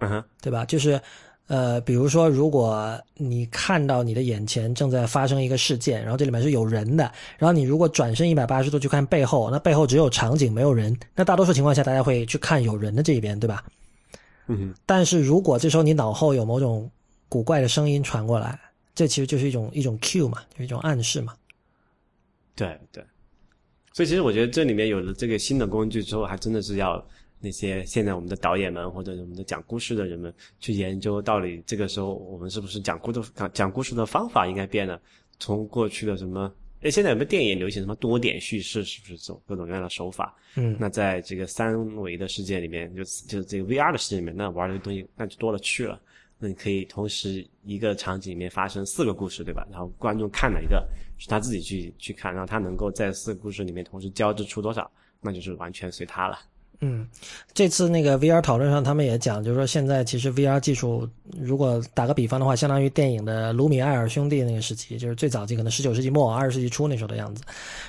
嗯哼，对吧？就是呃，比如说，如果你看到你的眼前正在发生一个事件，然后这里面是有人的，然后你如果转身一百八十度去看背后，那背后只有场景没有人，那大多数情况下大家会去看有人的这一边，对吧？嗯，但是如果这时候你脑后有某种古怪的声音传过来，这其实就是一种一种 cue 嘛，就是一种暗示嘛。对对。所以其实我觉得这里面有了这个新的工具之后，还真的是要那些现在我们的导演们或者我们的讲故事的人们去研究，到底这个时候我们是不是讲故的讲讲故事的方法应该变了？从过去的什么，哎，现在有没有电影流行什么多点叙事，是不是这种各种各样的手法？嗯，那在这个三维的世界里面，就就是这个 VR 的世界里面，那玩的东西那就多了去了。那你可以同时一个场景里面发生四个故事，对吧？然后观众看哪一个是他自己去去看，然后他能够在四个故事里面同时交织出多少，那就是完全随他了。嗯，这次那个 VR 讨论上，他们也讲，就是说现在其实 VR 技术，如果打个比方的话，相当于电影的卢米埃尔兄弟那个时期，就是最早期可能十九世纪末二十世纪初那时候的样子。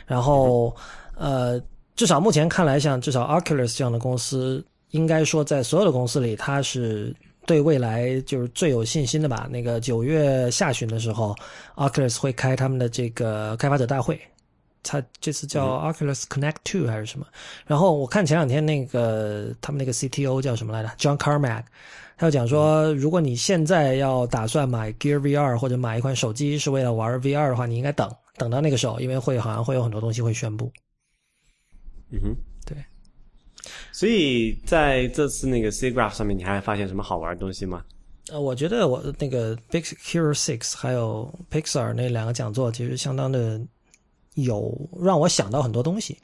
然后，呃，至少目前看来，像至少 Oculus 这样的公司，应该说在所有的公司里，它是。对未来就是最有信心的吧？那个九月下旬的时候，Oculus 会开他们的这个开发者大会，他这次叫 Oculus Connect Two 还是什么？然后我看前两天那个他们那个 CTO 叫什么来着？John Carmack，他就讲说，如果你现在要打算买 Gear VR 或者买一款手机是为了玩 VR 的话，你应该等等到那个时候，因为会好像会有很多东西会宣布。嗯哼。对所以在这次那个 C Graph 上面，你还发现什么好玩的东西吗？呃，我觉得我那个 Big Hero Six 还有 Pixar 那两个讲座，其实相当的有让我想到很多东西。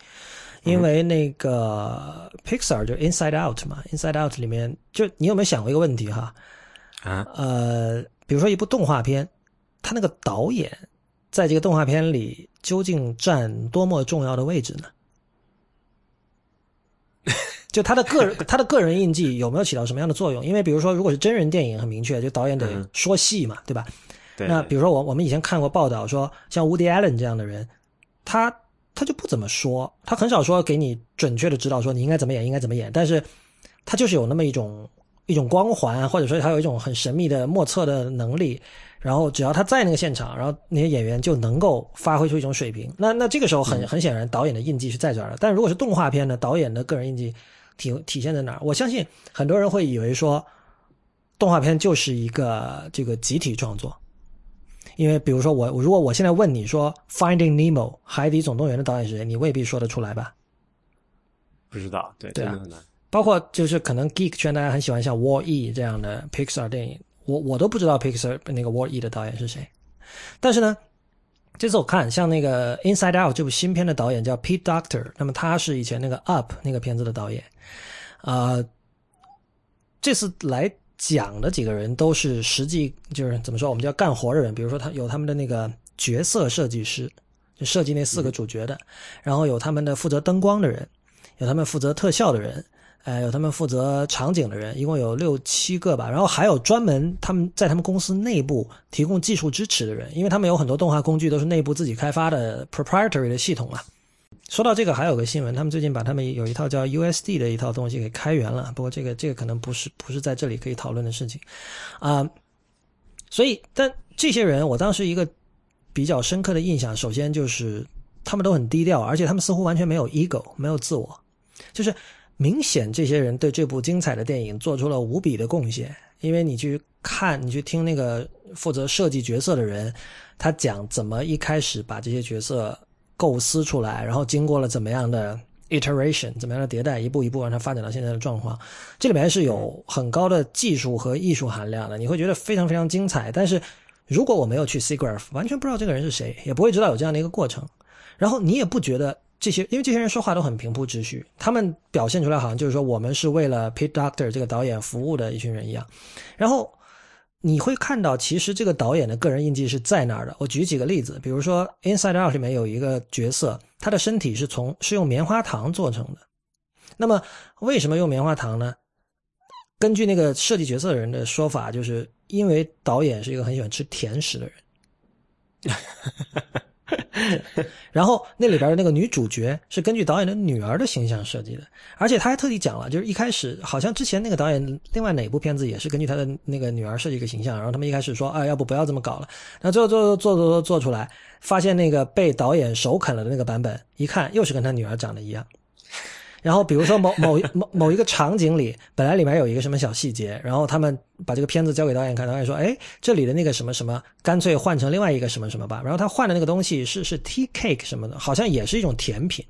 因为那个 Pixar 就 Inside Out 嘛，Inside Out 里面就你有没有想过一个问题哈？啊？呃，比如说一部动画片，它那个导演在这个动画片里究竟占多么重要的位置呢？(laughs) 就他的个人，他的个人印记有没有起到什么样的作用？因为比如说，如果是真人电影，很明确，就导演得说戏嘛，对吧？对。那比如说，我我们以前看过报道说，像 Woody Allen 这样的人，他他就不怎么说，他很少说给你准确的指导说你应该怎么演，应该怎么演。但是，他就是有那么一种一种光环，或者说他有一种很神秘的莫测的能力。然后只要他在那个现场，然后那些演员就能够发挥出一种水平。那那这个时候很很显然，导演的印记是在这儿的。但如果是动画片呢，导演的个人印记。体体现在哪儿？我相信很多人会以为说，动画片就是一个这个集体创作，因为比如说我，如果我现在问你说《Finding Nemo》海底总动员的导演是谁，你未必说得出来吧？不知道，对，对啊。包括就是可能 Geek 圈大家很喜欢像《Wall E》这样的 Pixar 电影，我我都不知道 Pixar 那个《Wall E》的导演是谁，但是呢。这次我看像那个《Inside Out》这部新片的导演叫 Pete Doctor，那么他是以前那个《Up》那个片子的导演，啊，这次来讲的几个人都是实际就是怎么说，我们叫干活的人，比如说他有他们的那个角色设计师，就设计那四个主角的，然后有他们的负责灯光的人，有他们负责特效的人。呃，有他们负责场景的人，一共有六七个吧。然后还有专门他们在他们公司内部提供技术支持的人，因为他们有很多动画工具都是内部自己开发的 proprietary 的系统啊。说到这个，还有个新闻，他们最近把他们有一套叫 USD 的一套东西给开源了。不过这个这个可能不是不是在这里可以讨论的事情啊。所以，但这些人，我当时一个比较深刻的印象，首先就是他们都很低调，而且他们似乎完全没有 ego，没有自我，就是。明显，这些人对这部精彩的电影做出了无比的贡献。因为你去看，你去听那个负责设计角色的人，他讲怎么一开始把这些角色构思出来，然后经过了怎么样的 iteration，怎么样的迭代，一步一步让它发展到现在的状况。这里面是有很高的技术和艺术含量的，你会觉得非常非常精彩。但是，如果我没有去 s e g r a p h 完全不知道这个人是谁，也不会知道有这样的一个过程。然后你也不觉得。这些，因为这些人说话都很平铺直叙，他们表现出来好像就是说我们是为了 Pete Doctor 这个导演服务的一群人一样。然后你会看到，其实这个导演的个人印记是在那儿的。我举几个例子，比如说《Inside Out》里面有一个角色，他的身体是从是用棉花糖做成的。那么为什么用棉花糖呢？根据那个设计角色的人的说法，就是因为导演是一个很喜欢吃甜食的人。(laughs) (laughs) 然后那里边的那个女主角是根据导演的女儿的形象设计的，而且他还特地讲了，就是一开始好像之前那个导演另外哪部片子也是根据他的那个女儿设计一个形象，然后他们一开始说啊，要不不要这么搞了，那最后做做做做做出来，发现那个被导演首肯了的那个版本，一看又是跟他女儿长得一样。然后比如说某 (laughs) 某某某一个场景里，本来里面有一个什么小细节，然后他们把这个片子交给导演看，导演说：“哎，这里的那个什么什么，干脆换成另外一个什么什么吧。”然后他换的那个东西是是 tea cake 什么的，好像也是一种甜品。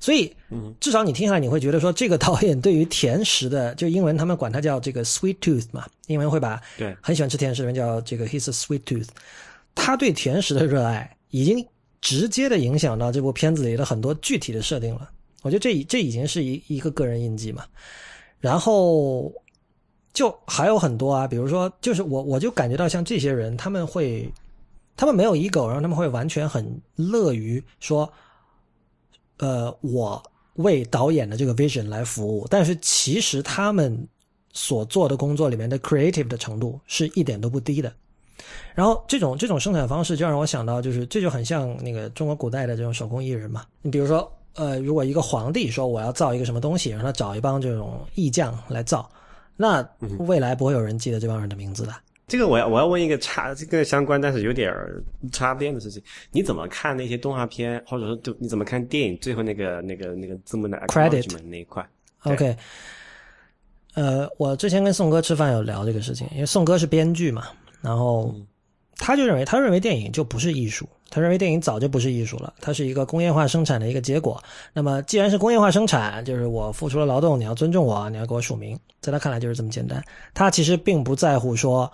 所以，至少你听下来，你会觉得说，这个导演对于甜食的，就英文他们管它叫这个 sweet tooth 嘛，英文会把对很喜欢吃甜食的人叫这个 he's a sweet tooth。他对甜食的热爱已经直接的影响到这部片子里的很多具体的设定了。我觉得这这已经是一一个个人印记嘛，然后就还有很多啊，比如说，就是我我就感觉到像这些人，他们会，他们没有 ego，然后他们会完全很乐于说，呃，我为导演的这个 vision 来服务，但是其实他们所做的工作里面的 creative 的程度是一点都不低的。然后这种这种生产方式就让我想到，就是这就很像那个中国古代的这种手工艺人嘛，你比如说。呃，如果一个皇帝说我要造一个什么东西，让他找一帮这种艺匠来造，那未来不会有人记得这帮人的名字的。这个我要我要问一个插这个相关，但是有点插边的事情，你怎么看那些动画片，或者说就你怎么看电影最后那个那个那个字幕的 credit 那一块？OK，呃，我之前跟宋哥吃饭有聊这个事情，因为宋哥是编剧嘛，然后他就认为他认为电影就不是艺术。他认为电影早就不是艺术了，它是一个工业化生产的一个结果。那么，既然是工业化生产，就是我付出了劳动，你要尊重我，你要给我署名。在他看来就是这么简单。他其实并不在乎说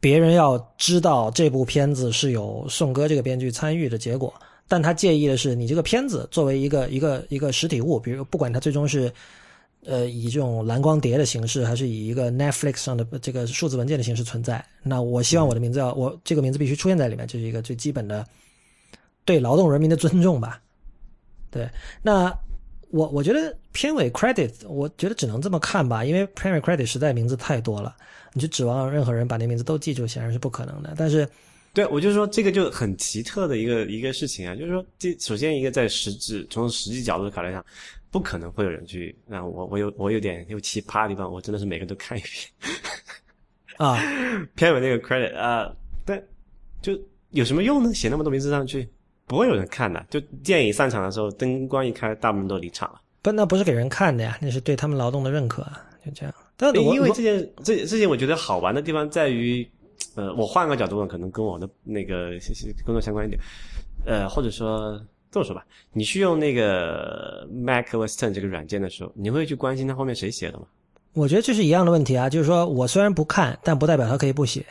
别人要知道这部片子是有宋哥这个编剧参与的结果，但他介意的是你这个片子作为一个一个一个实体物，比如不管它最终是。呃，以这种蓝光碟的形式，还是以一个 Netflix 上的这个数字文件的形式存在？那我希望我的名字要我这个名字必须出现在里面，这是一个最基本的对劳动人民的尊重吧？对，那我我觉得片尾 credit，我觉得只能这么看吧，因为片尾 credit 实在名字太多了，你就指望任何人把那名字都记住，显然是不可能的。但是，对我就是说这个就很奇特的一个一个事情啊，就是说这首先一个在实质从实际角度考虑上。不可能会有人去那我我有我有点有奇葩的地方，我真的是每个都看一遍啊。(laughs) 片尾那个 credit 啊，但就有什么用呢？写那么多名字上去，不会有人看的。就电影散场的时候，灯光一开，大部分都离场了。不，那不是给人看的呀，那是对他们劳动的认可啊。就这样。但因为这件这这件，我觉得好玩的地方在于，呃，我换个角度问，可能跟我的那个工作相关一点，呃，或者说。这么说吧，你去用那个 Mac OS Ten 这个软件的时候，你会去关心它后面谁写的吗？我觉得这是一样的问题啊，就是说我虽然不看，但不代表它可以不写。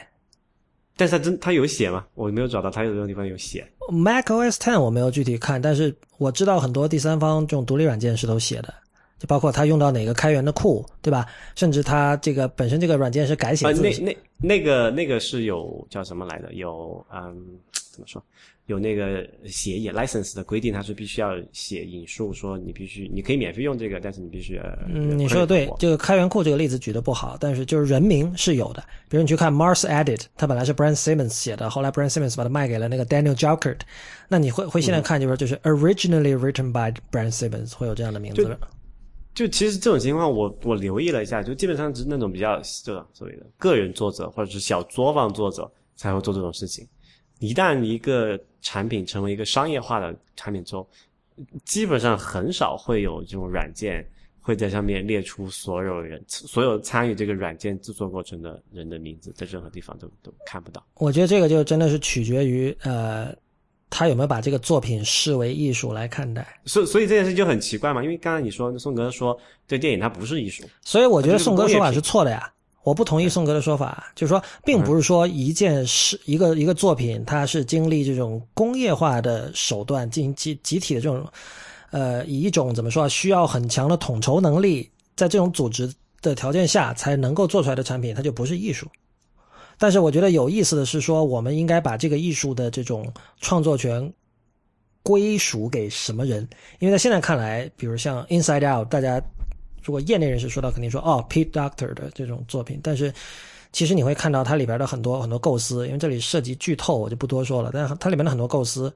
但是它真它有写吗？我没有找到它有这种地方有写。Mac OS Ten 我没有具体看，但是我知道很多第三方这种独立软件是都写的，就包括它用到哪个开源的库，对吧？甚至它这个本身这个软件是改写。那那那个那个是有叫什么来的？有嗯，怎么说？有那个协议 license 的规定，它是必须要写引述，说你必须你可以免费用这个，但是你必须嗯，你说的对，这个开源库这个例子举的不好，但是就是人名是有的。比如你去看 Mars Edit，它本来是 Brian Simmons 写的，后来 Brian Simmons 把它卖给了那个 Daniel Jalkert，那你会会现在看就是就是 originally written by Brian Simmons 会有这样的名字。就其实这种情况，我我留意了一下，就基本上是那种比较这所谓的个人作者或者是小作坊作者才会做这种事情。一旦一个产品成为一个商业化的产品之后，基本上很少会有这种软件会在上面列出所有人、所有参与这个软件制作过程的人的名字，在任何地方都都看不到。我觉得这个就真的是取决于呃，他有没有把这个作品视为艺术来看待。所所以这件事就很奇怪嘛，因为刚才你说宋哥说这电影它不是艺术，所以我觉得宋哥说法是错的呀。我不同意宋哥的说法，就是说，并不是说一件事、一个一个作品，它是经历这种工业化的手段进行集集体的这种，呃，以一种怎么说，需要很强的统筹能力，在这种组织的条件下才能够做出来的产品，它就不是艺术。但是我觉得有意思的是说，我们应该把这个艺术的这种创作权归属给什么人？因为在现在看来，比如像《Inside Out》，大家。如果业内人士说到，肯定说哦 pet Doctor 的这种作品。但是，其实你会看到它里边的很多很多构思，因为这里涉及剧透，我就不多说了。但是它里面的很多构思，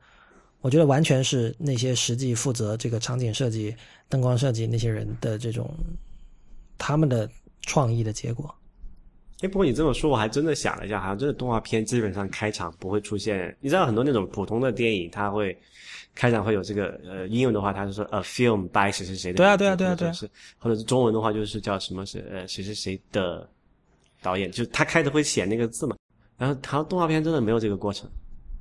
我觉得完全是那些实际负责这个场景设计、灯光设计那些人的这种他们的创意的结果。哎，不过你这么说，我还真的想了一下，好像真的动画片基本上开场不会出现。你知道很多那种普通的电影，它会开场会有这个呃，英文的话它是说 a film by 谁谁谁的，对啊对啊对啊对啊，是或者是中文的话就是叫什么谁呃谁谁谁的导演，就他开头会写那个字嘛。然后好像动画片真的没有这个过程，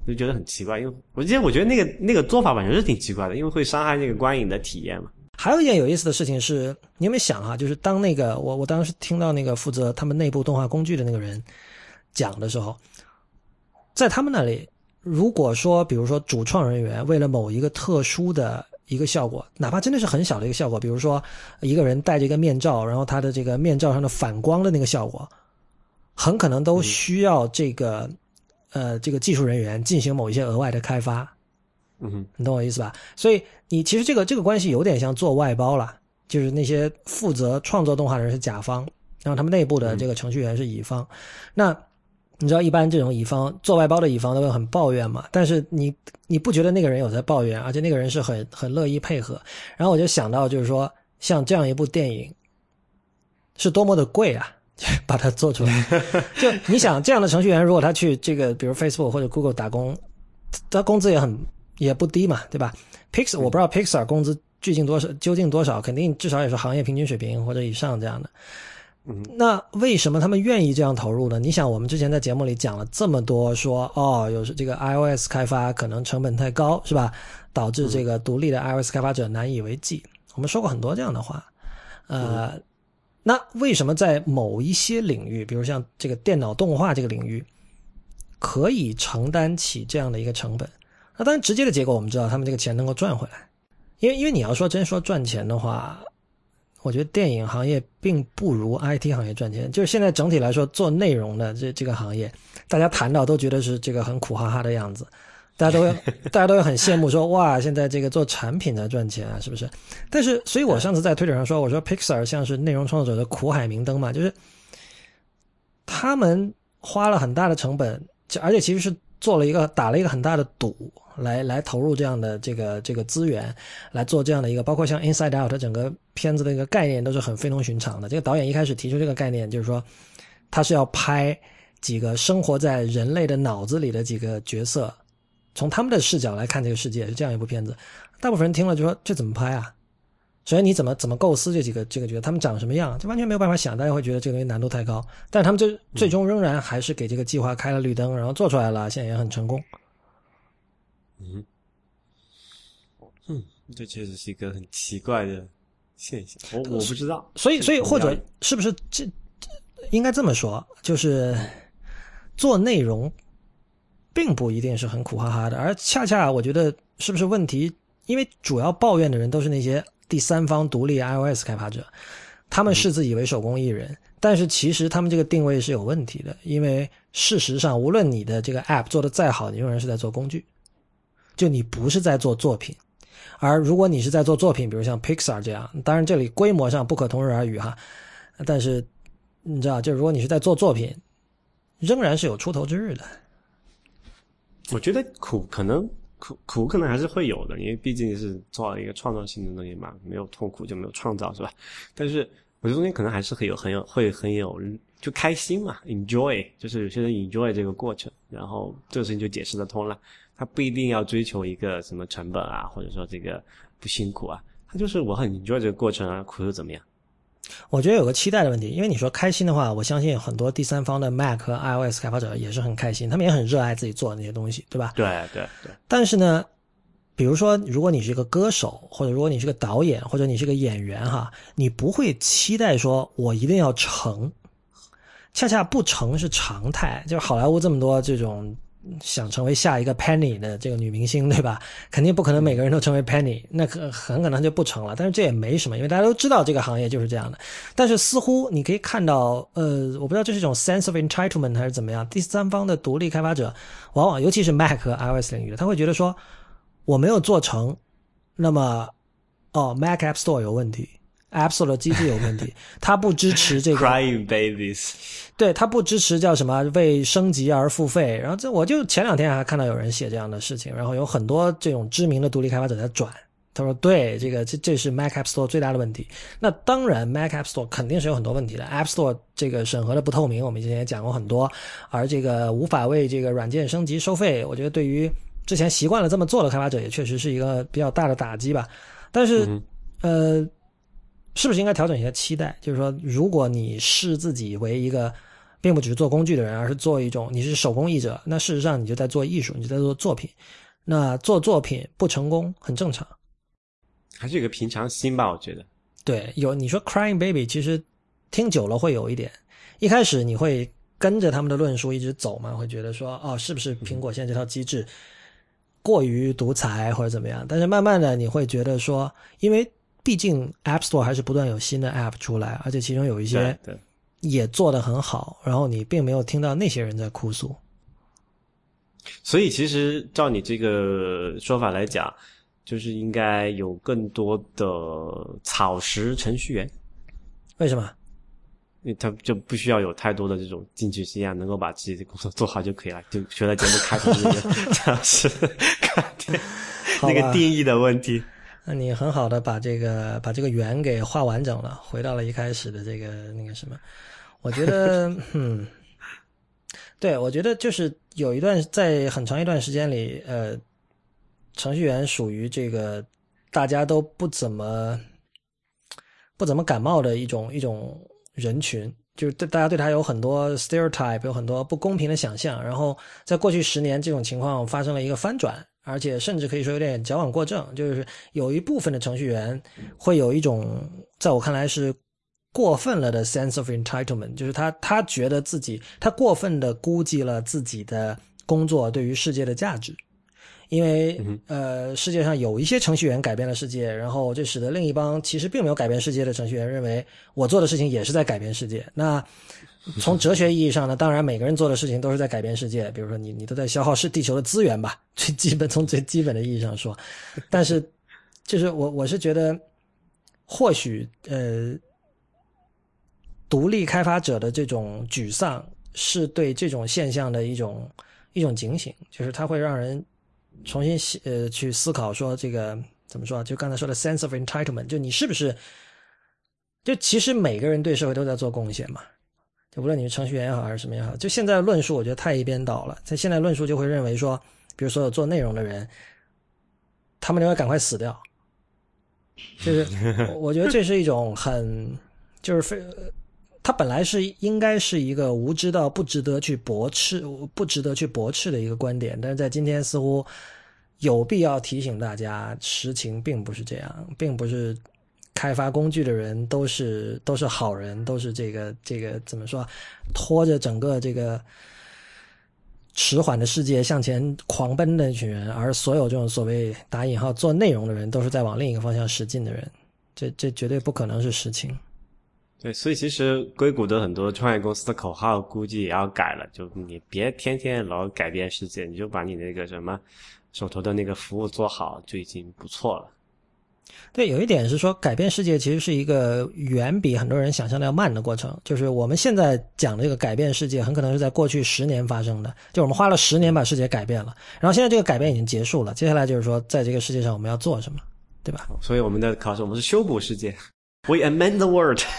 就觉得很奇怪。因为我记得我觉得那个那个做法反正是挺奇怪的，因为会伤害那个观影的体验嘛。还有一件有意思的事情是，你有没有想啊？就是当那个我我当时听到那个负责他们内部动画工具的那个人讲的时候，在他们那里，如果说比如说主创人员为了某一个特殊的一个效果，哪怕真的是很小的一个效果，比如说一个人戴着一个面罩，然后他的这个面罩上的反光的那个效果，很可能都需要这个呃这个技术人员进行某一些额外的开发。嗯哼，你懂我意思吧？所以你其实这个这个关系有点像做外包了，就是那些负责创作动画的人是甲方，然后他们内部的这个程序员是乙方。那你知道一般这种乙方做外包的乙方都会很抱怨嘛？但是你你不觉得那个人有在抱怨，而且那个人是很很乐意配合。然后我就想到就是说，像这样一部电影是多么的贵啊，把它做出来。(laughs) 就你想这样的程序员，如果他去这个比如 Facebook 或者 Google 打工，他工资也很。也不低嘛，对吧？Pixar 我不知道 Pixar 工资究竟多少，究竟多少？肯定至少也是行业平均水平或者以上这样的。嗯，那为什么他们愿意这样投入呢？你想，我们之前在节目里讲了这么多，说哦，有时这个 iOS 开发可能成本太高，是吧？导致这个独立的 iOS 开发者难以为继。我们说过很多这样的话。呃，那为什么在某一些领域，比如像这个电脑动画这个领域，可以承担起这样的一个成本？那当然，直接的结果我们知道，他们这个钱能够赚回来，因为因为你要说真说赚钱的话，我觉得电影行业并不如 IT 行业赚钱。就是现在整体来说，做内容的这这个行业，大家谈到都觉得是这个很苦哈哈的样子，大家都会 (laughs) 大家都会很羡慕说哇，现在这个做产品才赚钱啊，是不是？但是，所以我上次在推特上说，我说 Pixar 像是内容创作者的苦海明灯嘛，就是他们花了很大的成本，而且其实是做了一个打了一个很大的赌。来来投入这样的这个这个资源来做这样的一个，包括像 Inside Out，它整个片子的一个概念都是很非同寻常的。这个导演一开始提出这个概念，就是说他是要拍几个生活在人类的脑子里的几个角色，从他们的视角来看这个世界，是这样一部片子。大部分人听了就说这怎么拍啊？首先你怎么怎么构思这几个这个角色，他们长什么样，就完全没有办法想。大家会觉得这个东西难度太高，但他们最最终仍然还是给这个计划开了绿灯，然后做出来了，现在也很成功。嗯，嗯，这确实是一个很奇怪的现象，我我不知道。所以，所以或者是不是这应该这么说，就是做内容并不一定是很苦哈哈的，而恰恰我觉得是不是问题？因为主要抱怨的人都是那些第三方独立 iOS 开发者，他们视自己为手工艺人，但是其实他们这个定位是有问题的，因为事实上，无论你的这个 App 做的再好，你仍然是在做工具。就你不是在做作品，而如果你是在做作品，比如像 Pixar 这样，当然这里规模上不可同日而语哈，但是你知道，就如果你是在做作品，仍然是有出头之日的。我觉得苦可能苦苦可能还是会有的，因为毕竟是做了一个创造性的东西嘛，没有痛苦就没有创造，是吧？但是我觉得中间可能还是很有很有会很有就开心嘛，enjoy，就是有些人 enjoy 这个过程，然后这个事情就解释得通了。他不一定要追求一个什么成本啊，或者说这个不辛苦啊，他就是我很 enjoy 这个过程啊，苦又怎么样？我觉得有个期待的问题，因为你说开心的话，我相信很多第三方的 Mac 和 iOS 开发者也是很开心，他们也很热爱自己做的那些东西，对吧？对对对。但是呢，比如说，如果你是一个歌手，或者如果你是个导演，或者你是个演员，哈，你不会期待说我一定要成，恰恰不成是常态。就是好莱坞这么多这种。想成为下一个 Penny 的这个女明星，对吧？肯定不可能每个人都成为 Penny，那可很可能就不成了。但是这也没什么，因为大家都知道这个行业就是这样的。但是似乎你可以看到，呃，我不知道这是一种 sense of entitlement 还是怎么样。第三方的独立开发者，往往尤其是 Mac 和 iOS 领域的，他会觉得说，我没有做成，那么，哦，Mac App Store 有问题 App Store 的机制有问题，它不支持这个 Crying babies，对，它不支持叫什么为升级而付费。然后这我就前两天还看到有人写这样的事情，然后有很多这种知名的独立开发者在转。他说：“对，这个这这是 Mac App Store 最大的问题。那当然，Mac App Store 肯定是有很多问题的。App Store 这个审核的不透明，我们之前也讲过很多。而这个无法为这个软件升级收费，我觉得对于之前习惯了这么做的开发者，也确实是一个比较大的打击吧。但是，呃，是不是应该调整一下期待？就是说，如果你视自己为一个并不只是做工具的人，而是做一种你是手工艺者，那事实上你就在做艺术，你就在做作品。那做作品不成功很正常。”还是有个平常心吧，我觉得。对，有你说 “crying baby”，其实听久了会有一点。一开始你会跟着他们的论述一直走嘛，会觉得说，哦，是不是苹果现在这套机制过于独裁或者怎么样？但是慢慢的你会觉得说，因为毕竟 App Store 还是不断有新的 App 出来，而且其中有一些也做得很好，然后你并没有听到那些人在哭诉。所以，其实照你这个说法来讲。就是应该有更多的草食程序员，为什么？因为他就不需要有太多的这种进取心啊，能够把自己的工作做好就可以了。就学了节目开头那个 (laughs) 草食，那个定义的问题。那你很好的把这个把这个圆给画完整了，回到了一开始的这个那个什么？我觉得，(laughs) 嗯，对，我觉得就是有一段在很长一段时间里，呃。程序员属于这个大家都不怎么不怎么感冒的一种一种人群，就是对大家对他有很多 stereotype，有很多不公平的想象。然后在过去十年，这种情况发生了一个翻转，而且甚至可以说有点矫枉过正。就是有一部分的程序员会有一种在我看来是过分了的 sense of entitlement，就是他他觉得自己他过分的估计了自己的工作对于世界的价值。因为呃，世界上有一些程序员改变了世界，然后这使得另一帮其实并没有改变世界的程序员认为我做的事情也是在改变世界。那从哲学意义上呢，当然每个人做的事情都是在改变世界。比如说你你都在消耗是地球的资源吧，最基本从最基本的意义上说。但是就是我我是觉得，或许呃，独立开发者的这种沮丧是对这种现象的一种一种警醒，就是它会让人。重新呃去思考说这个怎么说？就刚才说的 sense of entitlement，就你是不是？就其实每个人对社会都在做贡献嘛。就无论你是程序员也好还是什么也好，就现在论述我觉得太一边倒了。在现在论述就会认为说，比如说有做内容的人，他们就要赶快死掉。就是 (laughs) 我觉得这是一种很就是非。他本来是应该是一个无知到不值得去驳斥、不值得去驳斥的一个观点，但是在今天似乎有必要提醒大家，实情并不是这样，并不是开发工具的人都是都是好人，都是这个这个怎么说，拖着整个这个迟缓的世界向前狂奔的那群人，而所有这种所谓打引号做内容的人，都是在往另一个方向使劲的人，这这绝对不可能是实情。对，所以其实硅谷的很多创业公司的口号估计也要改了，就你别天天老改变世界，你就把你那个什么手头的那个服务做好就已经不错了。对，有一点是说改变世界其实是一个远比很多人想象的要慢的过程，就是我们现在讲的这个改变世界，很可能是在过去十年发生的，就我们花了十年把世界改变了，然后现在这个改变已经结束了，接下来就是说在这个世界上我们要做什么，对吧？所以我们的考试，我们是修补世界，We amend the world。(laughs)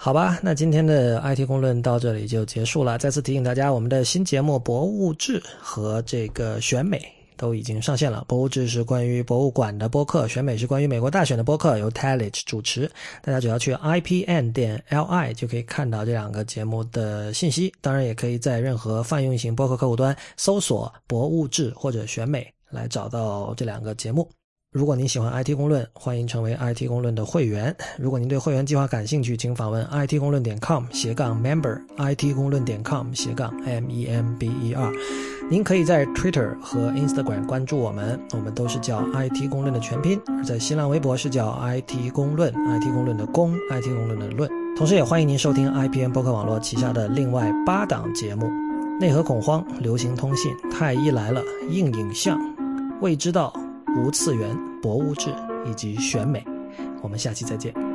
好吧，那今天的 IT 公论到这里就结束了。再次提醒大家，我们的新节目《博物志》和这个选美都已经上线了。《博物志》是关于博物馆的播客，选美是关于美国大选的播客，由 t a l i c h 主持。大家只要去 ipn 点 li 就可以看到这两个节目的信息。当然，也可以在任何泛用型播客客户端搜索“博物志”或者“选美”来找到这两个节目。如果您喜欢 IT 公论，欢迎成为 IT 公论的会员。如果您对会员计划感兴趣，请访问 IT 公论点 com 斜杠 member，IT 公论点 com 斜杠 m e m b e r。您可以在 Twitter 和 Instagram 关注我们，我们都是叫 IT 公论的全拼；而在新浪微博是叫 IT 公论，IT 公论的公，IT 公论的论。同时，也欢迎您收听 IPN 播客网络旗下的另外八档节目：内核恐慌、流行通信、太医来了、硬影像、未知道。无次元、博物志以及选美，我们下期再见。